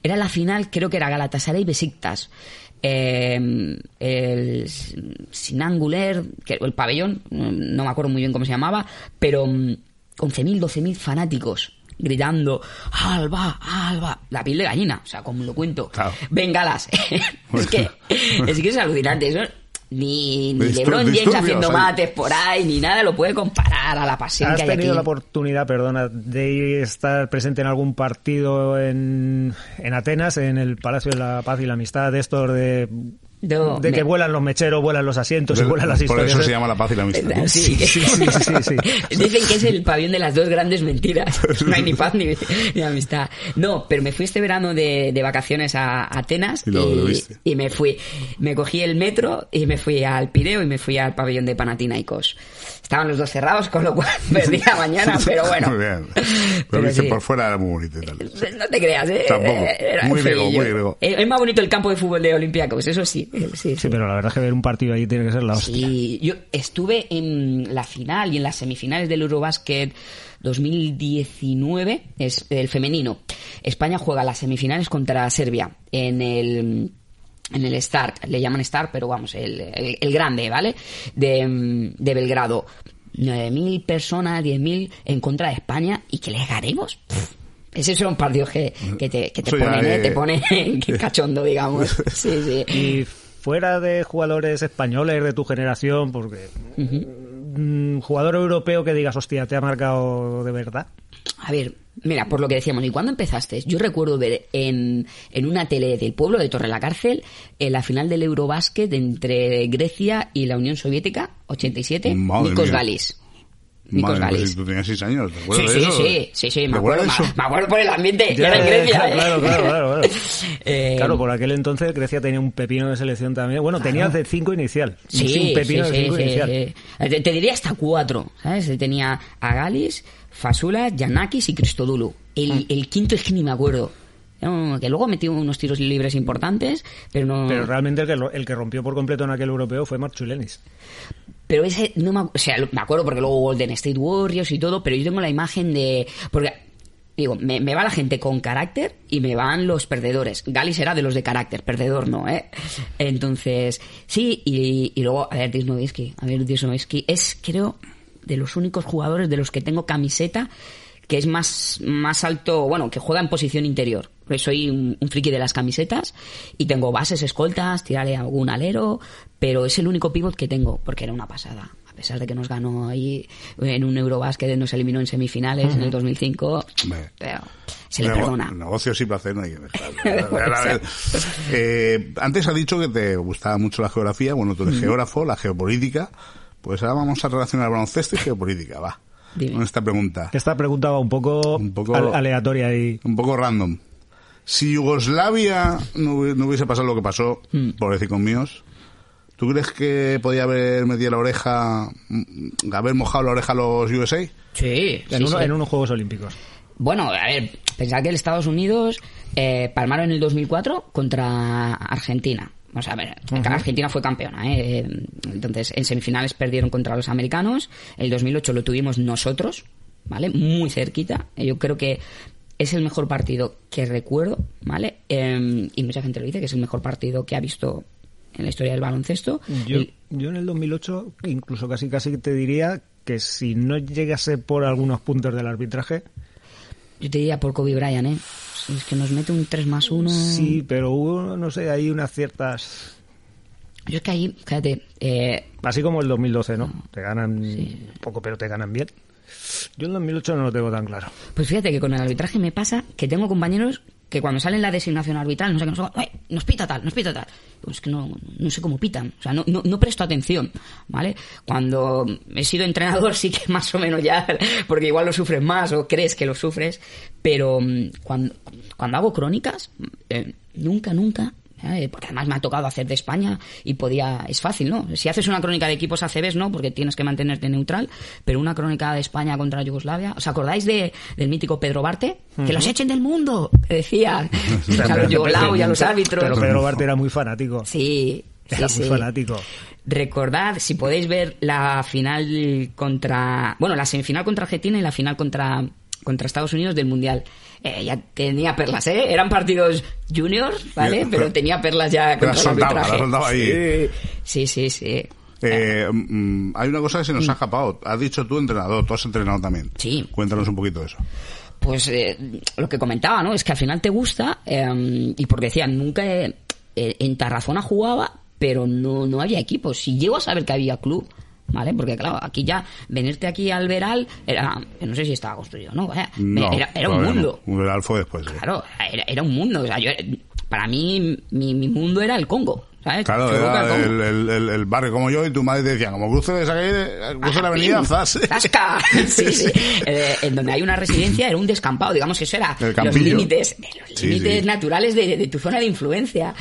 Era la final, creo que era Galatasaray Besiktas. Eh, el Sinanguler, que el pabellón, no me acuerdo muy bien cómo se llamaba, pero mm, 11.000, 12.000 fanáticos gritando Alba, Alba, la piel de gallina, o sea, como lo cuento. Claro. Bengalas. *laughs* es que es que es alucinante eso. Ni, ni Distur- LeBron James haciendo mates por ahí, ni nada lo puede comparar a la pasión ¿Has que hay tenido aquí. la oportunidad, perdona, de ir- estar presente en algún partido en, en Atenas, en el Palacio de la Paz y la Amistad, de estos de, No, de me- que vuelan los mecheros, vuelan los asientos y vuelan las Por historias? eso se llama la paz y la amistad. ¿no? Sí, Sí, sí, sí, sí, sí. *laughs* Dicen que es el pabellón de las dos grandes mentiras. No hay ni paz ni, ni amistad. No, pero me fui este verano de, de vacaciones a Atenas Y lo- lo viste. y me fui. Me cogí el metro y me fui al Pireo y me fui al pabellón de Panathinaikos. Estaban los dos cerrados, con lo cual *laughs* perdí la mañana, pero bueno. Muy bien. *laughs* Pero, viste, sí. por fuera era muy bonito y tal. No te creas, ¿eh? Tampoco. Era Muy griego, muy griego. Es es más bonito el campo de fútbol de Olympiacos, eso sí. eh, Sí, Sí, sí. pero la verdad es que ver un partido ahí tiene que ser la hostia. Sí, yo estuve en la final y en las semifinales del Eurobasket 2019, es el femenino. España juega las semifinales contra Serbia en el en el Start, le llaman Start, pero vamos, el, el- el grande, ¿vale? De, de Belgrado. 9.000 personas, 10.000 en contra de España y que les ganemos. Pff, Esos son partidos que, que te, que te ponen, ¿eh? te ponen *laughs* *laughs* cachondo, digamos. *laughs* Sí, sí. Y fuera de jugadores españoles de tu generación, porque mm, jugador europeo que digas, hostia, te ha marcado de verdad. A ver, mira, por lo que decíamos, ¿y cuándo empezaste? Yo recuerdo ver en, en una tele del pueblo de Torre la Cárcel en la final del Eurobásquet entre Grecia y la Unión Soviética, 87, Madre Nikos mía. Galis. Nikos Madre, pues Galis. si tú tenías seis años, ¿te Sí, acuerdas sí, de eso? sí, sí, sí, me ¿Te acuerdo, me, acuerdo por el ambiente, Ya, era en Grecia, claro, ¿eh? claro, claro, claro, claro. *laughs* Eh, Claro, por aquel entonces Grecia tenía un pepino de selección también. Bueno, tenía de 5 inicial. Sí, un pepino sí, de sí, 5 sí, inicial. sí. Te, te diría hasta cuatro, ¿sabes? Tenía a Galis, Fasula, Yanakis y Cristodulu. El, Mm. el quinto es que ni me acuerdo. No, Que luego metió unos tiros libres importantes, pero no... Pero realmente el que, el que rompió por completo en aquel europeo fue Marchulenis. Pero ese no me, o sea, me acuerdo porque luego Golden State Warriors y todo, pero yo tengo la imagen de porque digo, me, me va la gente con carácter y me van los perdedores. Galis era de los de carácter, perdedor no, ¿eh? Entonces, sí, y, y luego, a ver, Disnovisky, a ver, Disnovisky es, creo, de los únicos jugadores de los que tengo camiseta que es más, más alto, bueno, que juega en posición interior. Porque soy un, un friki de las camisetas y tengo bases, escoltas, tirarle algún alero, pero es el único pivot que tengo, porque era una pasada. A pesar de que nos ganó ahí en un Eurobásquet, nos eliminó en semifinales en el 2005, Hombre. pero se le Nego- perdona. Negocios y placer no hay que dejar. *laughs* Eh, antes ha dicho que te gustaba mucho la geografía. Bueno, tú eres geógrafo, la geopolítica. Pues ahora vamos a relacionar baloncesto y geopolítica. Va. Dime. Con esta pregunta. Esta pregunta va un poco, Un poco- al- aleatoria y Un poco random. Si Yugoslavia no, hubi- no hubiese pasado lo que pasó, Hmm. pobrecicos míos, ¿tú crees que podía haber metido la oreja, mm, haber mojado la oreja a los USA? Sí, en, sí, uno- sí. en unos Juegos Olímpicos. Bueno, a ver, pensad que el Estados Unidos eh, palmaron en el 2004 contra Argentina. O sea, a ver, Argentina fue campeona, ¿eh? Entonces, en semifinales perdieron contra los americanos. El 2008 lo tuvimos nosotros, ¿vale? Muy cerquita. Yo creo que es el mejor partido que recuerdo, ¿vale? Eh, y mucha gente lo dice que es el mejor partido que ha visto en la historia del baloncesto. Yo, El- yo en el 2008 incluso casi casi te diría que si no llegase por algunos puntos del arbitraje, yo te diría por Kobe Bryant, ¿eh? Es que nos mete un 3 más 1. sí, pero hubo, no sé, hay unas ciertas... Yo es que ahí, fíjate, eh, Así como el 2012, ¿no? Te ganan poco, pero te ganan bien. Yo el 2008 no lo tengo tan claro. Pues fíjate que con el arbitraje me pasa que tengo compañeros que cuando sale la designación arbitral, no sé qué, no sé qué, "Ay, nos pita tal, nos pita tal. Digo, Es que no, no sé cómo pitan, o sea, no, no, no presto atención, ¿vale? Cuando he sido entrenador sí que más o menos ya, *laughs* porque igual lo sufres más o crees que lo sufres, pero mm, cuando, cuando hago crónicas, eh, nunca, nunca ¿eh? porque además me ha tocado hacer de España y podía es fácil no si haces una crónica de equipos ACBs no porque tienes que mantenerte neutral pero una crónica de España contra Yugoslavia os acordáis de, del mítico Pedro Barte que los echen del mundo *laughs* decía *laughs* o sea, a los yugoslavos y a los árbitros Pero Pedro Barte era muy fanático. sí Era sí. muy fanático. Recordad, si podéis ver la final contra. Bueno, la semifinal contra Argentina y la final contra, contra Estados Unidos del Mundial. Eh, ya tenía perlas, ¿eh? Eran partidos juniors, ¿vale? Pero pero- tenía perlas ya contra las el soltaba, arbitraje. soltaba ahí. Sí, sí, sí. sí. Eh, mm, hay una cosa que se nos ha escapado. Has dicho tú entrenador, tú has entrenado también. Sí. Cuéntanos un poquito de eso. Pues eh, lo que comentaba, ¿no? Es que al final te gusta eh, y porque decía, nunca eh, en Tarazona jugaba, pero no, no había equipo. Si llego a saber que había club, ¿vale? Porque claro, aquí ya, venirte aquí al Veral, era, no sé si estaba construido, ¿no? Vaya, No, era, era un mundo. no. Un Real fue después. sí. Claro, era, era un mundo. O sea, yo, para mí, mi, mi mundo era el Congo. ¿Sabes? Claro, era el el, el- el- barrio como yo y tu madre te decía, como cruce de esa calle, cruce la avenida, ¡Pim! zas. *laughs* ¡Zasca! *laughs* Sí, sí. Eh, en donde hay una residencia era un descampado, digamos que eso era El los límites, los Sí, límites sí. naturales de, de tu zona de influencia.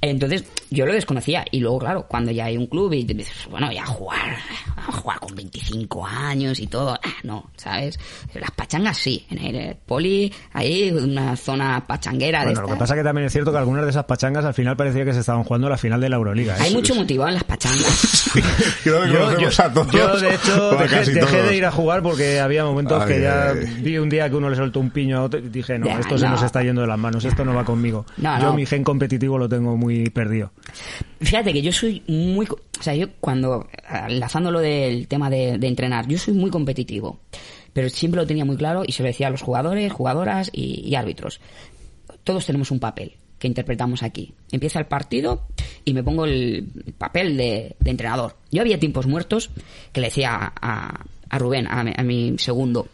Entonces, yo lo desconocía. Y luego, claro, cuando ya hay un club y te dices, bueno, ya a jugar, a jugar con 25 años y todo, ah, no, ¿sabes? Las pachangas sí. En el poli, ahí, una zona pachanguera de Bueno, lo que pasa que también es cierto que algunas de esas pachangas al final parecía que se estaban jugando la final de la Euroliga. ¿eh? Hay mucho motivado en las pachangas. *laughs* Creo que Yo, conocemos yo- a todos. yo, de hecho, dejé, de ir a jugar porque había momentos Ay, que ya ay, vi un día que uno le soltó un piño a otro y dije, no, Ya, esto se no. nos está yendo de las manos, esto no va conmigo. No, yo no. mi gen competitivo lo tengo muy perdido. Fíjate que yo soy muy... O sea, yo cuando... Enlazando lo del tema de, de entrenar, yo soy muy competitivo. Pero siempre lo tenía muy claro y se lo decía a los jugadores, jugadoras y, y árbitros. Todos tenemos un papel que interpretamos aquí. Empieza el partido y me pongo el papel de, de entrenador. Yo había tiempos muertos que le decía a, a Rubén, a mi, a mi segundo,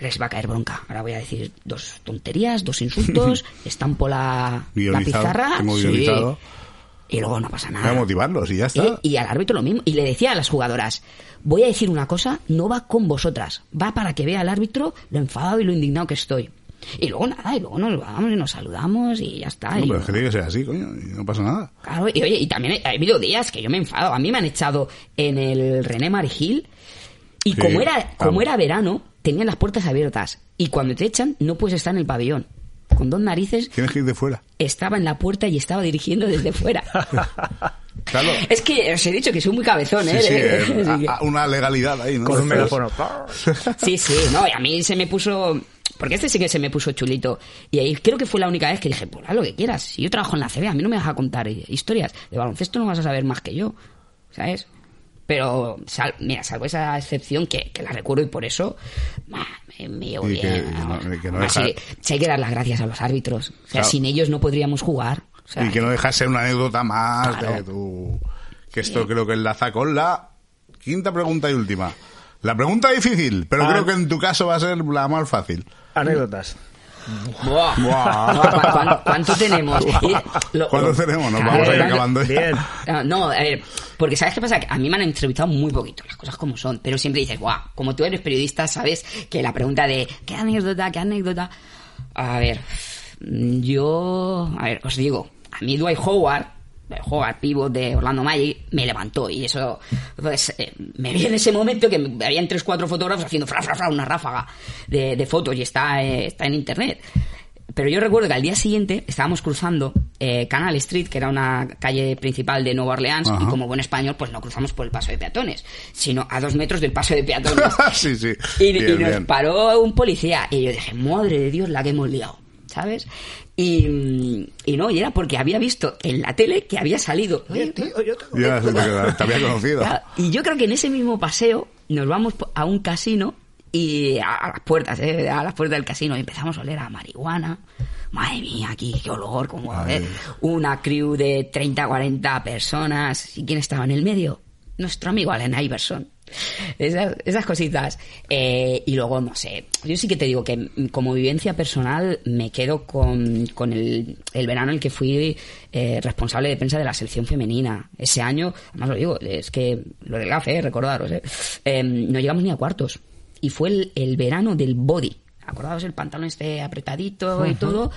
les va a caer bronca. Ahora voy a decir dos tonterías, dos insultos, *laughs* estampo la, la pizarra. sí, y luego no pasa Voy a nada. motivarlos y ya está. Y, y al árbitro lo mismo. Y le decía a las jugadoras, voy a decir una cosa, no va con vosotras, va para que vea al árbitro lo enfadado y lo indignado que estoy. Y luego nada, y luego nos vamos y nos saludamos y ya está. No, y- pero es que tiene que ser así, coño, y no pasa nada. Claro, y oye, y también ha habido días que yo me he enfadado. A mí me han echado en el René Marigil y Sí, como era como vamos. era verano, tenían las puertas abiertas. Y cuando te echan, no puedes estar en el pabellón. Con dos narices, Tienes que ir de fuera. estaba en la puerta y estaba dirigiendo desde fuera. *laughs* Claro. Es que os he dicho que soy muy cabezón, ¿eh? sí, *laughs* eh, a- a una legalidad ahí, ¿no? Con un megáfono. *laughs* Sí, sí, no, y a mí se me puso... Porque este sí que se me puso chulito. Y ahí creo que fue la única vez que dije, pues haz lo que quieras. Si yo trabajo en la CB, a mí no me vas a contar eh, historias. De baloncesto no vas a saber más que yo. ¿Sabes? Pero, sal- mira, salvo esa excepción que, que la recuerdo y por eso bah, me, me llevo Y que- bien. y no- y que no Además, deja- sí, sí hay que dar las gracias a los árbitros. O sea, Claro. sin ellos no podríamos jugar. O sea, y que no deja de ser una anécdota más Claro. de tu... Que esto creo que enlaza con la quinta pregunta y última. La pregunta difícil, pero Ah. creo que en tu caso va a ser la más fácil. Anécdotas. Buah. Buah. ¿Cu- cu- ¿Cuánto tenemos? *laughs* Lo- ¿Cuánto lo- tenemos? Nos vamos a ir ¿cuánto- acabando. Bien. Ah, No, a ver, porque ¿sabes qué pasa? Que a mí me han entrevistado muy poquito, las cosas como son, pero siempre dices, guau, como tú eres periodista, sabes que la pregunta de ¿qué anécdota, qué anécdota? A ver, yo, a ver, os digo, a mí Dwight Howard, Howard pivot de Orlando Magic, me levantó y eso, pues, eh, me vi en ese momento que habían tres, cuatro fotógrafos haciendo fra, fra, fra, una ráfaga de, de fotos y está, eh, está en internet. Pero yo recuerdo que al día siguiente estábamos cruzando eh, Canal Street, que era una calle principal de Nueva Orleans, Ajá. y como buen español, pues no cruzamos por el paso de peatones, sino a dos metros del paso de peatones. *laughs* sí, sí. y, nos bien. paró un policía, y yo dije, madre de Dios, la que hemos liado, ¿sabes? Y, y no, y era porque había visto en la tele que había salido. Oye, Ya se te, queda- te había *laughs* conocido. Claro, y yo creo que en ese mismo paseo nos vamos a un casino y a, a las puertas, ¿eh? a las puertas del casino y empezamos a oler a marihuana. Madre mía, aquí qué olor, como a ver, una crew de 30, 40 personas. ¿Y quién estaba en el medio? Nuestro amigo Allen Iverson. Esas, esas cositas. Eh, y luego, no sé, yo sí que te digo que como vivencia personal me quedo con, con el, el verano en el que fui eh, responsable de prensa de la selección femenina. Ese año, además lo digo, es que lo del gafe, eh, recordaros, eh, Eh, no llegamos ni a cuartos. Y fue el, el verano del body. ¿Acordaos el pantalón este apretadito y todo?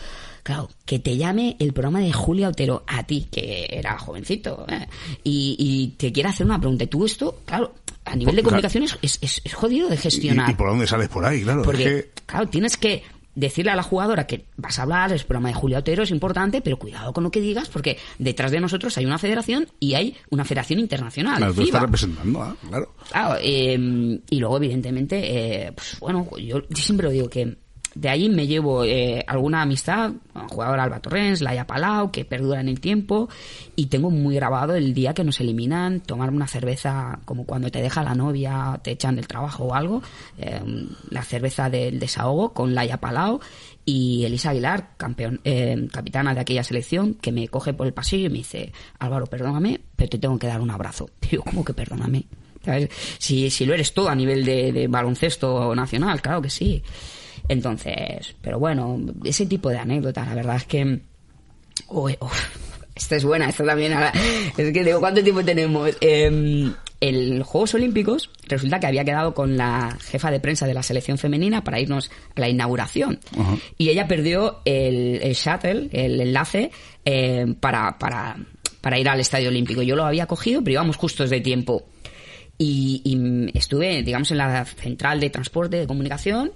Claro, que te llame el programa de Julia Otero a ti, que era jovencito, ¿eh? y, y te quiera hacer una pregunta. Y tú esto, claro, a nivel de comunicación es, es, es- es jodido de ¿Y, gestionar. y por dónde sales por ahí? Claro, Porque, es que... claro, tienes que decirle a la jugadora que vas a hablar, el programa de Julia Otero es importante, pero cuidado con lo que digas, porque detrás de nosotros hay una federación y hay una federación internacional. Claro, tú estás representando, ¿ah? claro. Claro, eh, y luego, evidentemente, eh, pues bueno, yo, yo siempre lo digo que de ahí me llevo eh, alguna amistad jugador Alba Torrens, Laia Palau, que perdura en el tiempo, y tengo muy grabado el día que nos eliminan, tomarme una cerveza como cuando te deja la novia, te echan del trabajo o algo, eh, la cerveza del desahogo con Laia Palau y Elisa Aguilar, campeón, eh, capitana de aquella selección, que me coge por el pasillo y me dice, Álvaro, perdóname, pero te tengo que dar un abrazo. *laughs* Digo, ¿cómo que perdóname? Si, si lo eres todo a nivel de, de baloncesto nacional, claro que sí. Entonces, pero bueno, ese tipo de anécdotas, la verdad es que... Uf, esta es buena, esta también. ahora- Es que digo, ¿cuánto tiempo tenemos? Eh, en los Juegos Olímpicos resulta que había quedado con la jefa de prensa de la selección femenina para irnos a la inauguración. Y ella perdió el, el shuttle, el enlace, eh, para, para, para ir al Estadio Olímpico. Yo lo había cogido, pero íbamos justos de tiempo. Y, y estuve, digamos, en la central de transporte, de comunicación.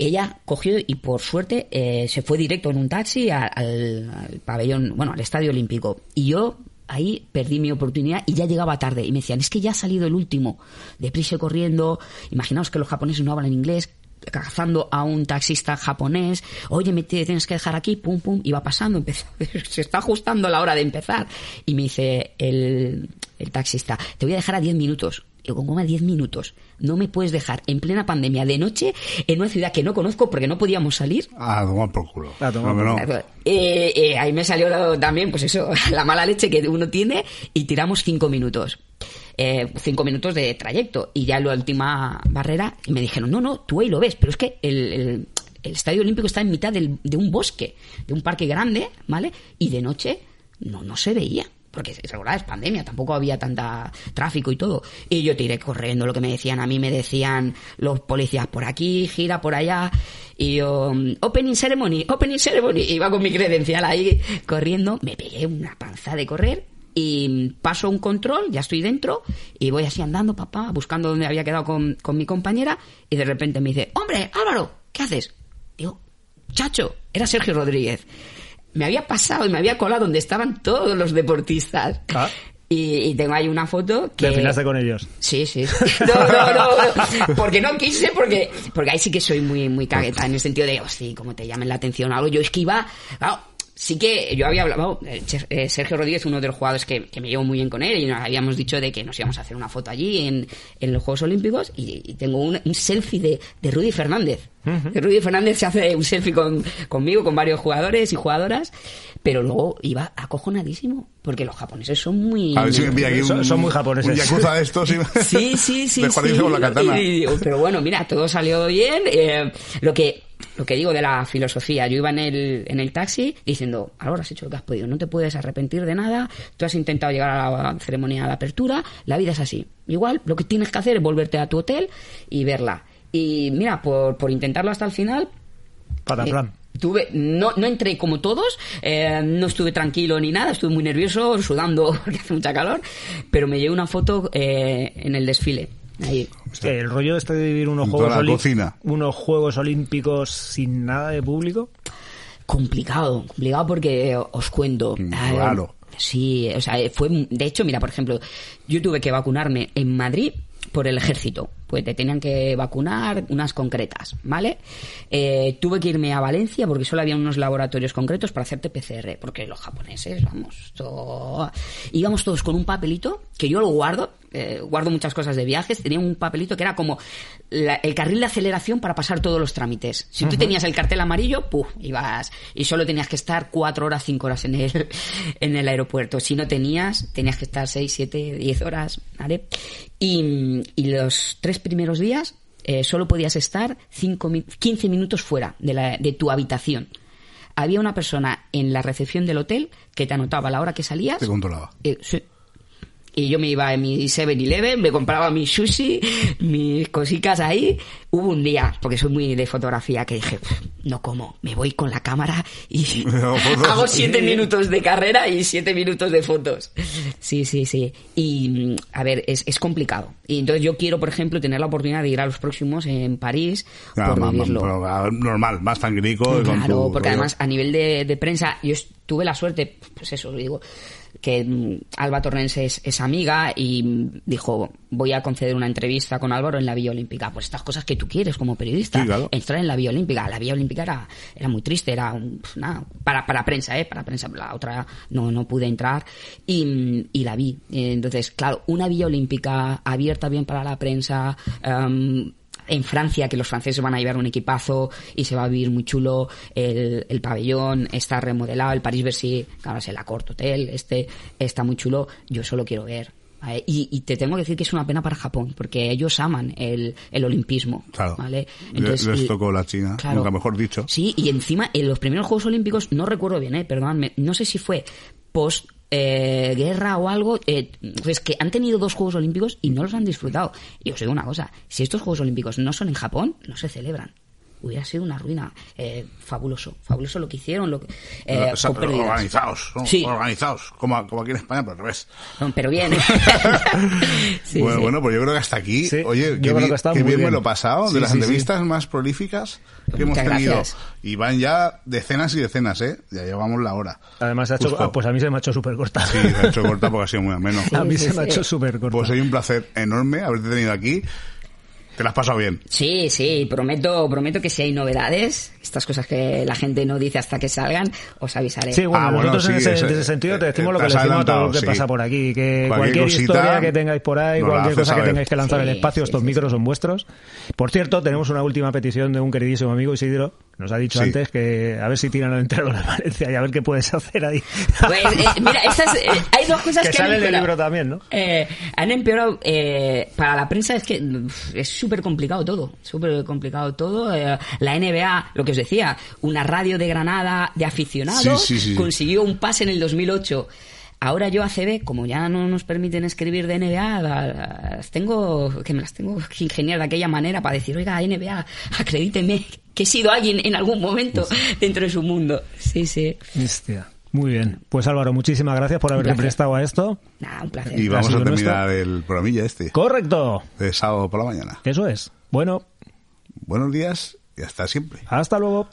Ella cogió y por suerte eh, se fue directo en un taxi al, pabellón, bueno, al Estadio Olímpico. Y yo ahí perdí mi oportunidad y ya llegaba tarde. Y me decían, es que ya ha salido el último, deprisa corriendo. Imaginaos que los japoneses no hablan inglés, cazando a un taxista japonés. Oye, me tienes que dejar aquí, pum, pum. Va pasando, *laughs* empezó- se está ajustando la hora de empezar. Y me dice el, el taxista, te voy a dejar a 10 minutos. Digo, ¿cómo a 10 minutos? No me puedes dejar en plena pandemia de noche en una ciudad que no conozco porque no podíamos salir. Ah, tomar por culo. A tomar No, por no. Eh, eh, ahí me salió también, pues eso, *laughs* la mala leche que uno tiene y tiramos cinco minutos. Eh, cinco minutos de trayecto. Y ya la última barrera me dijeron, no, no, tú ahí lo ves, pero es que el, el- el Estadio Olímpico está en mitad del- de un bosque, de un parque grande, ¿vale? Y de noche no, no se veía. Porque recordad, es pandemia, tampoco había tanta tráfico y todo. Y yo tiré corriendo lo que me decían. A mí me decían los policías por aquí, gira por allá. Y yo, mm, opening ceremony, opening ceremony. Iba con mi credencial ahí corriendo. Me pegué una panza de correr. Y mm, paso un control, ya estoy dentro. Y voy así andando, papá, buscando dónde había quedado con, con mi compañera. Y de repente me dice, hombre, Álvaro, ¿qué haces? Digo, chacho, era Sergio Rodríguez. Me había pasado y me había colado donde estaban todos los deportistas. Ah. *laughs* Y, y tengo ahí una foto que... Desfilaste con ellos. Sí, sí. *laughs* No, no, no. Porque no quise, porque, porque ahí sí que soy muy, muy cagueta, en el sentido de, oh, sí, como te llamen la atención o algo. Yo es que iba, claro, sí que yo había hablado, eh, eh, Sergio Rodríguez, uno de los jugadores que, que me llevo muy bien con él, y nos habíamos dicho de que nos íbamos a hacer una foto allí en, en los Juegos Olímpicos, y, y tengo un, un selfie de, de Rudy Fernández. Rudy Fernández se hace un selfie con, conmigo, con varios jugadores y jugadoras, pero luego iba acojonadísimo, porque los japoneses son muy... A ver si me envía aquí un, Son- son muy japoneses. Un yakuza de estos. y- *laughs* Sí, sí, sí. *laughs* Sí. con la katana. Y- pero bueno, mira, todo salió bien. eh, lo que lo que digo de la filosofía, yo iba en el, en el taxi diciendo, ahora has hecho lo que has podido, no te puedes arrepentir de nada, tú has intentado llegar a la ceremonia de apertura, la vida es así. Igual, lo que tienes que hacer es volverte a tu hotel y verla. Y mira, por, por intentarlo hasta el final, Para eh, plan. Tuve, no, no entré como todos, eh, no estuve tranquilo ni nada, estuve muy nervioso, sudando *laughs* porque hace mucha calor, pero me llevé una foto eh, en el desfile. Ahí. El rollo este de vivir unos juegos, unos juegos olímpicos sin nada de público. Complicado, complicado porque eh, os cuento. Mm, eh, claro. Sí, o sea, fue, de hecho, mira, por ejemplo, yo tuve que vacunarme en Madrid por el ejército, pues te tenían que vacunar unas concretas, ¿vale? Eh, tuve que irme a Valencia porque solo había unos laboratorios concretos para hacerte PCR, porque los japoneses, vamos, todo... íbamos todos con un papelito que yo lo guardo, eh, guardo muchas cosas de viajes, tenía un papelito que era como la- el carril de aceleración para pasar todos los trámites. Si tú tenías el cartel amarillo, ¡puf! ibas y solo tenías que estar cuatro horas, cinco horas en el, *laughs* en el aeropuerto. Si no tenías, tenías que estar seis, siete, diez horas, ¿vale? Y, y los tres primeros días eh, solo podías estar cinco, mi- 15 minutos fuera de, la- de tu habitación. Había una persona en la recepción del hotel que te anotaba la hora que salías. Te controlaba. Eh, sí. Y yo me iba en mi 7-Eleven, me compraba mi sushi, mis cositas ahí. Hubo un día, porque soy muy de fotografía, que dije, "Pff, no como, me voy con la cámara y *laughs* Hago siete minutos de carrera y siete minutos de fotos. Sí, sí, sí. Y, mm, a ver, es, es complicado. Y entonces yo quiero, por ejemplo, tener la oportunidad de ir a los próximos en París Claro, por más- más- vivirlo. pero, ah, normal, más tranquilico. y con Claro, tu porque rollo. además a nivel de, de prensa yo tuve la suerte, pues eso, digo, que mm, Alba Torrens es, es amiga y dijo, voy a conceder una entrevista con Álvaro en la Villa Olímpica. Pues estas cosas que tú quieres como periodista, Sí, claro. entrar en la Villa Olímpica. La Villa Olímpica era, era muy triste, era un- pf, nada, para, para prensa, ¿eh? Para prensa, la otra no, no pude entrar y, mm, y la vi. Entonces, claro, una Villa Olímpica abierta bien para la prensa, em, en Francia, que los franceses van a llevar un equipazo y se va a vivir muy chulo. El, el pabellón está remodelado, el París-Bercy, claro, es el Accord Hotel, este está muy chulo. Yo solo quiero ver. ¿vale? Y, y te tengo que decir que es una pena para Japón, porque ellos aman el, el olimpismo. Claro. ¿vale? Les- les tocó la China, nunca mejor dicho. Sí, y encima en los primeros Juegos Olímpicos, no recuerdo bien, eh, perdóname, no sé si fue post eh, guerra o algo, eh, pues que han tenido dos Juegos Olímpicos y no los han disfrutado. Y os digo una cosa, si estos Juegos Olímpicos no son en Japón, no se celebran. Hubiera sido una ruina. Eh, fabuloso, fabuloso lo que hicieron, lo que, eh, O sea, con organizados, ¿no? Sí. organizados, como, como aquí en España, pero al revés. No, pero bien. *laughs* Sí, bueno, sí. bueno, pues yo creo que hasta aquí, Sí, oye, yo qué creo bien, que muy bien me bien. lo he pasado, Sí, de las sí, sí. entrevistas más prolíficas que hemos tenido. gracias. Y van ya decenas y decenas, ¿eh? Ya llevamos la hora. Además, se ha hecho, ah, pues a mí se me ha hecho súper corta. Sí, se ha hecho corta porque ha sido muy ameno. *laughs* a mí Sí, se sí, me ha hecho súper corta. Pues hay un placer enorme haberte tenido aquí. Te la has pasado bien. Sí, sí, prometo, prometo que si hay novedades, estas cosas que la gente no dice hasta que salgan, os avisaré. Sí, bueno, Ah, bueno, nosotros en, sí, ese, ese- en ese sentido te eh, decimos lo te que le decimos a todo lo que sí. pasa por aquí, que Cualquier cualquier, cosita historia que tengáis por ahí, cualquier cosa que tengáis que lanzar Sí, en el espacio, sí, estos sí, micros son vuestros. Por cierto, tenemos una última petición de un queridísimo amigo Isidro, nos ha dicho Sí. antes que a ver si tiran el entero de Valencia y a ver qué puedes hacer ahí. Pues, eh, mira, estas, eh, hay dos cosas que que, sale han el empeorado. libro también, ¿no? Eh, han empeorado eh, para la prensa es que es súper complicado todo súper complicado todo Eh, la NBA lo que os decía una radio de Granada de aficionados Sí, sí, sí. consiguió un pase en el 2008 Ahora yo ACB, como ya no nos permiten escribir de NBA, la- las tengo, que me las tengo que ingeniar de aquella manera para decir, oiga, NBA, acredíteme que he sido alguien en algún momento dentro de su mundo. Sí, sí. Hostia. Muy bien. Pues Álvaro, muchísimas gracias por haberte prestado a esto. Nada, un placer. Y vamos a terminar el programilla este, Correcto. de sábado por la mañana. Eso es. Bueno, Buenos días y hasta siempre. hasta luego.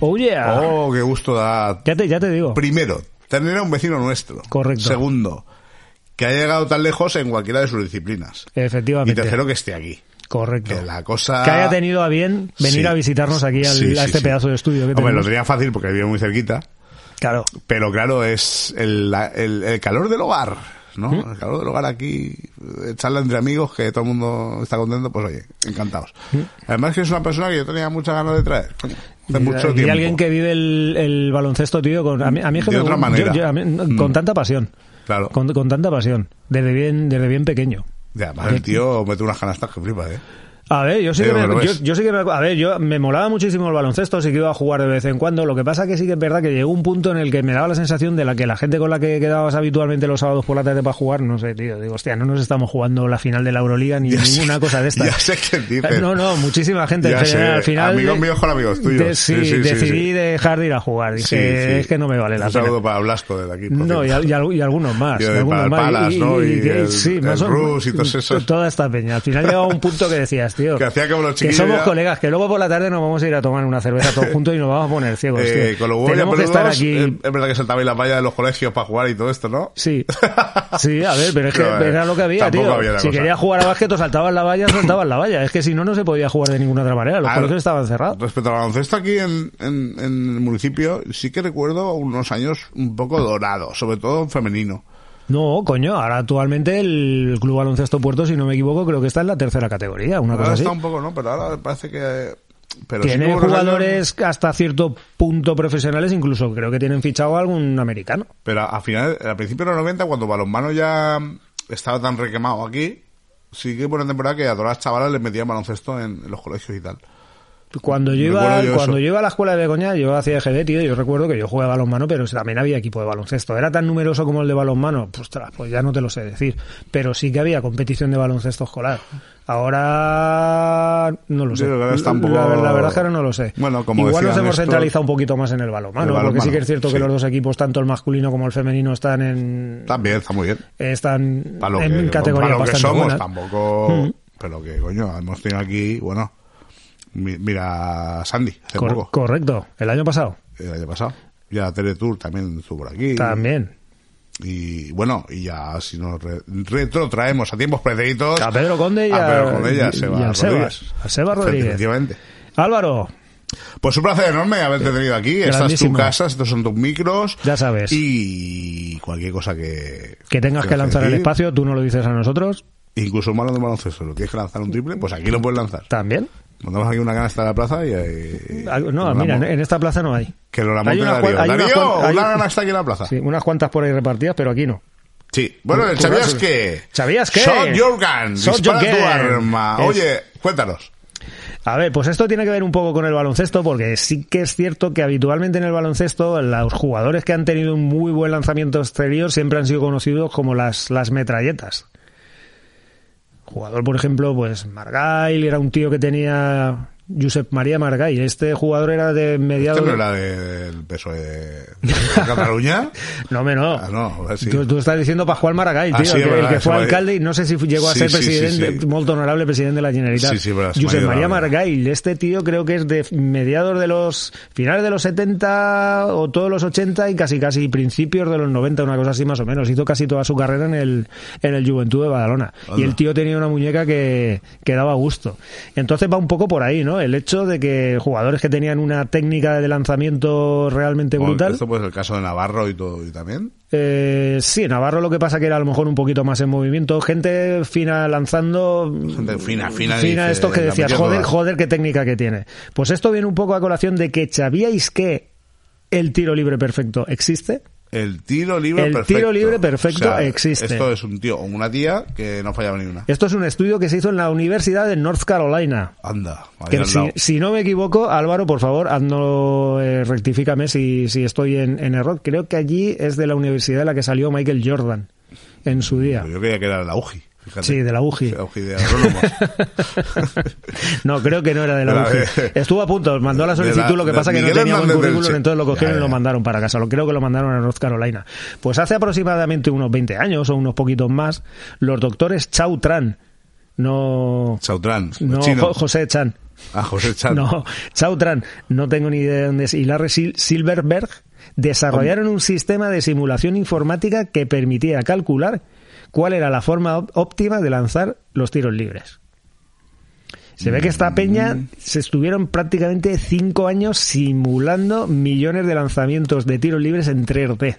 Oh yeah. Oh, qué gusto da. Ya te, ya te digo. Primero, tener a un vecino nuestro. Correcto. Segundo, que ha llegado tan lejos en cualquiera de sus disciplinas. Y Efectivamente. tercero, que esté aquí. Correcto. Que la cosa... Que haya tenido a bien venir Sí. a visitarnos aquí al- Sí, a este pedazo de estudio que Hombre, lo tenía fácil porque vive muy cerquita. Claro. Pero claro, es el, el- el calor del hogar, ¿no? ¿Mm? El calor del hogar aquí, eh, charla entre amigos, que todo el mundo está contento, pues oye, encantados. ¿Mm? Además que es una persona que yo tenía muchas ganas de traer, hace Y- mucho y tiempo. alguien que vive el, el baloncesto, tío, con, a mí, a mí es que De me- otra manera. yo- a mí- Mm. con tanta pasión. Claro. Con, con tanta pasión. Desde bien, desde bien pequeño. Y además el tío mete unas canastas que flipa, ¿eh? A ver, yo sí que me, yo, sí que me, a ver, yo me molaba muchísimo el baloncesto, sí que iba a jugar de vez en cuando. Lo que pasa que sí que es verdad que llegó un punto en el que me daba la sensación de la que la gente con la que quedabas habitualmente los sábados por la tarde para jugar, no sé, tío, digo, hostia, no nos estamos jugando la final de la Euroliga ni *laughs* Ya sé- ninguna cosa de estas. ya sé. No, no, muchísima gente. Ya en general, sé, al final amigos de- míos con amigos tuyos. de- sí, Sí, sí, sí, decidí dejar de ir a jugar. Dije, es que no me vale la Un pena. saludo para Blasco desde aquí. por No, y, y y algunos más. Y algunos para más. Palas, ¿no? Y sí, más Rus y todos esos. Toda esta peña. Al final llegaba un punto que decías, tío. Que hacía como los Que chiquillos somos ya- colegas, que luego por la tarde nos vamos a ir a tomar una cerveza todos juntos y nos vamos a poner ciegos, Eh, tío. con los Tenemos que estar aquí... es verdad que saltabais la valla de los colegios para jugar y todo esto, ¿no? Sí, *laughs* sí, a ver, pero es que Pero, era lo que había, tío. había si querías jugar a básquet, o saltabas la valla, saltabas la valla. Es que si no, no se podía jugar de ninguna otra manera. Los Ah, colegios estaban cerrados. Respecto al baloncesto aquí en, en, en el municipio, sí que recuerdo unos años un poco dorados, sobre todo en femenino. No, coño, ahora actualmente el Club Baloncesto Puerto, si no me equivoco, creo que está en la tercera categoría, una Ahora cosa así. está un poco, ¿no? Pero ahora parece que... Pero Tiene años- jugadores hasta cierto punto profesionales, incluso creo que tienen fichado a algún americano. Pero a final, al principio de los 90, cuando balonmano ya estaba tan requemado aquí, sí que por una temporada que a todas las chavalas les metían baloncesto en, en los colegios y tal. Cuando yo iba, yo cuando yo iba a la escuela de Begoña, yo hacía EGB, tío, yo recuerdo que yo jugaba balonmano, pero también había equipo de baloncesto. ¿Era tan numeroso como el de balonmano? Pues, pues ya no te lo sé decir. Pero sí que había competición de baloncesto escolar. Ahora no lo sé. Yo que ahora está un La- La, verdad es que ahora no lo sé. Bueno, como Igual nos hemos Néstor- centralizado un poquito más en el balonmano, El porque sí que es cierto que sí. los dos equipos, tanto el masculino como el femenino, están en También, está muy bien. están en que, categorías lo que bastante somos, buenas. tampoco... Mm. Pero que, coño, hemos tenido aquí, bueno... mi- Mira, Sandy, hace Cor- poco, correcto, el año pasado. el año pasado. Ya Teletour también estuvo por aquí. También. Y bueno, y ya si nos re- retrotraemos a tiempos pretéritos... A Pedro Conde y a a, Pedro Conde y a Seba y al Rodríguez. Sebas. A Seba Rodríguez. Efectivamente. Álvaro, Pues un placer enorme haberte tenido aquí. Esta es tu Grandísimo. casa, estos son tus micros. Ya sabes. Y cualquier cosa que... que tengas que lanzar decir, espacio, tú no lo dices a nosotros, Incluso balón de baloncesto. ¿Lo tienes que lanzar un triple? Pues aquí lo puedes lanzar. también. Montamos aquí una canasta de la plaza y... y- Ah, No, mira, en, en esta plaza no hay. Que lo la monte Darío. hay unas Darío, hay- una canasta aquí en la plaza. Sí, unas cuantas por ahí repartidas, pero aquí no. Sí. Bueno, el ¿sabías qué? ¿Sabías qué? Shot your gun. Shot tu arma. Es- Oye, cuéntanos. A ver, pues esto tiene que ver un poco con el baloncesto, porque sí que es cierto que habitualmente en el baloncesto los jugadores que han tenido un muy buen lanzamiento exterior siempre han sido conocidos como las, las metralletas. Jugador, por ejemplo, pues Margail era un tío que tenía Josep María Margail. Este jugador era de mediados. ¿Este no era del PSOE de, Cataluña? *laughs* No, me no. Ah, no, sí. tú, tú estás diciendo Pascual Maragall, Ah, tío, sí, el que, es verdad, el que se fue alcalde y no sé si llegó a Sí, ser presidente, muy honorable presidente de la Generalitat. Sí, sí, verdad, Josep María olla. Maragall, este tío creo que es de mediados de los finales de los 70 o todos los 80 y casi casi principios de los 90, una cosa así más o menos. Hizo casi toda su carrera en el en el Juventud de Badalona. Y el tío tenía una muñeca que, que daba gusto. Entonces va un poco por ahí, ¿no? El hecho de que jugadores que tenían una técnica de lanzamiento realmente brutal. Esto pues el caso de Navarro y todo y también. Eh, sí, Navarro lo que pasa que era a lo mejor un poquito más en movimiento. Gente fina lanzando. Gente fina, fina, Fina, dice, esto que decías, joder, joder, qué técnica que tiene. Pues esto viene un poco a colación de que sabíais que el tiro libre perfecto existe. El tiro libre El perfecto. tiro libre perfecto O sea, existe. Esto es un tío o una tía que no fallaba ni una. Esto es un estudio que se hizo en la Universidad de North Carolina. Anda, Que si, si no me equivoco, Álvaro, por favor, hazno, eh, rectifícame si, si estoy en, en error. Creo que allí es de la universidad de la que salió Michael Jordan en su día. Yo creía que era la UGI. Fíjate. Sí, de la UGI. La UGI de agrónomos. *laughs* No, creo que no era de la UGI. de- Estuvo a punto, mandó la solicitud, lo que pasa que no tenía Hernández currículum, entonces lo cogieron Ya, y lo mandaron para casa. Lo creo que lo mandaron a North Carolina. Pues hace aproximadamente unos 20 años o unos poquitos más, los doctores Chau Tran, no, Chautran. no chino. José Chan, Ah, José Chan. no, Chau Tran, no tengo ni idea de dónde es, y Larry Sil- Silverberg desarrollaron un sistema de simulación informática que permitía calcular cuál era la forma óptima de lanzar los tiros libres. Se ve que esta peña se estuvieron prácticamente cinco años simulando millones de lanzamientos de tiros libres en 3D.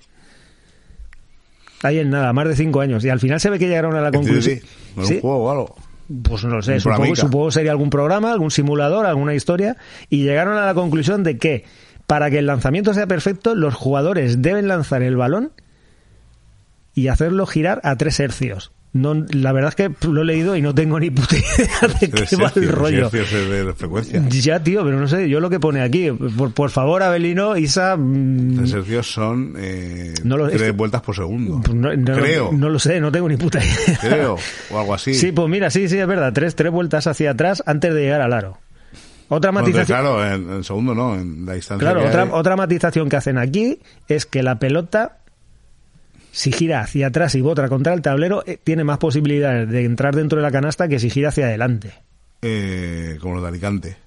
Ahí en nada, más de cinco años. Y al final se ve que llegaron a la Sí, conclusión. sí, con Sí, un juego o algo. pues no lo sé, supongo, supongo sería algún programa, algún simulador, alguna historia, y llegaron a la conclusión de que para que el lanzamiento sea perfecto, los jugadores deben lanzar el balón y hacerlo girar a tres hercios. No, la verdad es que lo he leído y no tengo ni puta *laughs* idea de qué va el rollo. de, frecuencia. Ya, tío, pero no sé, yo lo que pone aquí, por, por favor, Abelino, Isa, mm, Tres hercios son eh, No lo- tres vueltas por segundo. pues no, no- Creo. no lo sé, no tengo ni puta idea. Creo. O algo así. Sí, pues mira, sí, sí, es verdad, tres, tres vueltas hacia atrás antes de llegar al aro. Otra Bueno, matización. claro, en el segundo no, en la distancia. Claro, otra, hay. otra matización que hacen aquí es que la pelota, si gira hacia atrás y bota contra el tablero, eh, tiene más posibilidades de entrar dentro de la canasta que si gira hacia adelante. eh, como los de Alicante.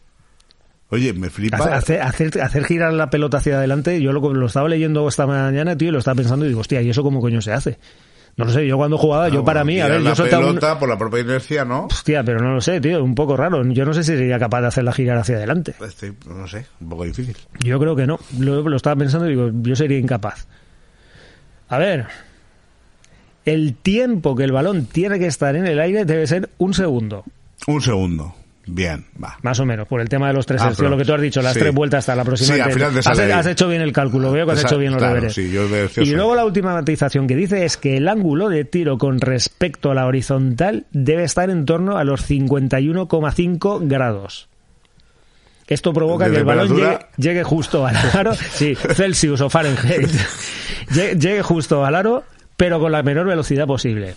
Oye, me flipa. Hacer, hacer, hacer, hacer girar la pelota hacia adelante, yo lo, lo estaba leyendo esta mañana, tío, y lo estaba pensando y digo, hostia, ¿y eso cómo coño se hace? No lo sé, yo cuando jugaba, yo Ah, para bueno, mí, a ver, yo soltaba un... pelota por la propia inercia, ¿no? Hostia, pero no lo sé, tío, un poco raro. Yo no sé si sería capaz de hacerla girar hacia adelante. Este, no sé, un poco difícil. Yo creo que no. Lo, lo estaba pensando y digo, yo sería incapaz. A ver, el tiempo que el balón tiene que estar en el aire debe ser un segundo, Un segundo. Bien, va. más o menos, por el tema de los tres Ah, pero- lo que tú has dicho, las sí. tres vueltas hasta la próxima. Sí, al final te has, sale ahí. has hecho bien el cálculo, veo que has hecho bien los claro, deberes. sí, yo y luego la última matización que dice es que el ángulo de tiro con respecto a la horizontal debe estar en torno a los 51,5 grados. Esto provoca De que el balón llegue, llegue justo al aro, *laughs* sí, Celsius o Fahrenheit, *laughs* llegue, llegue justo al aro, pero con la menor velocidad posible.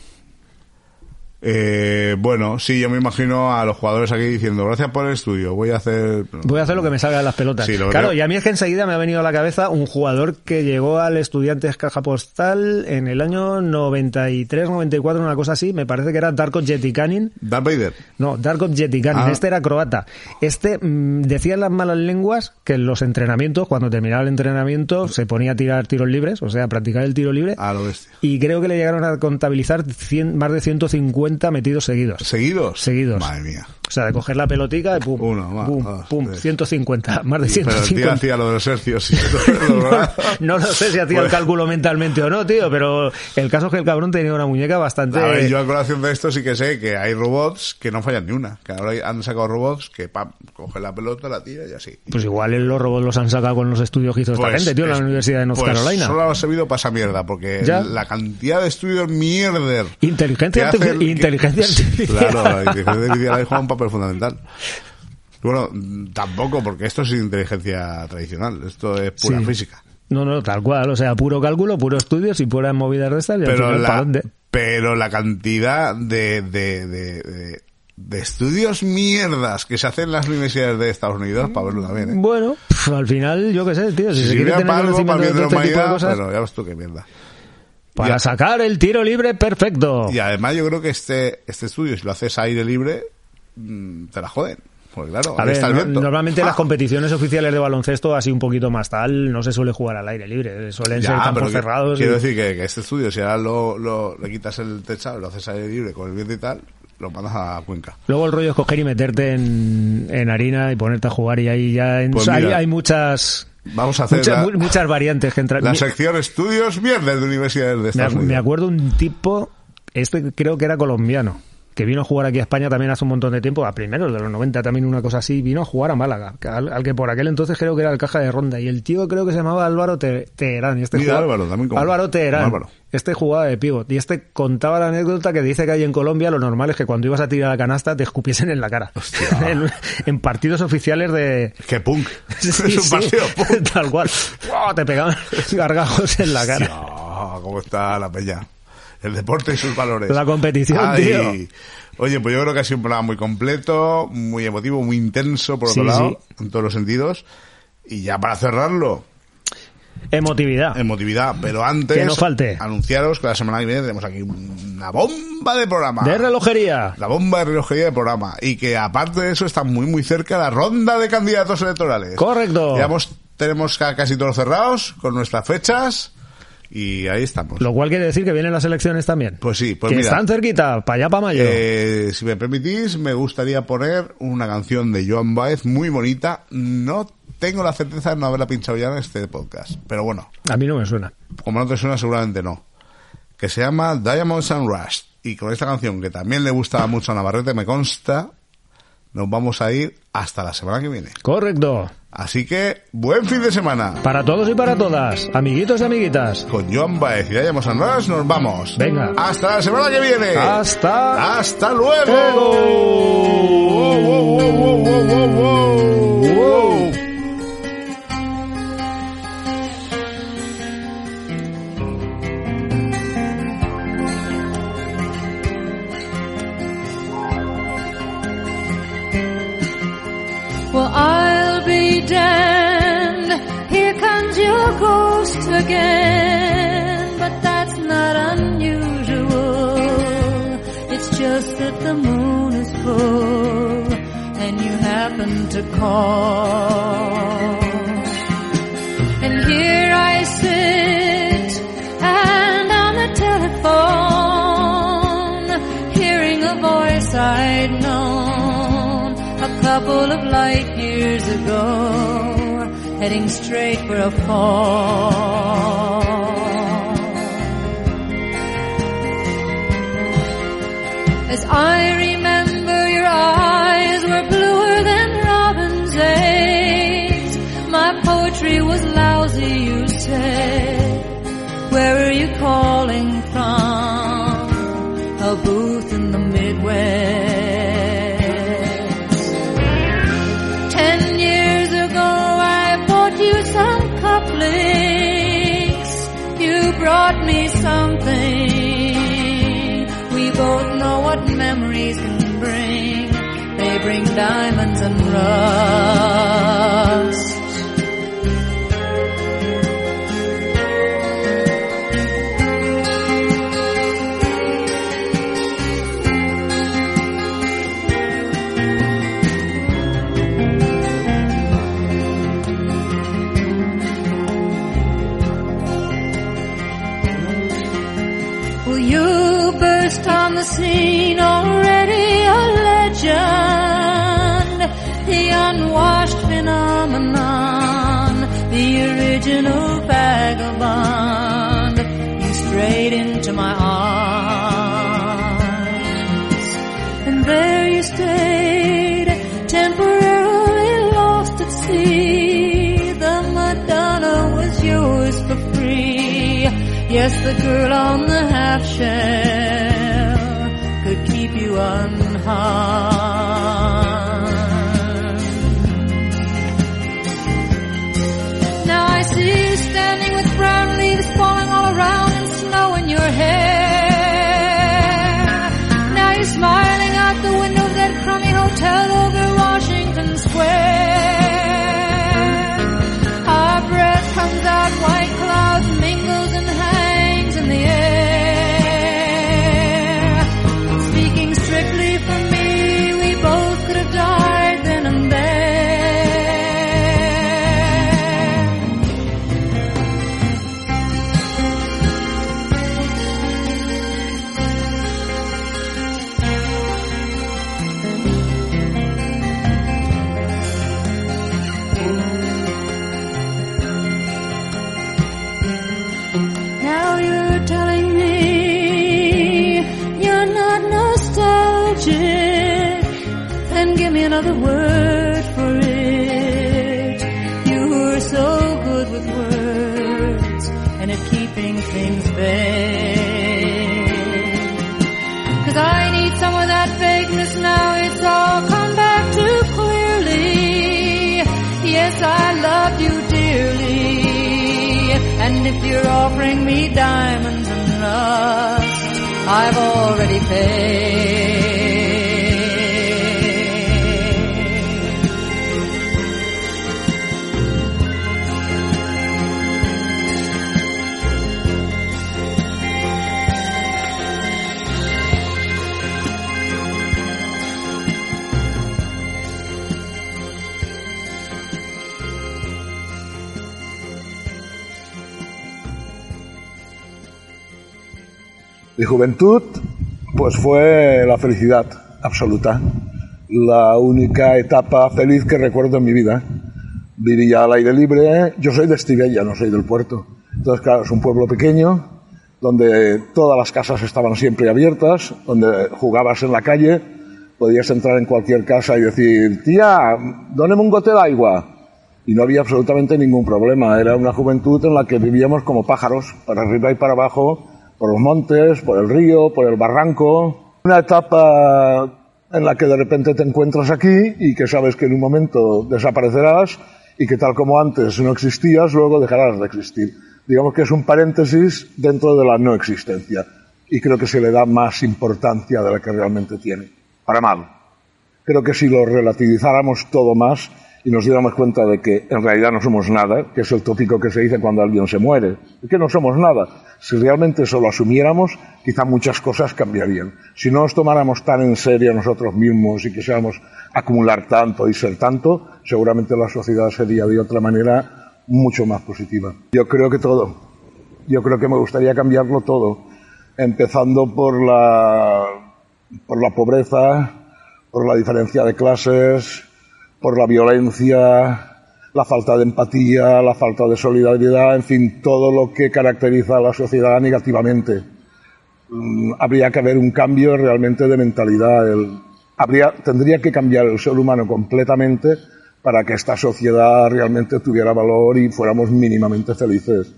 Eh, bueno, sí, yo me imagino a los jugadores aquí diciendo, gracias por el estudio, voy a hacer... Voy a hacer lo que me salga de las pelotas. Sí, claro, creo. y a mí es que enseguida me ha venido a la cabeza un jugador que llegó al Estudiantes Caja Postal en el año 93, 94, una cosa así. Me parece que era Darko Jetikanin. Darth Vader. No, Darko Jetikanin. Ah. Este era croata. Este mm, decía en las malas lenguas que en los entrenamientos, cuando terminaba el entrenamiento, se ponía a tirar tiros libres, o sea, a practicar el tiro libre. A lo bestia. Y creo que le llegaron a contabilizar 100 más de 150 metidos seguidos. ¿Seguidos? Seguidos. Madre mía. O sea, de coger la pelotica y pum, Uno, más, pum, dos, pum, tres. 150, más de Pero el tío 150. hacía lo de los hercios. No lo sé si hacía el Pues- cálculo mentalmente o no, tío, pero el caso es que el cabrón tenía una muñeca bastante... A ver, yo a colación de esto sí que sé que hay robots que no fallan ni una. Que ahora han sacado robots que pam, coge la pelota, la tira y así. Pues igual los robots los han sacado con los estudios que hizo esta Pues gente, tío, en la Universidad de North pues Carolina. Solo ha servido para esa mierda, porque Ya. la cantidad de estudios mierder. Inteligencia, inteligencia artificial. Claro, la inteligencia artificial ahí juega un papel fundamental. Bueno, tampoco, porque esto es inteligencia tradicional, esto es pura Sí. física. No, no, tal cual, o sea, puro cálculo, puro estudios y puras movidas de estas. Pero final, ¿pa' la, dónde? pero la cantidad de, de, de, de- de estudios mierdas que se hacen en las universidades de Estados Unidos, para verlo también, ¿eh? Bueno, al final, yo qué sé, tío, si, Si se quiere tener para algo, para de de este tipo de humanidad, cosas, pero ya ves tú qué mierda. Para sacar el tiro libre perfecto. Y además yo creo que este, este estudio, si lo haces aire libre, mm, te la joden. Porque claro, A ahí ver, está el no- viento. normalmente ¡Ah! las competiciones oficiales de baloncesto, así un poquito más tal, no se suele jugar al aire libre. Suelen ser campos cerrados. quiero y- decir que, que este estudio, si ahora lo, lo- le quitas el techado lo haces aire libre con el viento y tal, lo mandas a Cuenca. Luego el rollo es coger y meterte en, en harina y ponerte a jugar y ahí ya en- Pues hay, hay muchas Vamos a hacer muchas, la, mu- muchas variantes que entran. la sección estudios mierdas de universidades de me, Estados ac- Unidos. me acuerdo un tipo, este creo que era colombiano, que vino a jugar aquí a España también hace un montón de tiempo, a primeros de los 90 también una cosa así, vino a jugar a Málaga, al, al que por aquel entonces creo que era el caja de ronda, y el tío creo que se llamaba Álvaro Te- Teherán. Y este jugaba- Álvaro, también como- Álvaro Teherán. Álvaro. Este jugaba de pivot, y este contaba la anécdota que dice que ahí en Colombia lo normal es que cuando ibas a tirar la canasta te escupiesen en la cara. *laughs* en, en partidos oficiales de... ¡Qué punk! *laughs* Sí, *laughs* es un sí, partido punk. tal cual. ¡Wow! Te pegaban gargajos en la cara. ¿Cómo está la peña? El deporte y sus valores. La competición, Ay. tío. Oye, pues yo creo que ha sido un programa muy completo, muy emotivo, muy intenso, por otro Sí, lado, sí. en todos los sentidos. Y ya para cerrarlo, Emotividad. emotividad. Pero antes, Que no falte. anunciaros que la semana que viene tenemos aquí una bomba de programa. De relojería. La bomba de relojería de programa. Y que aparte de eso está muy muy cerca la ronda de candidatos electorales. Correcto. Ya tenemos ca- casi todos cerrados con nuestras fechas y ahí estamos. Lo cual quiere decir que vienen las elecciones también. Pues sí, pues que mira. están cerquita, para allá, para mayo. Eh, si me permitís, me gustaría poner una canción de Joan Baez muy bonita. No tengo la certeza de no haberla pinchado ya en este podcast. Pero bueno, A mí no me suena. como no te suena, seguramente no. Que se llama Diamonds and Rust. Y con esta canción, que también le gustaba mucho a Navarrete, me consta, nos vamos a ir hasta la semana que viene. Correcto. Así que, buen fin de semana. Para todos y para todas. Amiguitos y amiguitas. Con Joan Baez y Diamonds and Rust nos vamos. Venga. Hasta la semana que viene. Hasta Hasta luego. Again. But that's not unusual. It's just that the moon is full. husband to call. And here I sit and on the telephone, hearing a voice I'd known a couple of light years ago, heading straight for a fall. As I remember, your eyes were bluer than robin's eggs. My poetry was lousy, you said. Where are you calling from? A booth in the Midwest. Brought me something. We both know what memories can bring. They bring diamonds and rust. The girl on the half shell could keep you unharmed. If you're offering me diamonds and rust, I've already paid. Mi juventud, pues fue la felicidad absoluta. La única etapa feliz que recuerdo en mi vida. Vivía al aire libre. Yo soy de Estivella, no soy del puerto. Entonces, claro, es un pueblo pequeño donde todas las casas estaban siempre abiertas, donde jugabas en la calle, podías entrar en cualquier casa y decir, tía, dóneme un gote de agua. Y no había absolutamente ningún problema. Era una juventud en la que vivíamos como pájaros, para arriba y para abajo, por los montes, por el río, por el barranco. Una etapa en la que de repente te encuentras aquí y que sabes que en un momento desaparecerás y que tal como antes no existías, luego dejarás de existir. Digamos que es un paréntesis dentro de la no existencia. Y creo que se le da más importancia de la que realmente tiene. Para mal. Creo que si lo relativizáramos todo más y nos diéramos cuenta de que en realidad no somos nada, que es el tópico que se dice cuando alguien se muere, es que no somos nada. Si realmente eso lo asumiéramos, quizá muchas cosas cambiarían. Si no nos tomáramos tan en serio nosotros mismos y quisiéramos acumular tanto y ser tanto, seguramente la sociedad sería de otra manera mucho más positiva. Yo creo que todo. Yo creo que me gustaría cambiarlo todo, empezando por la, por la pobreza, por la diferencia de clases, por la violencia, la falta de empatía, la falta de solidaridad, en fin, todo lo que caracteriza a la sociedad negativamente. Mm, habría que haber un cambio realmente de mentalidad. Habría, tendría que cambiar el ser humano completamente para que esta sociedad realmente tuviera valor y fuéramos mínimamente felices.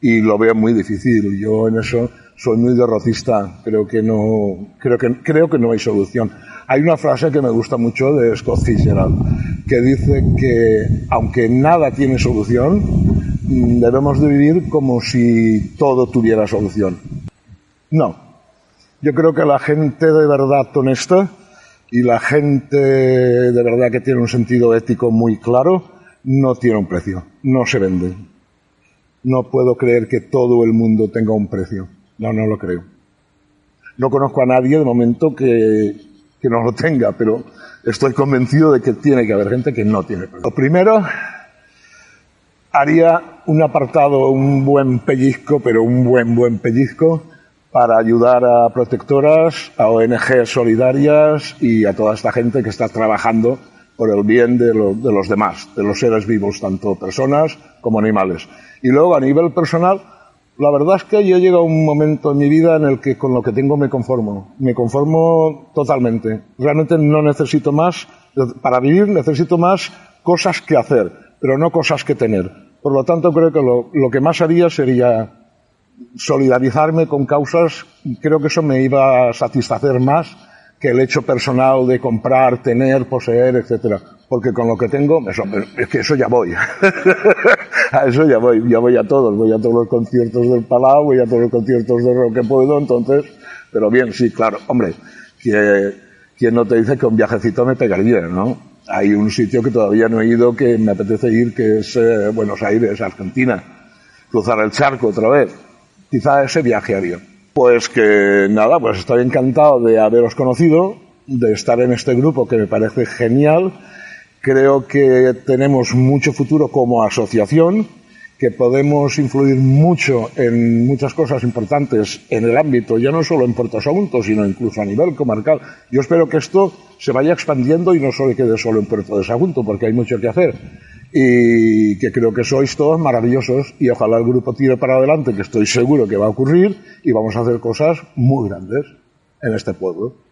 Y lo veo muy difícil. Yo en eso soy muy derrotista. Creo que no, creo que, creo que no hay solución. Hay una frase que me gusta mucho de Scott Fitzgerald que dice que aunque nada tiene solución, mm, debemos de vivir como si todo tuviera solución. No. Yo creo que la gente de verdad honesta y la gente de verdad que tiene un sentido ético muy claro no tiene un precio, no se vende. No puedo creer que todo el mundo tenga un precio. No, no lo creo. No conozco a nadie de momento que, que no lo tenga, pero estoy convencido de que tiene que haber gente que no tiene precio. Lo primero, haría un apartado, un buen pellizco, pero un buen, buen pellizco, para ayudar a protectoras, a ONG solidarias y a toda esta gente que está trabajando por el bien de, lo- de los demás, de los seres vivos, tanto personas como animales. Y luego, a nivel personal, la verdad es que yo llego a un momento en mi vida en el que con lo que tengo me conformo. Me conformo totalmente. Realmente no necesito más. Para vivir necesito más cosas que hacer, pero no cosas que tener. Por lo tanto, creo que lo, lo que más haría sería solidarizarme con causas. Creo que eso me iba a satisfacer más que el hecho personal de comprar, tener, poseer, etcétera. Porque con lo que tengo, eso- es que eso ya voy. *laughs* a eso ya voy, ya voy a todos, voy a todos los conciertos del Palau, voy a todos los conciertos de rock que puedo, entonces, pero bien, sí, claro, hombre, que, ¿quién no te dice que un viajecito me pegaría, no? Hay un sitio que todavía no he ido que me apetece ir, que es eh, Buenos Aires, Argentina. Cruzar el charco otra vez. Quizá ese viaje haría. Pues que nada, pues estoy encantado de haberos conocido, de estar en este grupo que me parece genial. Creo que tenemos mucho futuro como asociación, que podemos influir mucho en muchas cosas importantes en el ámbito, ya no solo en Puerto Sagunto, sino incluso a nivel comarcal. Yo espero que esto se vaya expandiendo y no solo quede solo en Puerto de Sagunto, porque hay mucho que hacer. Y que creo que sois todos maravillosos y ojalá el grupo tire para adelante, que estoy seguro que va a ocurrir y vamos a hacer cosas muy grandes en este pueblo.